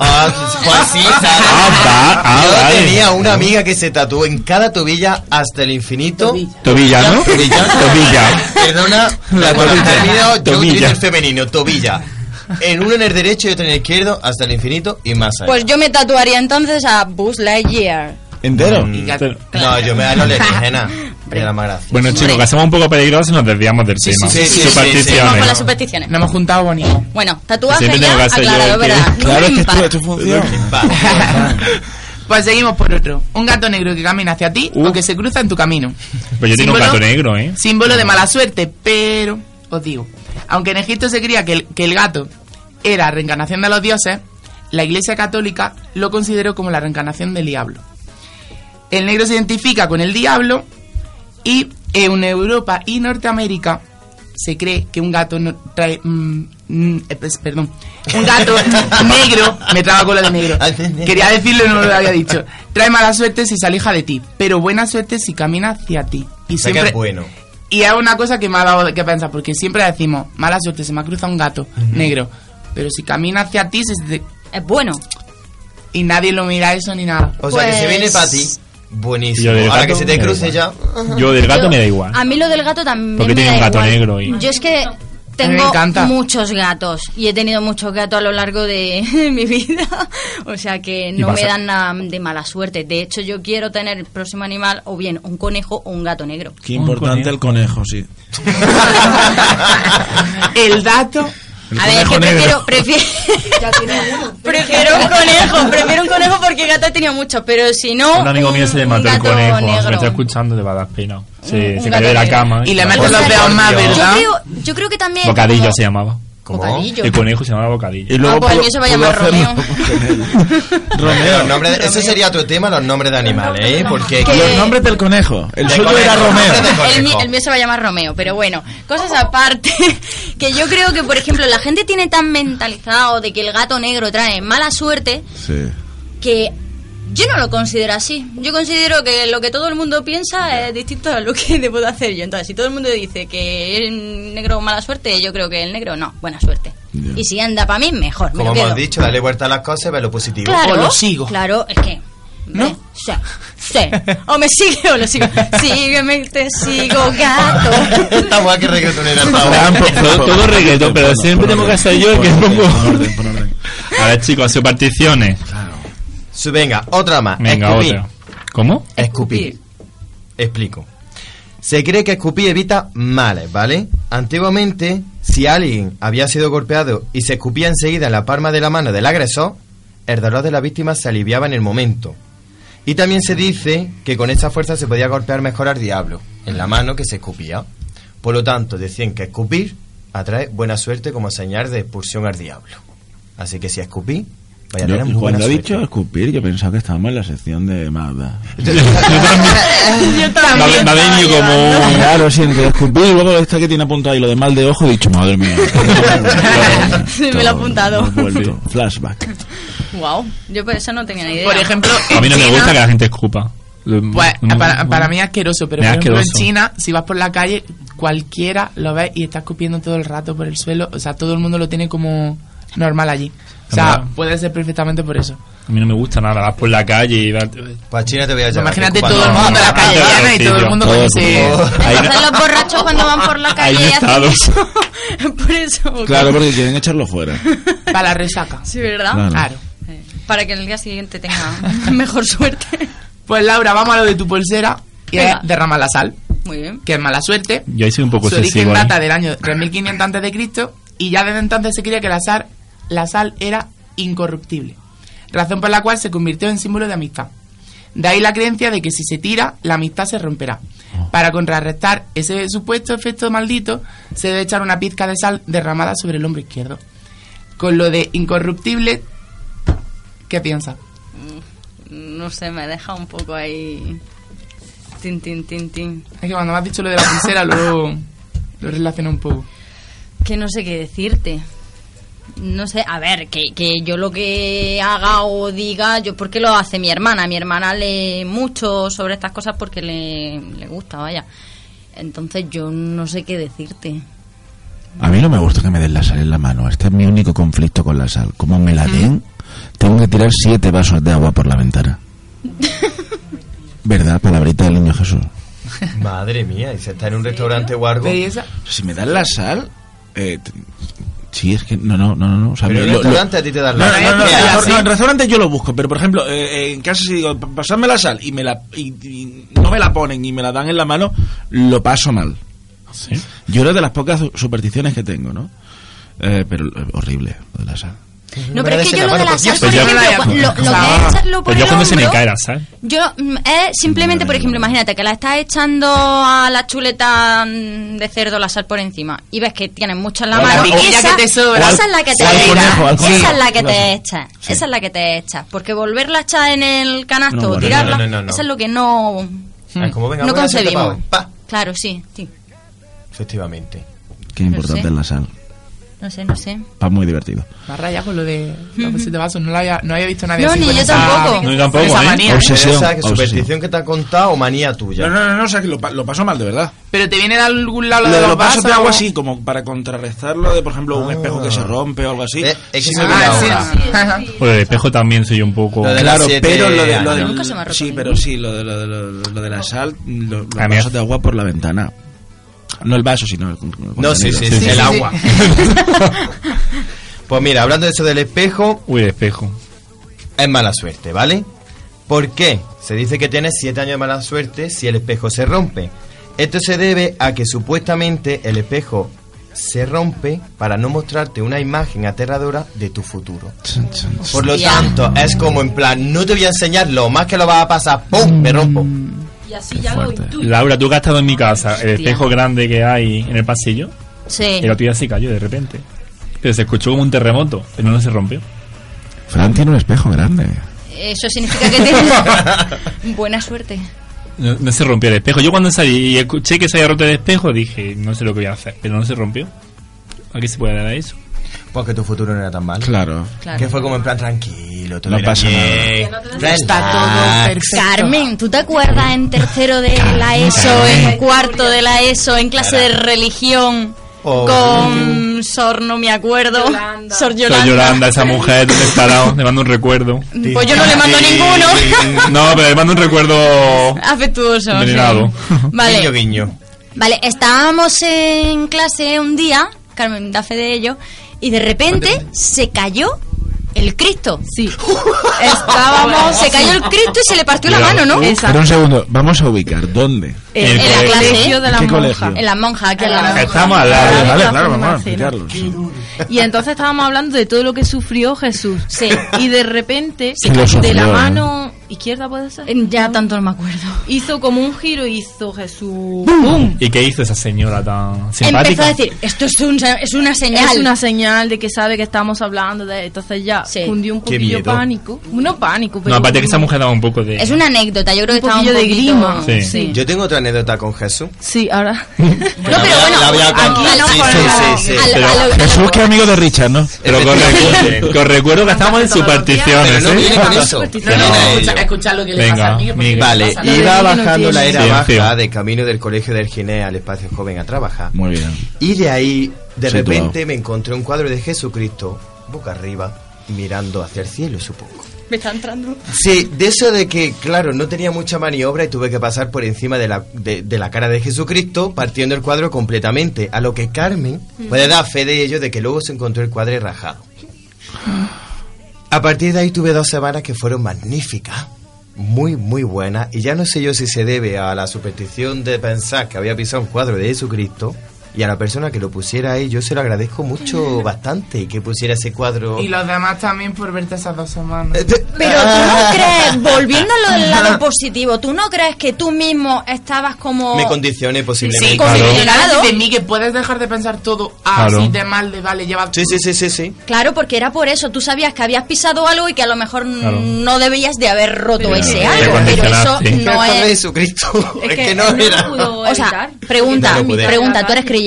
S28: Ah, pues sí, ¿sabes?
S7: Ah, va, ah,
S28: Yo
S7: vale.
S28: tenía una amiga que se tatuó en cada tobilla hasta el infinito.
S7: Tobilla, ¿no?
S28: Tobilla.
S7: Tobilla.
S28: Perdona,
S7: La tobilla.
S28: yo utilizo el femenino, tobilla. En uno en el derecho y otro en el izquierdo, hasta el infinito y más allá.
S2: Pues yo me tatuaría entonces a Buzz Lightyear.
S8: ¿Entero?
S28: Mm,
S7: Pero-
S28: no, yo me da lo alienígena. Que era más gracioso.
S7: Bueno, chicos, que hacemos un poco peligrosos y nos desviamos del
S28: Sí,
S7: tema.
S28: sí, sí, sí, sí,
S7: Supersticiones.
S2: Con las supersticiones.
S29: Nos hemos juntado bonito.
S2: Bueno, tatuaje
S7: Siempre
S2: ya
S7: tengo que hacer yo
S2: aclarado,
S7: que-
S2: ¿verdad?
S8: Claro, es que
S2: impar.
S8: es tu, es tu función.
S29: Pues seguimos por otro. Un gato negro que camina hacia ti
S7: Uh.
S29: o que se cruza en tu camino.
S7: Pues yo tengo un gato negro, ¿eh?
S29: Símbolo de mala suerte, pero os digo, aunque en Egipto se creía que el, que el gato era reencarnación de los dioses, la Iglesia Católica lo consideró como la reencarnación del diablo. El negro se identifica con el diablo y En Europa y Norteamérica se cree que un gato no trae... mm, mm, eh, pues, perdón. Un gato negro... Me traba con lo de negro. Quería decirlo y no lo había dicho. Trae mala suerte si se aleja de ti, pero buena suerte si camina hacia ti. Y
S28: O sea que
S29: siempre...
S28: es bueno.
S29: Y es una cosa que me ha dado que pensar, porque siempre decimos, mala suerte, se me ha cruzado un gato negro. Pero si camina hacia ti, se
S2: es bueno.
S29: Y nadie lo mira eso ni nada.
S28: O sea que si
S2: Pues-
S28: viene para ti, buenísimo.
S7: Yo del
S28: Ahora
S7: gato
S28: que se te
S7: me da
S28: cruce ya.
S7: igual. Yo del gato me da igual.
S2: A mí lo del gato también
S7: Porque
S2: me
S7: tiene
S2: da
S7: un gato
S2: igual.
S7: negro y-
S2: Yo es que tengo muchos gatos y he tenido muchos gatos a lo largo de mi vida. O sea que no me dan nada de mala suerte. De hecho, yo quiero tener el próximo animal o bien un conejo o un gato negro.
S8: Qué importante el conejo, sí.
S29: El dato.
S8: El
S2: A ver, que
S8: negro.
S2: prefiero, prefiero, prefiero un conejo, prefiero un conejo porque gato he tenido muchos, pero si no,
S7: Un amigo mío se le
S2: un
S7: mató el conejo. Si me
S2: negro.
S7: está escuchando, le va a dar pena. Se,
S2: Un
S7: se
S2: gato
S7: cayó de la
S2: negro.
S7: cama.
S29: Y le
S7: se
S29: meten
S7: mató.
S29: los dedos más,
S2: Yo
S29: ¿verdad?
S2: creo, yo creo que también
S7: Bocadillo
S2: como-
S7: se llamaba.
S2: Bocadillo.
S7: El conejo se llamaba Bocadillo.
S8: Y
S2: Ah, pues el mío se va a llamar Romeo.
S28: Romeo. Los nombres de- eso sería otro tema, los nombres de animales, ¿eh? Porque
S2: Que-
S8: Los nombres del conejo. El
S28: De
S8: suyo
S28: conejo,
S8: era Romeo.
S2: mío, el mío se va a llamar Romeo, pero bueno, cosas aparte, que yo creo que, por ejemplo, la gente tiene tan mentalizado de que el gato negro trae mala suerte
S8: Sí.
S2: que yo no lo considero así. Yo considero que lo que todo el mundo piensa es distinto a lo que debo de hacer yo. Entonces, si todo el mundo dice que el negro mala suerte, yo creo que el negro no, buena suerte. Y si anda para mí, mejor. Me
S28: Como
S2: lo quedo.
S28: hemos dicho, dale vuelta a las cosas y ve lo positivo.
S2: Claro, Claro, es que. ¿No? Sí, sí. O me sigue o lo sigo. Sígueme, te sigo, gato.
S28: Esta guay que reggaetonera
S7: todo, todo reggaetón, pero siempre tengo que ser yo el que pongo. A ver, chicos, sus particiones.
S28: Su- Venga, otra más.
S7: Venga,
S28: Escupir.
S7: otra. ¿Cómo?
S28: Escupir. Explico. Se cree que escupir evita males, ¿vale? Antiguamente, si alguien había sido golpeado y se escupía enseguida en la palma de la mano del agresor, el dolor de la víctima se aliviaba en el momento. Y también se dice que con esa fuerza se podía golpear mejor al diablo, en la mano que se escupía. Por lo tanto, decían que escupir atrae buena suerte como señal de expulsión al diablo. Así que si escupí, vaya a
S8: Yo, cuando ha dicho escupir, yo pensaba que estábamos en la sección de Magda.
S2: Yo
S8: también.
S7: Me ha venido como.
S8: Claro, sí, entre escupir y luego esta que tiene apuntado ahí lo de mal de ojo, he dicho, madre mía.
S2: Me lo he apuntado.
S8: Flashback.
S2: Wow, yo por eso no tenía ni idea.
S29: Por ejemplo,
S7: A mí no me gusta que la gente escupa.
S29: Pues para, para mí es asqueroso, pero por ejemplo
S7: asqueroso.
S29: en China, si vas por la calle, cualquiera lo ve y está escupiendo todo el rato por el suelo. O sea, todo el mundo lo tiene como normal allí. O sea, puede ser perfectamente por eso.
S7: A mí no me gusta nada. Vas por la calle y vas.
S28: Pues China te voy a
S29: llevar. Imagínate todo el mundo en la calle llena y todo el mundo con ese...
S2: Entonces los borrachos cuando van por la calle
S8: Hay
S2: hacen
S8: estados.
S2: eso. por eso.
S8: Claro, porque quieren echarlo fuera.
S29: Para la resaca.
S2: Sí, ¿verdad?
S8: Claro.
S29: Claro.
S2: Para que el día siguiente tenga mejor suerte.
S29: Pues Laura, vamos a lo de tu pulsera y derramar la sal,
S2: Muy bien.
S29: que es mala suerte.
S7: Yo ahí soy un poco
S29: Su origen
S7: excesivo. ¿eh?
S29: data del año 3500 antes de Cristo y ya desde entonces se creía que la sal, la sal era incorruptible, razón por la cual se convirtió en símbolo de amistad. De ahí la creencia de que si se tira, la amistad se romperá. Para contrarrestar ese supuesto efecto maldito, se debe echar una pizca de sal derramada sobre el hombro izquierdo. Con lo de incorruptible, ¿qué piensas?
S2: No sé, me deja un poco ahí. Tin, tin, tin, tin.
S29: Es que cuando me has dicho lo de la pulsera, luego lo relaciono un poco.
S2: Que no sé qué decirte. No sé, a ver, que, que yo lo que haga o diga, yo porque lo hace mi hermana. Mi hermana lee mucho sobre estas cosas porque le, le gusta, vaya. Entonces yo no sé qué decirte.
S8: A mí no me gusta que me den la sal en la mano. Este es mi único conflicto con la sal. Como me la den, tengo que tirar siete vasos de agua por la ventana. ¿Verdad? Palabrita del niño Jesús.
S28: Madre mía, y se está en un restaurante o algo.
S8: Si me dan la sal... Eh, sí, es que... No, no, no, no. O sea,
S28: Pero en
S8: lo-
S28: a ti te
S8: No,
S28: la
S8: no, no, no,
S28: ¿Qué
S8: no,
S28: haces?
S8: no, en restaurante yo lo busco, pero por ejemplo, eh, eh, en casa si digo, "Pa- pasadme la sal y me la y, y no me la ponen y me la dan en la mano, lo paso mal. Yo era de las pocas su- supersticiones que tengo, ¿no? Eh, pero eh, horrible lo de la sal.
S2: No, pero es que yo lo de la sal, por ejemplo, lo, lo que es echarlo por
S7: yo cuando se me
S2: hombro,
S7: cae la sal.
S2: Yo, mm, es simplemente, por ejemplo, imagínate que la estás echando a la chuleta mm, de cerdo la sal por encima y ves que tienes mucho en
S29: la
S2: mano.
S29: piquilla
S2: esa,
S29: que te sobra.
S2: esa es la que te
S29: al
S2: Esa
S29: conejo.
S2: es la que te
S29: Sí.
S2: echas. Esa es la que te echas. Porque volverla a echar en el canasto o tirarla,
S28: no, no, no, no.
S2: eso es lo que no,
S28: como, venga,
S2: no concebimos. Claro, sí, sí.
S28: Efectivamente.
S8: Qué importante es la sal.
S2: No sé, no sé.
S8: Va muy divertido.
S29: Me ha rayado con lo de de vaso. No, lo había, no había visto a nadie
S2: No,
S29: así
S2: ni
S29: con
S2: yo
S29: esa-
S2: tampoco.
S8: No, yo tampoco,
S29: esa
S8: ¿eh?
S29: manía.
S8: Obsesión.
S28: Esa superstición que te ha contado o manía tuya.
S8: No, no, no, no, o sea que lo, lo paso mal, de verdad.
S29: Pero te viene de algún lado
S8: Lo
S29: lo
S8: de
S29: de
S8: los vasos de
S29: vasos.
S8: agua así, como para contrarrestarlo de, por ejemplo, un espejo que se rompe o algo así.
S28: Eh,
S8: Sí
S28: ahora.
S8: ahora.
S7: Pues el espejo también soy un poco.
S28: Lo de
S8: Claro,
S28: siete
S8: pero lo de, lo de-.
S2: Nunca se me ha roto
S8: sí, pero sí, lo de, lo de, lo de- lo de la sal, lo- los vasos de agua por la ventana. No el vaso, sino
S28: No, sí, sí, sí, el agua. pues mira, hablando de eso del espejo,
S7: Uy, el espejo.
S28: es mala suerte, ¿vale? ¿Por qué? Se dice que tienes 7 años de mala suerte si el espejo se rompe. Esto se debe a que supuestamente el espejo se rompe para no mostrarte una imagen aterradora de tu futuro. Por lo tanto, es como en plan, no te voy a enseñar lo más que lo vas a pasar, ¡pum! Me rompo.
S3: Y así ya lo intuyo.
S7: Laura, tú que has estado en mi casa, el espejo grande que hay en el pasillo,
S2: Sí.
S7: el otro día se cayó de repente. Pero se escuchó como un terremoto, pero no se rompió.
S8: Fran tiene un espejo grande.
S2: Eso significa que tienes buena suerte.
S7: No, no se rompió el espejo. Yo cuando salí y escuché que se había roto el espejo, dije, no sé lo que voy a hacer, pero no se rompió. ¿A qué se puede dar eso?
S28: Porque tu futuro no era tan mal.
S8: Claro.
S2: Claro.
S28: Que fue como en plan tranquilo, todo
S8: No pasa
S28: bien.
S29: Está todo perfecto.
S2: Carmen, ¿tú te acuerdas en tercero de la ESO, en cuarto de la ESO, en clase de religión?
S28: Oh.
S2: Con Sor, no me acuerdo. Sor
S7: Soy
S2: Yolanda.
S7: Yolanda, esa mujer desesperada, le mando un recuerdo.
S2: Pues yo no le mando ninguno.
S7: No, pero le mando un recuerdo
S2: Afectuoso. sí.
S7: envenenado.
S28: Guiño,
S2: Vale,
S28: guiño.
S2: vale, estábamos en clase un día, Carmen da fe de ello, y de repente se cayó el Cristo.
S3: Sí.
S2: Estábamos, se cayó el Cristo y se le partió la mano, ¿no?
S8: Pero un segundo, vamos a ubicar. ¿Dónde?
S3: En,
S7: En
S3: en
S7: el
S3: la
S7: colegio.
S3: colegio de
S8: ¿En
S3: la monja.
S8: colegio?
S2: En las monjas, aquí al lado.
S7: Estamos al
S8: Vale,
S7: lado.
S8: vale,
S3: la
S8: claro, vamos a explicarlo.
S3: Y entonces estábamos hablando de todo lo que sufrió Jesús.
S2: Sí.
S3: Y de repente,
S8: Sí, lo
S3: de
S8: sufrió,
S3: la
S8: ¿eh?
S3: mano izquierda puede ser,
S2: Ya tanto no me acuerdo.
S3: hizo como un giro y hizo Jesús. ¡Bum!
S7: ¿Y qué hizo esa señora tan
S2: Empezó
S7: simpática?
S2: a decir, esto es, un- es una señal.
S3: Es una señal de que sabe que estamos hablando de entonces ya
S2: Sí.
S3: cundió un poquillo pánico. No pánico, pero
S7: No, aparte que esa mujer daba un poco de...
S2: Es una anécdota, yo creo
S3: Un
S2: que estaba un
S3: poquillo de grima.
S7: Sí.
S3: Sí.
S28: Yo tengo otra anécdota con Jesús.
S3: Sí, ahora.
S2: No, pero bueno,
S28: La voy a contar.
S2: aquí no,
S28: Sí,
S2: con
S28: sí,
S2: la-
S28: sí, sí.
S2: a lo-
S7: Pero
S2: a lo- a lo-
S8: Jesús, que amigo de Richard, ¿no?
S7: Pero con recuerdo, con recuerdo que estamos en supersticiones, ¿eh?
S28: viene con eso.
S29: No,
S28: a
S29: escucha,
S28: ello.
S29: escucha lo que le pasa a Miguel,
S28: Vale,
S29: pasa-
S28: iba bajando la era baja de camino del colegio del Ginés al espacio joven a trabajar.
S8: Muy bien.
S28: Y de ahí, de
S8: Situado.
S28: repente, me encontré un cuadro de Jesucristo, boca arriba, mirando hacia el cielo, supongo.
S2: Me está entrando.
S28: Sí, de eso de que, claro, no tenía mucha maniobra y tuve que pasar por encima de la, de, de la cara de Jesucristo, partiendo el cuadro completamente. A lo que Carmen puede dar fe de ello de que luego se encontró el cuadro rajado. A partir de ahí tuve dos semanas que fueron magníficas, muy, muy buenas, y ya no sé yo si se debe a la superstición de pensar que había pisado un cuadro de Jesucristo. Y a la persona que lo pusiera ahí, yo se lo agradezco mucho, bastante, que pusiera ese cuadro.
S29: Y los demás también por verte esas dos semanas.
S2: Pero tú no crees, volviendo a lo del lado positivo, ¿tú no crees que tú mismo estabas como...
S28: Me condicioné posiblemente.
S29: Sí,
S2: Claro.
S29: condicionado. de mí que puedes dejar de pensar todo así
S7: Claro.
S29: de mal, de vale, lleva...
S28: Sí, sí, sí, sí, sí.
S2: Claro, porque era por eso, tú sabías que habías pisado algo y que a lo mejor
S7: Claro.
S2: no debías de haber roto
S7: Pero
S2: ese algo, pero eso no
S28: ¿Qué
S2: es...
S28: Jesucristo? Es,
S3: Es
S28: que,
S3: que
S28: no
S3: no
S28: era.
S3: pudo
S2: O sea, pregunta,
S28: No lo pude.
S2: pregunta, ¿tú eres creyente?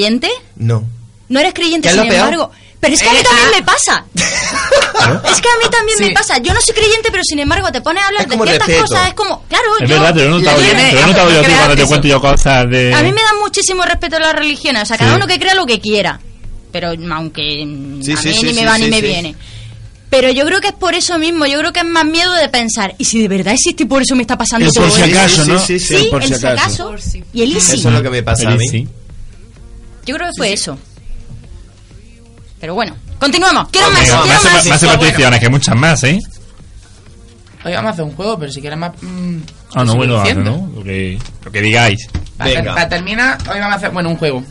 S28: No.
S2: No eres creyente,
S28: ¿Qué es
S2: sin embargo... Pero es que a mí
S29: Eh,
S2: también
S29: ah.
S2: me pasa. Es que a mí también
S29: Sí.
S2: me pasa. Yo no soy creyente, pero sin embargo te pones a hablar de ciertas
S28: respeto.
S2: cosas. Es como, claro,
S7: Es
S2: yo...
S7: verdad, te lo he notado yo, te lo he notado yo a ti
S29: creas
S7: cuando te cuento yo cosas de...
S2: A mí me da muchísimo respeto las religiones. O sea, cada
S7: Sí.
S2: uno que crea lo que quiera. Pero aunque
S28: Sí,
S2: a
S28: sí,
S2: mí
S28: sí,
S2: ni
S28: sí,
S2: me va
S28: sí,
S2: ni me
S28: sí.
S2: viene. Pero yo creo que es por eso mismo. Yo creo que es más miedo de pensar. ¿Y si de verdad existe y por eso me está pasando
S8: El
S2: todo
S8: por si acaso,
S28: sí,
S8: ¿no?
S28: sí, sí,
S2: Sí,
S8: por
S2: el
S8: si
S2: si
S8: acaso.
S2: acaso. Y el easy.
S28: Eso es lo que me pasa a mí.
S2: Yo creo que fue eso. Pero bueno, continuamos. Quiero más,
S7: Venga,
S2: quiero
S7: más,
S2: más.
S7: más, más supersticiones, que muchas más, ¿eh?
S29: Hoy vamos a hacer un juego, pero si quieres más... mm,
S7: Ah, no,
S29: lo
S7: bueno,
S29: diciendo.
S7: ¿no? Lo que, lo que digáis.
S29: Para,
S28: Venga.
S29: para terminar, hoy vamos a hacer, bueno, un juego.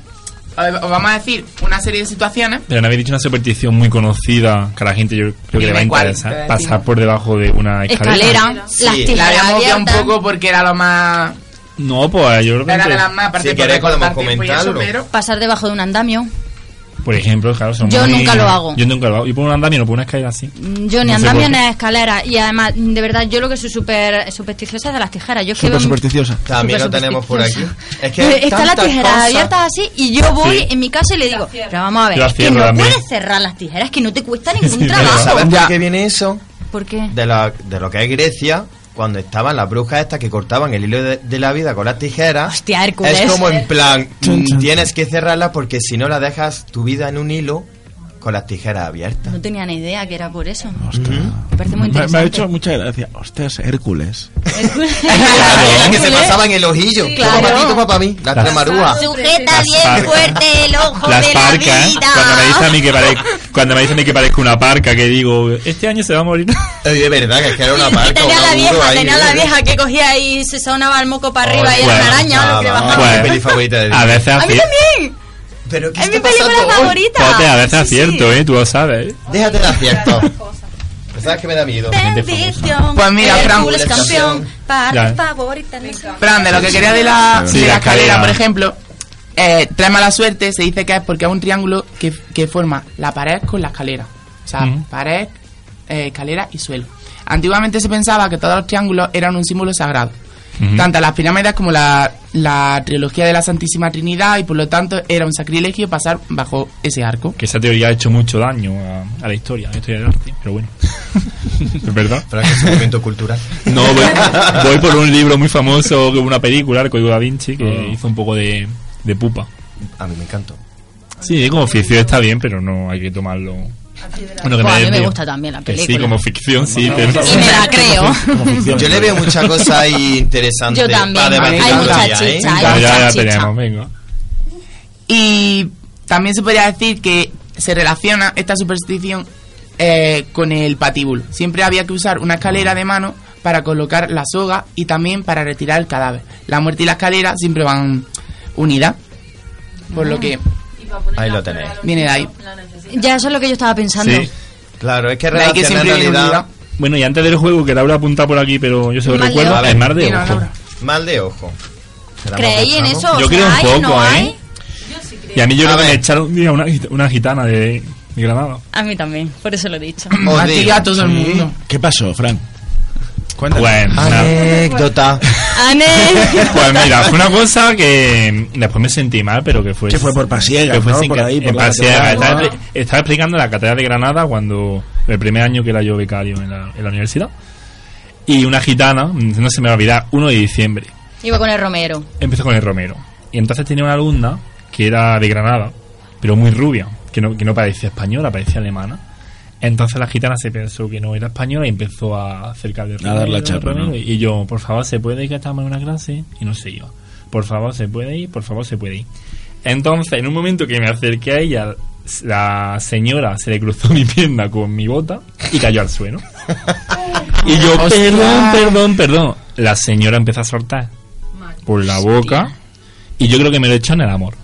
S29: Os vamos a decir una serie de situaciones.
S7: Pero no habéis dicho una superstición muy conocida que a la gente yo creo que le va a interesar.
S29: te
S7: Pasar por debajo de una escalera.
S2: Escalera,
S28: Sí.
S29: La
S2: tijeras
S29: habíamos un poco porque era lo más...
S7: No, pues yo creo que...
S29: Era de
S7: antes-
S29: las más, aparte
S28: Si queréis podemos
S29: eso,
S28: comentarlo.
S29: pero...
S2: Pasar debajo de un andamio.
S7: Por ejemplo, claro, son
S2: Yo
S7: muy-
S2: nunca lo hago.
S7: Yo nunca lo hago. Y por un andamio, no por una escalera así.
S2: Mm, Yo ni
S7: No
S2: andamio ni escalera. Y además, de verdad, yo lo que soy súper supersticiosa es de las tijeras. Yo
S8: Súper supersticiosa.
S28: También lo tenemos por aquí. Es que
S2: Están las
S28: tantas
S2: tijeras
S28: cosas-
S2: abiertas así y yo voy
S28: Sí.
S2: en mi casa y le digo, pero vamos a ver,
S28: Yo
S2: es que no
S28: también.
S2: puedes cerrar las tijeras, que no te cuesta ningún trabajo.
S28: ¿Sabes por qué viene eso?
S2: ¿Por qué?
S28: De, la, de lo que es Grecia, cuando estaban las brujas estas que cortaban el hilo de, de la vida con las tijeras.
S2: Hostia, Hércules.
S28: Es como en plan, mm, tienes que cerrarla porque si no la dejas tu vida en un hilo con las tijeras abiertas.
S2: No tenía ni idea que era por eso.
S8: Ostras.
S2: Me parece muy
S8: Me, me ha
S2: interesante.
S8: hecho mucha gracia. Ostras, Hércules.
S28: La que se pasaba en el ojillo.
S2: Claro.
S28: Toma para ti, toma para mí. La tremarúa.
S2: Sujeta bien fuerte el ojo
S7: Las
S2: de la
S7: parcas, ¿eh?
S2: vida.
S7: Cuando me dice a mí que parezco, cuando me dice a mí que parezco una parca, que digo, este año se va a morir.
S28: Oye, de verdad, que es que era una parca.
S2: tenía la vieja,
S28: ahí,
S2: tenía la
S28: ¿eh?
S2: vieja que cogía y se sonaba el moco para arriba y era
S7: Bueno,
S2: una araña lo que bajaba.
S28: de
S7: a veces
S2: A mí
S7: así.
S2: también.
S28: Pero ¿qué
S2: Es mi película
S28: pasando
S2: favorita.
S7: Pote, a veces
S2: Sí,
S7: acierto, ¿eh? Tú lo sabes. ¿eh?
S28: Déjate de acierto. ¿Sabes que me da miedo?
S2: Bendición.
S29: Pues mira, Fran.
S2: Campeón. Favorita.
S29: Fran, de lo que quería de la,
S7: Sí,
S29: de
S7: la
S29: la escalera,
S7: escalera.
S29: por ejemplo, eh, trae mala suerte, se dice que es porque es un triángulo que, que forma la pared con la escalera. O sea,
S7: Mm.
S29: pared, eh, escalera y suelo. Antiguamente se pensaba que todos los triángulos eran un símbolo sagrado. Tanto las pirámides como la, la trilogía de la Santísima Trinidad y por lo tanto era un sacrilegio pasar bajo ese arco.
S7: Que esa teoría ha hecho mucho daño a, a la historia, a la historia del arte, pero bueno. ¿Es verdad?
S28: Pero es que es un momento cultural.
S7: No, voy, voy por un libro muy famoso, una película, El Código Da Vinci, que
S28: Oh.
S7: hizo un poco de, de pupa.
S28: A mí me encantó.
S7: Sí, como ficción está bien, pero no hay que tomarlo. Bueno,
S2: a mí me gusta también la
S7: que
S2: película.
S7: sí, como ficción, sí.
S2: me la creo.
S28: Yo le veo muchas cosas ahí interesantes.
S2: Yo también.
S28: para debatir
S2: Hay mucha
S28: ¿eh?
S2: hay
S7: Ya,
S2: mucha
S7: ya,
S2: chicha.
S7: tenemos, venga.
S29: Y también se podría decir que se relaciona esta superstición eh, con el patíbulo. Siempre había que usar una escalera de mano para colocar la soga y también para retirar el cadáver. La muerte y la escalera siempre van unidas. Por lo que
S28: Ahí lo tenéis.
S29: viene de ahí.
S2: Ya eso es lo que yo estaba pensando.
S7: Sí.
S28: Claro, es que
S29: La hay que
S28: relaciona en
S29: siempre
S28: realidad
S29: unida.
S7: Bueno, y antes del juego, que Laura apunta por aquí, pero yo se lo
S2: Mal de
S7: recuerdo,
S2: ojo.
S7: es mar de ojo.
S28: Mal de ojo. ¿Se la
S2: ¿Creéis en eso?
S7: Yo
S2: O
S7: creo un
S2: ¿hay o
S7: poco,
S2: no
S7: ¿eh?
S2: hay?
S7: Y a mí yo
S28: A
S7: creo que me echaron un día una, gita- una gitana de, de Granada.
S2: A mí también, por eso lo he dicho.
S28: Os
S29: A ti y
S28: digo.
S29: a todo el mundo.
S8: ¿Qué pasó, Fran? Cuéntame.
S7: Bueno, nada.
S28: Anécdota.
S2: Ane.
S7: Pues mira, fue una cosa que después me sentí mal, pero que fue...
S8: Que fue por Pasiega,
S7: que fue
S8: ¿no?
S7: sin
S8: Por ahí, por
S7: en
S8: la
S7: Pasiega. Estaba, estaba explicando la Catedral de Granada cuando... El primer año que era yo becario en la, en la universidad. Y una gitana, no se me va a olvidar, 1 de diciembre.
S2: Iba con el Romero.
S7: empezó con el Romero. Y entonces tenía una alumna que era de Granada, pero muy rubia, que no, que no parecía española, parecía alemana. Entonces la gitana se pensó que no era española y empezó a acercar de
S8: A dar la chapa, ¿no?
S7: Y yo, por favor, ¿se puede ir que estamos en una clase? Y no se iba. Por favor, ¿se puede ir? Por favor, ¿se puede ir? Entonces, en un momento que me acerqué a ella, la señora se le cruzó mi pierna con mi bota y cayó al suelo. Y yo,
S29: Hostia.
S7: perdón, perdón, perdón. La señora empezó a soltar por la boca y yo creo que me lo echó en el amor.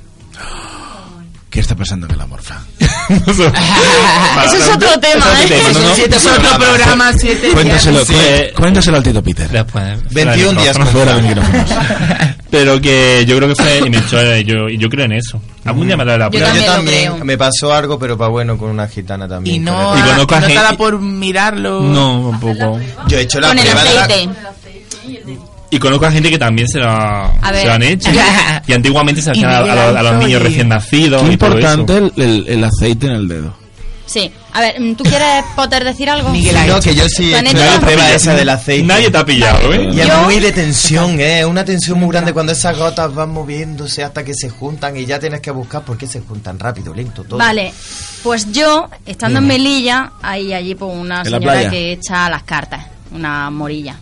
S8: ¿Qué está pasando en el amor, Fran?
S2: Eso es otro tema,
S7: Eso es
S2: ¿eh?
S7: otro tema, no, no.
S28: Siete
S29: Es otro
S28: programas.
S29: programa, siete.
S8: Cuéntaselo,
S7: Sí.
S8: cuéntaselo al Tito Peter.
S7: Después,
S28: 21 días
S8: Fuera micrófonos.
S7: Pero que yo creo que fue y me echó, eh, yo, y yo creo en eso. Algún día me la
S2: Yo
S7: prueba.
S2: también
S28: Yo
S2: lo
S28: también
S2: creo.
S28: me pasó algo, pero para bueno con una gitana también.
S29: Y no,
S7: Y
S28: el-
S7: conozco a
S29: no te
S7: gente-
S29: por mirarlo.
S7: No, un poco.
S28: Yo he hecho la
S2: Con el
S28: prueba de la-
S2: aceite.
S7: Y conozco a gente que también se lo, se lo han hecho. y antiguamente se hacían a, los, a los
S29: Ángel,
S7: niños recién nacidos.
S8: Qué
S7: y todo eso.
S8: importante el, el- el aceite en el dedo.
S2: Sí. A ver, ¿tú quieres, Potter, decir algo?
S29: Miguel
S28: No, que yo sí la prueba
S7: Nadie te ha
S28: esa del aceite.
S7: Nadie te ha pillado, ¿eh?
S28: Y es muy de tensión, ¿eh? Es una tensión muy grande cuando esas gotas van moviéndose hasta que se juntan y ya tienes que buscar por qué se juntan rápido, lento, todo.
S2: Vale, pues yo, estando en Melilla, hay allí pues, una
S8: ¿En la
S2: señora que echa las cartas, una morilla.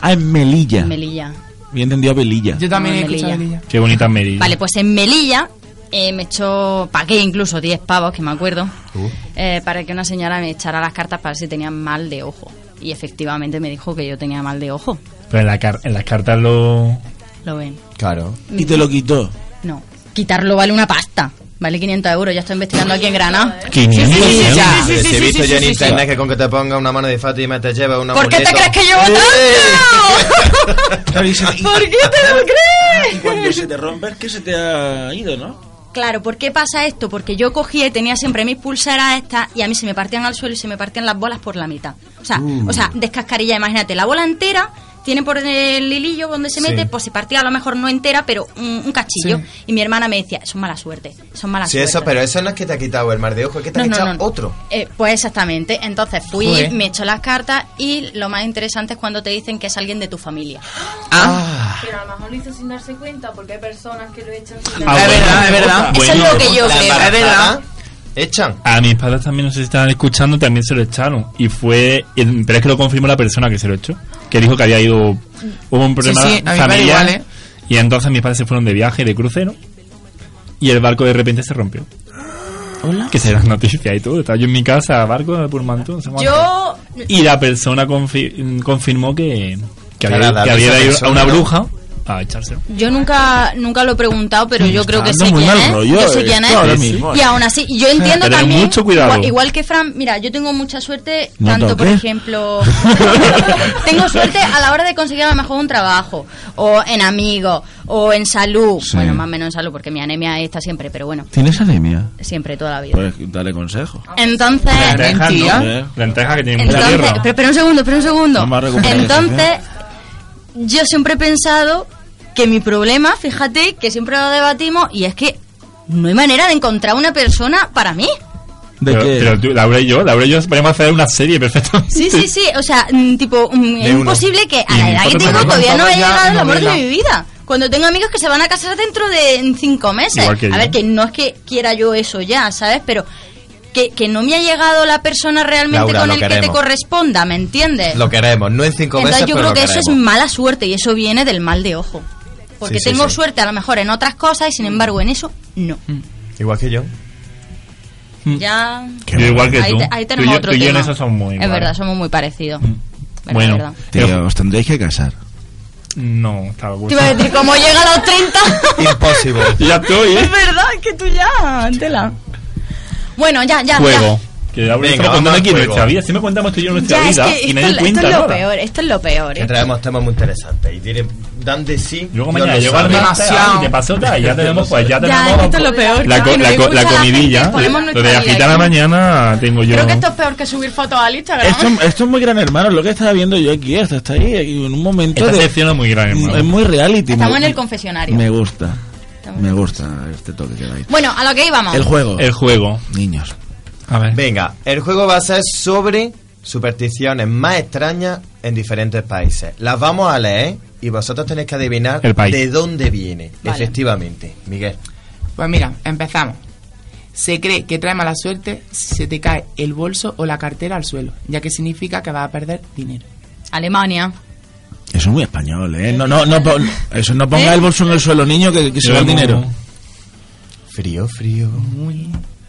S8: Ah, en Melilla.
S2: En Melilla.
S8: Bien entendido a Belilla.
S29: Yo también he escuchado
S2: Melilla.
S7: Qué bonita Merilla.
S2: Vale, pues en Melilla eh, me echó, pagué incluso 10 pavos, que me acuerdo,
S28: Uh.
S2: eh, para que una señora me echara las cartas para ver si tenía mal de ojo. Y efectivamente me dijo que yo tenía mal de ojo.
S7: Pero en, la car- en las cartas lo...
S2: Lo ven.
S28: Claro.
S8: Y te lo quitó.
S2: No, quitarlo vale una pasta. Vale 500 euros, ya estoy investigando aquí en Granada.
S7: 500
S2: Sí, sí, sí,
S7: euros.
S2: sí, sí,
S28: he visto
S2: sí,
S28: yo en internet
S2: sí.
S28: que con que te ponga una mano de Fátima te lleva una
S2: ¿Por qué te crees que llevo tanto?
S8: Claro, y se- y-
S2: ¿Por qué te lo
S8: y
S2: crees?
S8: cuando se te rompe es que se te ha ido, ¿no?
S2: Claro, ¿por qué pasa esto? Porque yo cogía y tenía siempre mis pulseras estas y a mí se me partían al suelo y se me partían las bolas por la mitad. O sea,
S30: Uh.
S2: o sea, descascarilla, imagínate, la bola entera tiene por el hilillo donde se
S28: Sí.
S2: mete, pues se partía a lo mejor no entera, pero un, un cachillo.
S28: Sí.
S2: Y mi hermana me decía, es mala suerte, es mala
S28: Sí,
S2: suerte.
S28: eso, pero eso no es que te ha quitado el mar de ojo, es que te
S2: No,
S28: ha
S2: no,
S28: echado
S2: no, no.
S28: otro.
S2: Eh, pues exactamente. Entonces fui,
S28: Joder.
S2: me echó las cartas y lo más interesante es cuando te dicen que es alguien de tu familia.
S3: Pero a lo mejor lo hizo sin darse cuenta porque hay personas que lo echan sin
S7: Ah,
S3: darse
S7: bueno,
S3: cuenta.
S7: es verdad.
S2: Eso es lo que yo creo.
S28: embarazada, Echan.
S7: A mis padres también, no sé si estaban escuchando, también se lo echaron. Y fue. Pero es que lo confirmó la persona que se lo echó. Que dijo que había ido. Hubo un problema
S29: Sí, sí,
S7: familiar.
S29: igual, ¿eh?
S7: Y entonces mis padres se fueron de viaje, de crucero. Y el barco de repente se rompió.
S29: Hola.
S7: Que será noticia y todo. Estaba yo en mi casa, barco de Purmantú, no sé cuánto.
S2: Yo
S7: Y la persona confi- confirmó que, que había, que había ido a una
S28: ¿no?
S7: Bruja a echárselo.
S2: Yo nunca nunca lo he preguntado, pero yo creo que sé quién es.
S7: rollo
S2: yo sé quién Y aún así, yo entiendo también.
S7: mucho cuidado.
S2: Igual, igual que Fran, mira, yo tengo mucha suerte,
S8: No
S2: tanto por ejemplo. tengo suerte a la hora de conseguir a lo mejor un trabajo, o en amigos, o en salud.
S8: Sí.
S2: Bueno, más o menos en salud, porque mi anemia está siempre, pero bueno,
S8: ¿Tienes anemia?
S2: siempre, toda la vida.
S8: Pues dale consejo.
S2: Entonces.
S7: Lentejas. ¿no? Lentejas que tienen mucha tierra.
S2: pero espera un segundo, espera un segundo. Entonces, yo siempre he pensado que mi problema, fíjate, que siempre lo debatimos, y es que no hay manera de encontrar una persona para mí.
S8: ¿De
S7: pero,
S8: qué?
S7: pero tú, Laura y yo, Laura y yo podemos hacer una serie perfectamente.
S2: Sí, sí, sí, o sea, mm, tipo, mm, es imposible que a la edad que tengo todavía no haya
S7: ya
S2: llegado el amor de mi vida. Cuando tengo amigos que se van a casar dentro de cinco meses.
S7: Igual que
S2: a
S7: yo.
S2: ver, que no es que quiera yo eso ya, ¿sabes? Pero que, que no me ha llegado la persona realmente
S28: Laura,
S2: con el que te corresponda, ¿me entiendes?
S28: Lo queremos, no en cinco
S2: Entonces
S28: meses,
S2: yo
S28: pero
S2: creo que eso es mala suerte y eso viene del mal de ojo. Porque
S28: Sí, sí,
S2: tengo
S28: sí.
S2: suerte a lo mejor en otras cosas y sin embargo en eso no.
S28: Igual que yo.
S2: Ya
S7: Yo igual que
S2: ahí,
S7: tú.
S2: te- ahí
S7: Tú
S2: tenemos
S7: y yo-
S2: otro
S7: tú y yo en eso somos muy
S2: Es verdad, somos muy parecidos.
S7: Bueno,
S2: verdad.
S8: Tío, os tendréis que casar.
S7: No, estaba
S2: Te iba a decir, como llega a los 30.
S28: Imposible.
S7: ya estoy, ¿eh?
S2: es verdad, que tú ya, tela. Bueno, ya, ya,
S7: Juego. Que Laura
S28: Venga,
S7: contando aquí nuestra vida. Siempre contamos tú y yo
S2: ya.
S7: nuestra
S2: Ya, es
S7: vida
S2: que
S7: y
S2: esto,
S7: nadie
S2: esto
S7: cuenta
S2: es lo
S7: nada.
S2: peor, esto es lo peor.
S28: Que traemos temas muy interesantes y tienen, dan de sí.
S7: Luego mañana al
S28: sabe.
S7: máster y te pasó tal y ya tenemos, pues ya tenemos
S2: esto es lo peor.
S7: la, co- la, co- la comidilla. Lo de agitar a la mañana tengo yo.
S2: Creo que esto es peor que subir fotos al Instagram.
S8: Esto, esto es muy gran hermano, lo que estaba viendo yo aquí, esto está ahí, aquí, en un momento
S7: Esta
S8: de...
S7: sección es muy gran, hermano.
S8: Es muy reality.
S2: Estamos
S8: me-
S2: en el confesionario.
S8: Me gusta. Me gusta este toque que dais.
S2: Bueno, a lo que íbamos.
S8: El juego.
S7: El juego.
S8: Niños.
S7: A ver.
S28: Venga, el juego va a ser sobre supersticiones más extrañas en diferentes países. Las vamos a leer y vosotros tenéis que adivinar
S7: El país.
S28: de dónde viene,
S29: Vale.
S28: efectivamente. Miguel.
S29: Pues mira, empezamos. Se cree que trae mala suerte si se te cae el bolso o la cartera al suelo, ya que significa que vas a perder dinero.
S2: Alemania.
S8: Eso es muy español, ¿eh? No, no, no, pon- eso no ponga
S2: ¿Eh?
S8: el bolso en el suelo, niño, que, que se va el dinero.
S28: Frío, frío.
S29: Muy...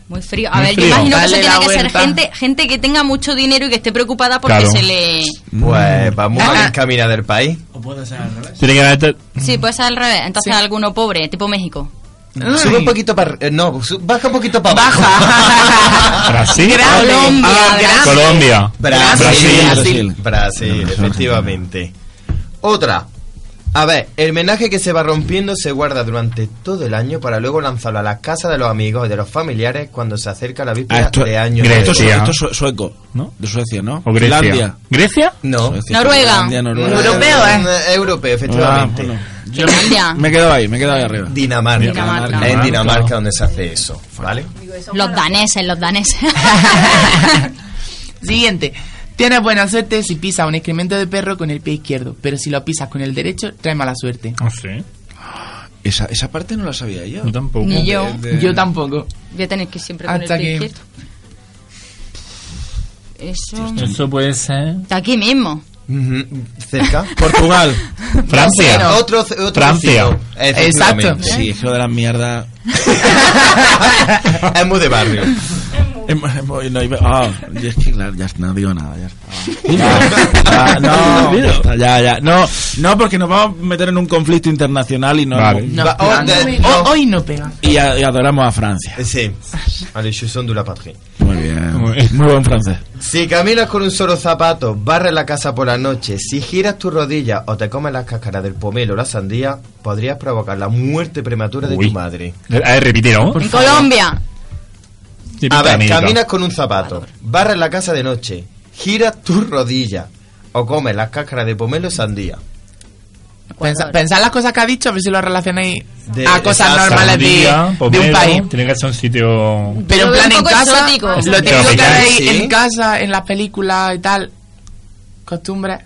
S2: Muy frío. A
S7: Muy
S2: ver,
S7: frío.
S2: yo imagino que eso tiene que ser gente, gente que tenga mucho dinero y que esté preocupada porque
S7: Claro.
S2: se le...
S28: Pues vamos a encaminar del país.
S8: ¿O puede ser al revés?
S7: Tiene que darte.
S2: Sí, puede ser al revés. Entonces
S29: Sí.
S2: alguno pobre, tipo México.
S28: Sube un poquito para... no, su- baja un poquito para abajo.
S7: Brasil.
S2: Colombia.
S29: Ah,
S2: Brasil.
S7: Colombia.
S28: Brasil,
S7: Brasil.
S28: Brasil,
S8: Brasil. No, no
S28: efectivamente. Otra. A ver, el menaje que se va rompiendo se guarda durante todo el año para luego lanzarlo a las casas de los amigos y de los familiares cuando se acerca la
S8: Ah,
S28: víspera
S8: esto,
S28: de año
S7: Grecia.
S8: esto, es-
S28: nuevo.
S8: esto es sue- sueco,
S7: ¿No?
S8: De Suecia, ¿no?
S7: O Grecia.
S8: Finlandia.
S7: ¿Grecia?
S28: No.
S8: Suecia,
S2: Noruega.
S8: Finlandia, Noruega.
S29: Europeo, ¿eh?
S28: Eh, Europeo,
S8: Ah,
S28: efectivamente.
S8: bueno. Yo me quedo ahí, me quedo ahí arriba.
S28: Dinamarca. En Dinamarca donde se hace eso, ¿vale?
S2: Los daneses, los daneses.
S29: Siguiente. Tienes buena suerte si pisas un excremento de perro con el pie izquierdo, pero si lo pisas con el derecho, trae mala suerte.
S7: No sé.
S8: Esa, esa parte no la sabía yo.
S7: Yo tampoco.
S2: Ni yo.
S8: De- de-
S29: Yo tampoco.
S2: Voy a tener que siempre con
S29: Hasta
S2: el pie
S29: que-
S2: izquierdo. Eso...
S7: Eso puede ser.
S2: Está aquí mismo.
S28: Cerca.
S8: Portugal.
S7: Francia.
S28: Otro, otro
S7: Francia.
S28: Efectivamente.
S8: Sí, es que lo de la mierda.
S28: es muy de barrio.
S8: Hemos- no, iba- ah, y es que claro, ya no digo nada, ya está. Ah, no, ya, está, ya, ya. No, no, porque nos vamos a meter en un conflicto internacional y no.
S7: Vale.
S29: No,
S28: Va- oh,
S29: no,
S28: de-
S29: no,
S28: no.
S29: hoy no pega.
S8: Y, a- y adoramos a Francia.
S28: Sí. Allez, je suis de la patrie.
S8: Muy bien. Muy buen francés.
S28: Si caminas con un solo zapato, barres la casa por la noche, si giras tus rodillas o te comes las cáscaras del pomelo o la sandía, podrías provocar la muerte prematura de
S7: Uy.
S28: tu madre.
S7: A ver, repite, ¿no?
S2: En Colombia.
S28: A ver, caminas con un zapato, barres la casa de noche, giras tus rodillas o comes las cáscaras de pomelo sandía.
S29: Pensa- pensad las cosas que ha dicho, a ver si lo relacionáis
S28: De-
S29: a cosas normales de,
S7: Sandía,
S29: de un país.
S7: Tiene que ser un sitio.
S29: Pero en plan
S2: un
S29: en
S2: poco
S29: casa,
S2: exótico.
S29: lo típico que veis
S28: sí.
S29: en casa, en las películas y tal, costumbres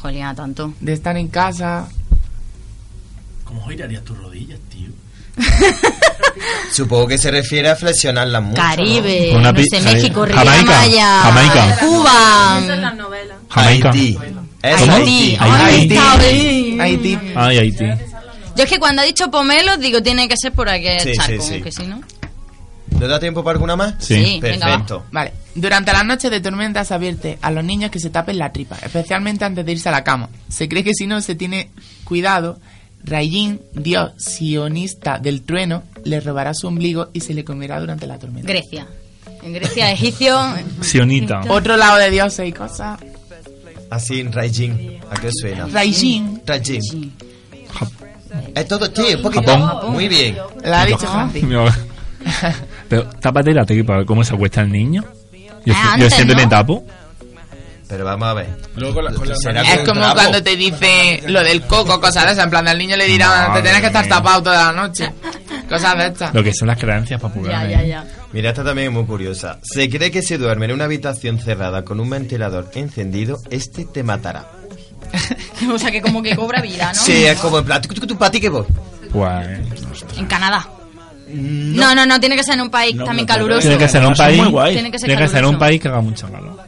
S2: Jolía, tanto.
S29: de estar en casa.
S8: ¿Cómo girarías tus rodillas, tío?
S28: Supongo que se refiere a flexionarlas mucho.
S2: Caribe,
S7: Una
S2: no sé,
S7: Caribe.
S2: México, Riviera
S7: Jamaica,
S2: Maya,
S7: Jamaica.
S2: Cuba.
S12: Eso es las novelas.
S28: ¿no?
S7: Jamaica.
S28: Haití. Haití.
S7: Haití.
S29: Haití.
S7: Ay, Haití.
S2: Yo es que cuando ha dicho pomelo, digo, tiene que ser por aquel
S28: Sí,
S2: charco,
S28: sí, sí.
S2: que si no.
S28: ¿Nos da tiempo para alguna más?
S7: Sí.
S2: Sí, venga, va.
S28: Perfecto.
S29: Vale. Durante las noches de tormenta se advierte a los niños que se tapen la tripa, especialmente antes de irse a la cama. Se cree que si no se tiene cuidado, Rayin, dios sionista del trueno, le robará su ombligo y se le comerá durante la tormenta.
S2: Grecia. En Grecia, egipcio.
S7: Sionita.
S29: Otro lado de dioses y cosas.
S28: Así en Raijin. ¿A qué suena?
S29: Raijin.
S28: Rajin. Es todo, sí, un poquito.
S7: Japón.
S28: Muy bien.
S29: La ha dicho.
S7: Pero tápate la tripa, cómo se acuesta el niño. Yo,
S2: Ah,
S7: yo
S2: antes,
S7: siempre me tapo.
S28: Pero vamos a ver.
S8: Luego con la, con la-
S28: Será
S29: Es como
S28: trapo.
S29: cuando te dice lo del coco, cosas de esas. En plan, al niño le dirán, te tienes que estar tapado toda la noche. Cosas de estas.
S7: Lo que son las creencias populares.
S2: ya, ya.
S28: Mira, esta también es muy curiosa. Se cree que si duerme en una habitación cerrada con un ventilador encendido, este te matará.
S2: O sea, que como que cobra vida, ¿no?
S28: Sí, es como en plan, ¿tú, para ti qué voy?
S7: Pues,
S2: En Canadá. No, no, no, tiene que ser en un país
S8: No,
S2: también
S8: no,
S2: caluroso.
S7: tiene que ser en un país.
S8: muy guay.
S2: Tiene que ser
S7: Tiene que ser en un país que haga mucho calor.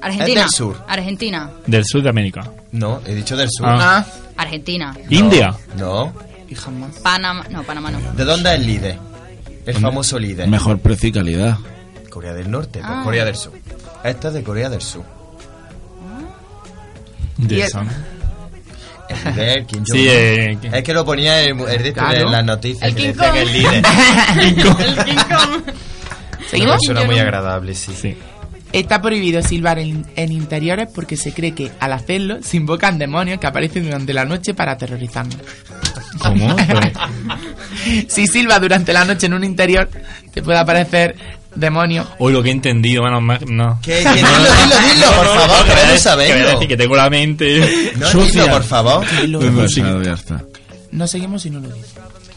S2: Argentina.
S28: Es del sur.
S2: Argentina.
S7: Del sur de América.
S28: No, he dicho del sur.
S7: Ah.
S29: Ah,
S2: Argentina.
S7: India.
S28: No.
S29: y jamás.
S2: Panamá. No, Panamá no.
S28: ¿De dónde es el líder? El famoso líder.
S8: Mejor precio y calidad.
S28: Corea del Norte, pues
S2: Ah.
S28: Corea del Sur. Esta es de Corea del Sur.
S7: De
S29: el-
S7: esa.
S28: El líder, Kim
S7: Sí, eh,
S28: Es que lo ponía el, el de
S29: Claro.
S28: en las noticias,
S2: El
S28: que
S2: King
S28: decía que
S2: Kong.
S28: el líder.
S2: El King Kong.
S29: ¿Seguimos?
S28: Suena muy agradable, sí.
S7: Sí.
S29: Está prohibido silbar en, en interiores porque se cree que al hacerlo se invocan demonios que aparecen durante la noche para aterrorizarnos.
S7: ¿Cómo? Pues,
S29: Si silba durante la noche en un interior, te puede aparecer demonios.
S7: Hoy lo que he entendido, menos mal, no.
S28: ¿Qué? ¿Qué? Dilo, dilo, dilo, por favor,
S7: que a
S28: queremos
S7: decir- que voy a
S28: saberlo.
S7: decir que tengo la mente
S28: No,
S7: sucia.
S28: dilo, por favor.
S8: Muy
S7: Pues
S8: ya está.
S29: No seguimos si no lo dices.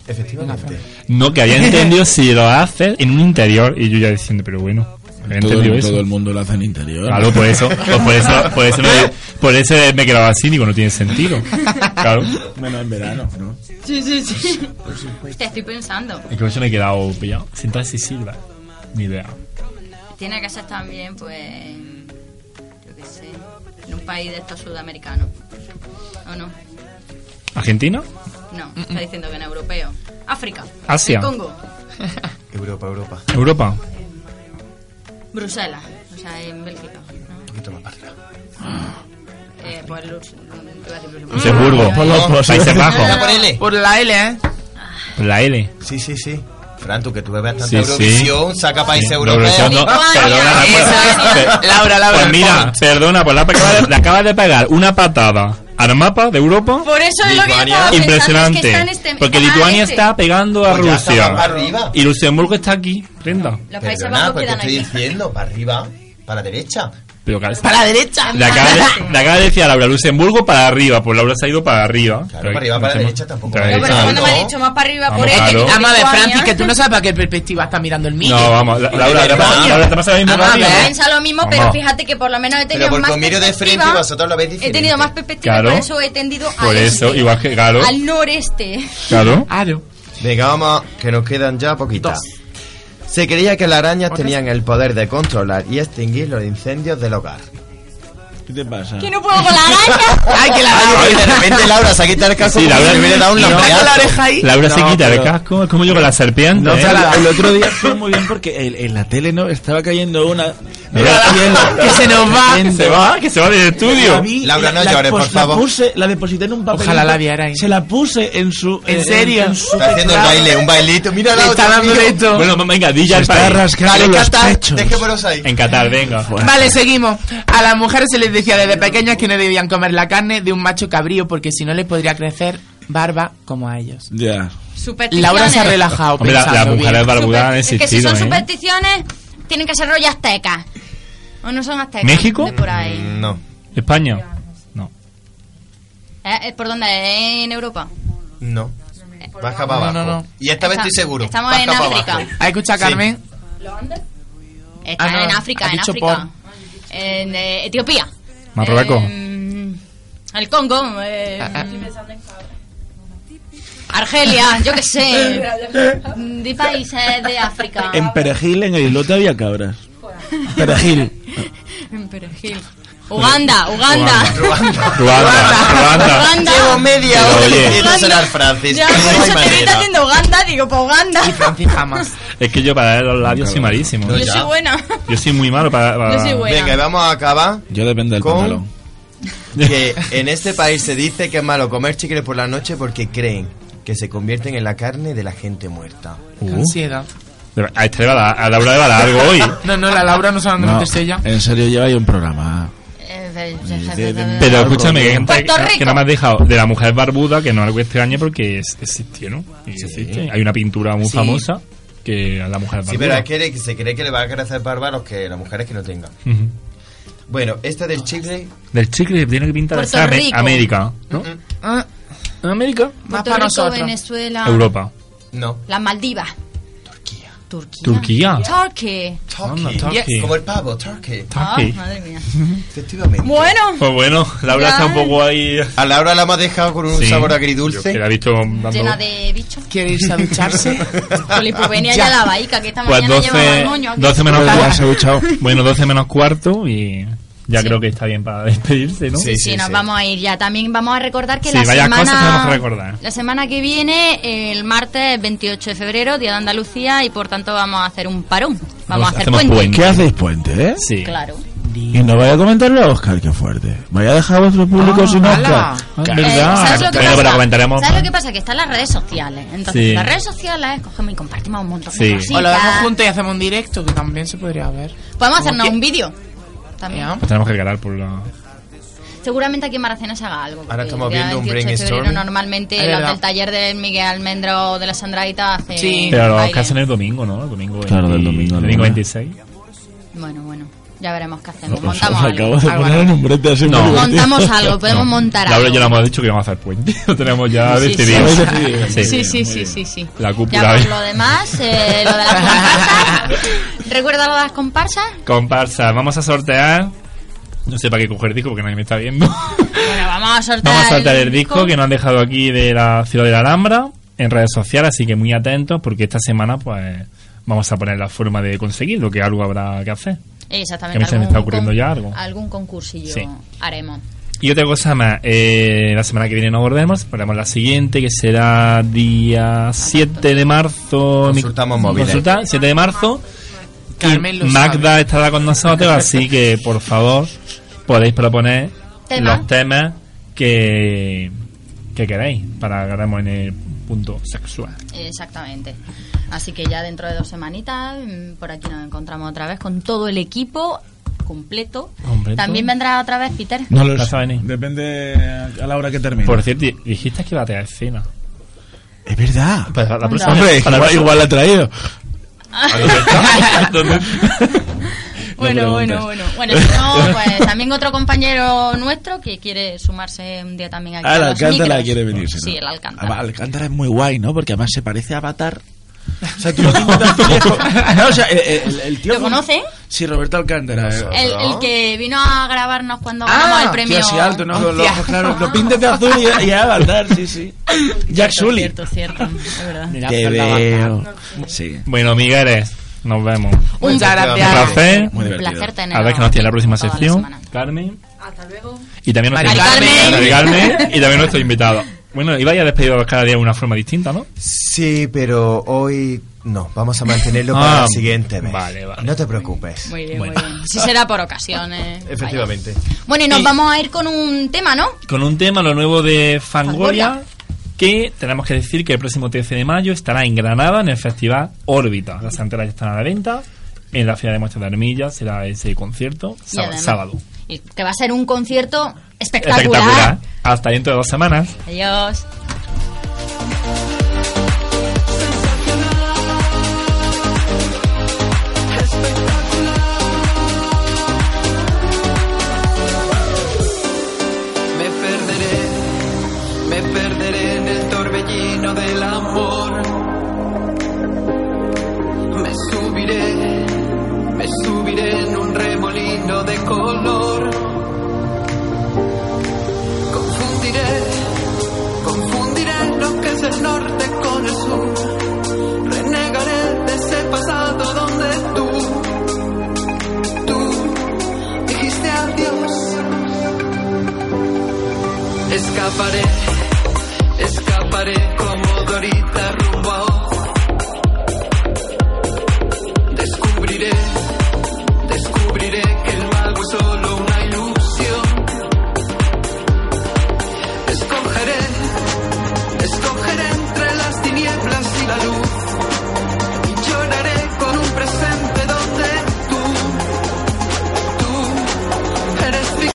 S28: Efectivamente.
S7: No, que había entendido si lo haces en un interior y yo ya diciendo, pero bueno,
S8: Todo, el-
S7: eso.
S8: todo el mundo lo hace en interior.
S7: Claro, por eso, pues por eso, por eso, me, por eso me he quedado así, digo, no tiene sentido. Claro.
S8: Menos en verano, ¿no?
S2: Sí, sí, sí. Hostia, estoy pensando.
S7: Es que por eso me he quedado pillado. Sientas y silba. Ni idea.
S2: Tiene que ser también, pues. Yo qué sé. En un país de estos sudamericanos. ¿O no?
S7: ¿Argentina?
S2: No, está diciendo que en europeo. África.
S7: Asia.
S2: El Congo.
S28: Europa, Europa.
S7: ¿Europa?
S2: Bruselas. O sea, en Bélgica.
S28: Un poquito más arriba.
S2: Eh, pues Lux- Luxemburgo.
S7: Luxemburgo.
S8: Por los pros.
S7: Países Bajos.
S28: Era por L.
S29: Por la L, ¿eh?
S7: La L.
S28: Sí, sí, sí. Fran, tú que tú ves bastante
S7: Sí, sí.
S28: Eurovisión, saca países
S7: Sí,
S28: europeos.
S7: Eurovisión, no. Perdona,
S29: Esa,
S7: pues-
S29: Laura, Laura.
S7: Pues mira, perdona, pues acabas de, le acabas de pegar una patada al mapa de Europa.
S2: Por eso es lo que estaba pensando, es que
S7: Impresionante.
S2: está en este-
S7: Porque Lituania
S2: este.
S7: está pegando a
S28: Pues
S7: Rusia.
S28: arriba.
S7: Y Luxemburgo está aquí, prenda.
S2: Los Países Bajos
S28: pues te
S2: quedan
S28: estoy
S2: aquí.
S28: diciendo, para arriba, para la derecha.
S7: Pero que-
S29: Para la derecha.
S7: le acaba, de, le acaba de decir a Laura Luxemburgo para arriba, pues Laura se ha ido para arriba.
S28: Claro, para arriba, para la derecha tampoco.
S7: Para
S2: No, pero me ha dicho más para arriba
S7: Vamos,
S2: por
S7: claro.
S2: X.
S29: Vamos a ver,
S2: Lituania.
S29: Francis, que tú no sabes para qué perspectiva está mirando el mío.
S7: No, vamos, la- Laura. Laura, Laura, ¿te pasa lo mismo
S29: Vamos
S7: que
S29: a
S7: a mí,
S29: ver.
S7: no?
S2: Piensa lo mismo, pero
S7: Vamos.
S2: fíjate que por lo menos he tenido
S28: Pero
S2: más
S28: miro de frente y vosotros lo veis
S2: He
S28: diferente.
S2: tenido más perspectiva,
S7: Claro.
S2: por eso he tendido
S7: Por
S2: al
S7: eso,
S2: este,
S7: igual que, claro.
S2: al noreste.
S7: Claro.
S29: Claro.
S28: Venga, vamos, que nos quedan ya poquitas. Se creía que las arañas tenían el poder de controlar y extinguir los incendios del hogar.
S8: ¿Qué te pasa?
S2: Que no puedo con la araña.
S29: ¡Ay, que la
S28: Ay, de repente Laura se ha quitado el casco
S7: Sí, Laura-
S28: hubiera dado un
S29: la oreja ahí.
S7: Laura se quita el casco, es como yo con la serpiente.
S8: No,
S7: ¿eh?
S8: o sea, la- el otro día estuvo muy bien porque el- en la tele no estaba cayendo una.
S7: Mira,
S29: que se nos va.
S7: Que se va, que se va del estudio.
S8: vi,
S28: Laura, no
S8: la-
S28: llores, por
S8: la
S28: favor.
S8: puse, la deposité en un papel.
S29: Ojalá la viera ahí.
S8: Se la puse en su.
S29: ¿En serio?
S8: En, su
S28: Está haciendo el
S8: teclado.
S28: baile, un bailito. Mira
S29: Le
S28: la
S29: está dando esto.
S7: Bueno, venga, di ya el
S8: los
S28: Qatar, dejémonos ahí.
S7: En Qatar, venga.
S29: Vale, seguimos. A las mujeres se les decía desde pequeñas que no debían comer la carne de un macho cabrío porque si no les podría crecer barba como a ellos.
S8: Ya.
S2: Supersticiones.
S29: Laura se ha relajado
S7: Hombre, la- las
S29: pensando
S7: mujeres
S29: bien.
S7: barbudas han
S2: Es que si
S7: existido,
S2: son
S7: ¿eh?
S2: supersticiones, tienen que ser rollo aztecas. ¿O no son aztecas?
S7: ¿México?
S2: De por ahí.
S28: No.
S7: ¿España? No.
S2: ¿Eh? ¿Es ¿Por dónde? ¿Es ¿En Europa?
S28: No. Baja para
S29: No,
S28: abajo.
S29: no, no.
S28: Y esta vez
S2: Está-
S28: estoy seguro.
S2: estamos
S28: Baja
S2: en
S28: para
S2: África.
S28: abajo.
S29: ¿Has escuchado,
S28: Sí.
S29: Carmen?
S2: Está
S29: Ah, no,
S2: en África,
S29: has
S2: en
S29: dicho
S2: África. En eh, Etiopía.
S7: Marruecos.
S2: Eh, el Congo. eh,
S29: Ah, ah.
S2: Argelia, yo qué sé. De países de África.
S8: En Perejil, en el islote había cabras. Perejil.
S2: En Perejil. Uganda, Uganda.
S28: Ruanda,
S7: Ruanda.
S2: Uganda.
S28: Llevo media hora
S7: oye.
S28: diciendo sonar Francis.
S2: Ya,
S28: No
S2: por eso te
S28: manera.
S2: haciendo Uganda, digo, pues Uganda.
S29: Y Francis jamás.
S7: Es que yo para los labios soy malísimo.
S2: Yo soy buena.
S7: Yo soy muy malo para...
S2: Yo soy buena.
S28: Venga, vamos a acabar
S8: Yo depende del pantalón.
S28: que en este país se dice que es malo comer chicles por la noche porque creen que se convierten en la carne de la gente muerta.
S7: Uh.
S29: Ansiedad.
S7: A, este le va a, Laura le va a dar algo hoy.
S29: No, no, la Laura no sabe dónde
S8: No,
S29: meterse ella.
S8: en serio, lleva ahí un programa.
S2: Eh,
S7: Pero escúchame, que, que me has dejado de la mujer barbuda, que no es algo extraño porque es, existió, ¿no? Y existe. Hay una pintura muy
S28: Sí.
S7: famosa que a la mujer barbuda.
S28: Sí, pero es que se cree que le va a crecer barba a los que las mujeres que no tengan.
S7: Ujú.
S28: Bueno, esta del chicle.
S7: Del chicle tiene que pintar
S2: Puerto Rico.
S7: América, ¿no?
S29: Ah,
S7: América.
S29: más
S2: Puerto
S29: para
S2: Rico,
S29: nosotros.
S2: Venezuela.
S7: Europa.
S28: No.
S2: Las Maldivas. Turquía. Turquía.
S7: Turquía.
S2: Turkey.
S28: Turkey.
S7: Anda, Turkey.
S28: Como el pavo, turkey.
S2: Ah,
S7: Turkey.
S2: madre mía.
S28: Efectivamente.
S2: Bueno.
S7: Pues bueno, Laura
S2: Ya.
S7: está un poco ahí.
S28: A Laura la hemos dejado con un
S7: Sí.
S28: sabor agridulce.
S7: Que la he visto dando-
S2: Llena de bichos.
S29: ¿Quiere irse a ducharse?
S2: Con la hipopenia ya la vaica, que esta
S7: Pues
S2: mañana llevaba
S7: 12,
S2: el moño aquí.
S7: 12 menos
S8: ha
S7: cuarto. Bueno, 12 menos cuarto y ya
S2: Sí.
S7: creo que está bien para despedirse, ¿no?
S2: Sí, sí, nos vamos a ir ya. También vamos a recordar que
S7: Sí,
S2: la semana
S7: que recordar.
S2: la semana que viene, el martes 28 de febrero, día de Andalucía, y por tanto vamos a hacer un parón. Vamos a hacer puente.
S7: puente.
S8: ¿Qué hacéis puente, eh?
S7: Sí.
S2: Claro.
S8: Y no vaya a comentarle a Oscar, qué fuerte. Vaya a dejar a vuestro público
S29: Ah,
S8: sin Oscar. Ah,
S2: Eh,
S7: ¿Verdad?
S2: ¿Sabes lo que pasa?
S7: pero comentaremos.
S2: ¿Sabes lo que pasa? Que están las redes sociales. Entonces,
S7: Sí.
S2: las redes sociales cogemos y compartimos un montón
S7: Sí.
S2: de
S29: O
S2: cositas.
S29: lo vemos juntos y hacemos un directo, que también se podría ver.
S2: Podemos hacernos un vídeo. También.
S7: Pues tenemos que ganar por la...
S2: Seguramente aquí en Maracena se haga algo.
S28: Ahora estamos viendo un
S2: 28 de febrero
S28: brainstorming.
S2: Normalmente los del taller de Miguel Almendro o de la Sandraita hacen
S29: Sí.
S7: Pero los que hacen el domingo, ¿no? El domingo
S8: Claro, del domingo,
S7: El domingo
S8: ¿no?
S7: 26.
S2: Bueno, bueno. Ya veremos qué hacemos.
S8: Os-
S2: Montamos
S8: os
S2: algo.
S8: acabo de
S29: Algo,
S8: poner
S29: algo.
S8: un brete así
S7: No.
S2: Montamos algo, podemos montar
S7: Laura
S2: algo.
S7: y yo le hemos dicho que íbamos a hacer puente. Lo tenemos ya
S2: Sí,
S7: decidido.
S8: Lo.
S7: Sí.
S2: Sí, sí, sí, sí, sí.
S7: La
S2: Ya
S7: cúpula.
S2: por lo demás, eh, lo de las comparsas. ¿Recuerda lo de las comparsas?
S7: Comparsa, vamos a sortear. No sé para qué coger disco porque nadie me está viendo.
S2: Bueno, vamos a sortear.
S7: Vamos a sortear el disco que nos han dejado aquí de la ciudad de la Alhambra en redes sociales, así que muy atentos porque esta semana pues vamos a poner la forma de conseguirlo, que algo habrá que hacer.
S2: Exactamente.
S7: Que a mí se me
S2: algún
S7: está ocurriendo
S2: con-
S7: ya algo.
S2: Algún concursillo
S7: Sí.
S2: haremos.
S7: Y otra cosa más, eh, la semana que viene nos volvemos, ponemos la siguiente que será día 7 de marzo.
S28: Consultamos móviles.
S7: Consulta, 7 de marzo.
S29: Carmen
S7: Magda
S29: sabe.
S7: estará con nosotros, así que por favor podéis proponer
S2: Tema.
S7: los temas que, que queréis para que hagamos en el punto sexual.
S2: Exactamente. Así que ya dentro de dos semanitas, mm, por aquí nos encontramos otra vez con todo el equipo completo.
S7: Completo.
S2: También vendrá otra vez Peter.
S8: No lo
S7: venir.
S8: Depende a la hora que termine.
S7: Por cierto, dijiste que iba a tener escena.
S8: Es verdad.
S7: Pues la próxima
S8: Hombre,
S7: para la
S8: igual, la ha traído.
S7: ¿Dónde?
S2: Bueno, bueno, bueno. Bueno, si no, pues también otro compañero nuestro que quiere sumarse un día también aquí.
S8: Ah,
S2: a
S8: el Alcántara
S2: micros.
S8: quiere venirse.
S2: Sí,
S8: ¿no?
S2: el Alcántara.
S8: Además, Alcántara es muy guay, ¿no? Porque además se parece a Avatar. O sea, tú lo. No, o sea, el, el- el tío.
S2: ¿Lo conoce?
S8: Sí, Roberto Alcántara. eh.
S2: El, el que vino a grabarnos cuando ganamos el premio.
S8: Tío así alto, ¿no? Con los
S29: Hostia.
S8: ojos claros. Lo pintes de azul y, y a Avatar, sí, sí. Jack Sully.
S2: Cierto, cierto, es verdad.
S29: Mira,
S8: Te veo. Sí.
S7: Bueno, Migueles, Nos vemos.
S31: Muchas gracias.
S7: Un placer.
S31: Muy divertido. placer teneros
S7: A ver qué nos tiene la próxima
S31: la
S7: sección.
S31: semana.
S7: Carmen.
S3: Hasta luego.
S7: Y también nuestro
S2: Carmen.
S7: Y también nuestro invitado. Bueno, iba a despediros cada día de una forma distinta, ¿no?
S28: Sí, pero hoy no. Vamos a mantenerlo
S7: Ah,
S28: para la siguiente vez.
S7: vale, vale.
S28: No te preocupes.
S31: Muy bien, muy bien. Sí será por ocasiones.
S28: Efectivamente.
S31: Bueno, y nos
S7: Y-
S31: vamos a ir con un tema, ¿no?
S7: Con un tema, lo nuevo de Fangoria,
S31: Fangoria.
S7: Que tenemos que decir que el próximo 13 de mayo estará en Granada en el Festival Órbita. Las entradas ya están a la venta. En la Feria de Muestras de Armilla será ese concierto, sábado.
S31: Y que va a ser un concierto espectacular.
S7: Espectacular. Hasta dentro de dos semanas.
S31: Adiós.
S32: Escaparé, escaparé como Dorita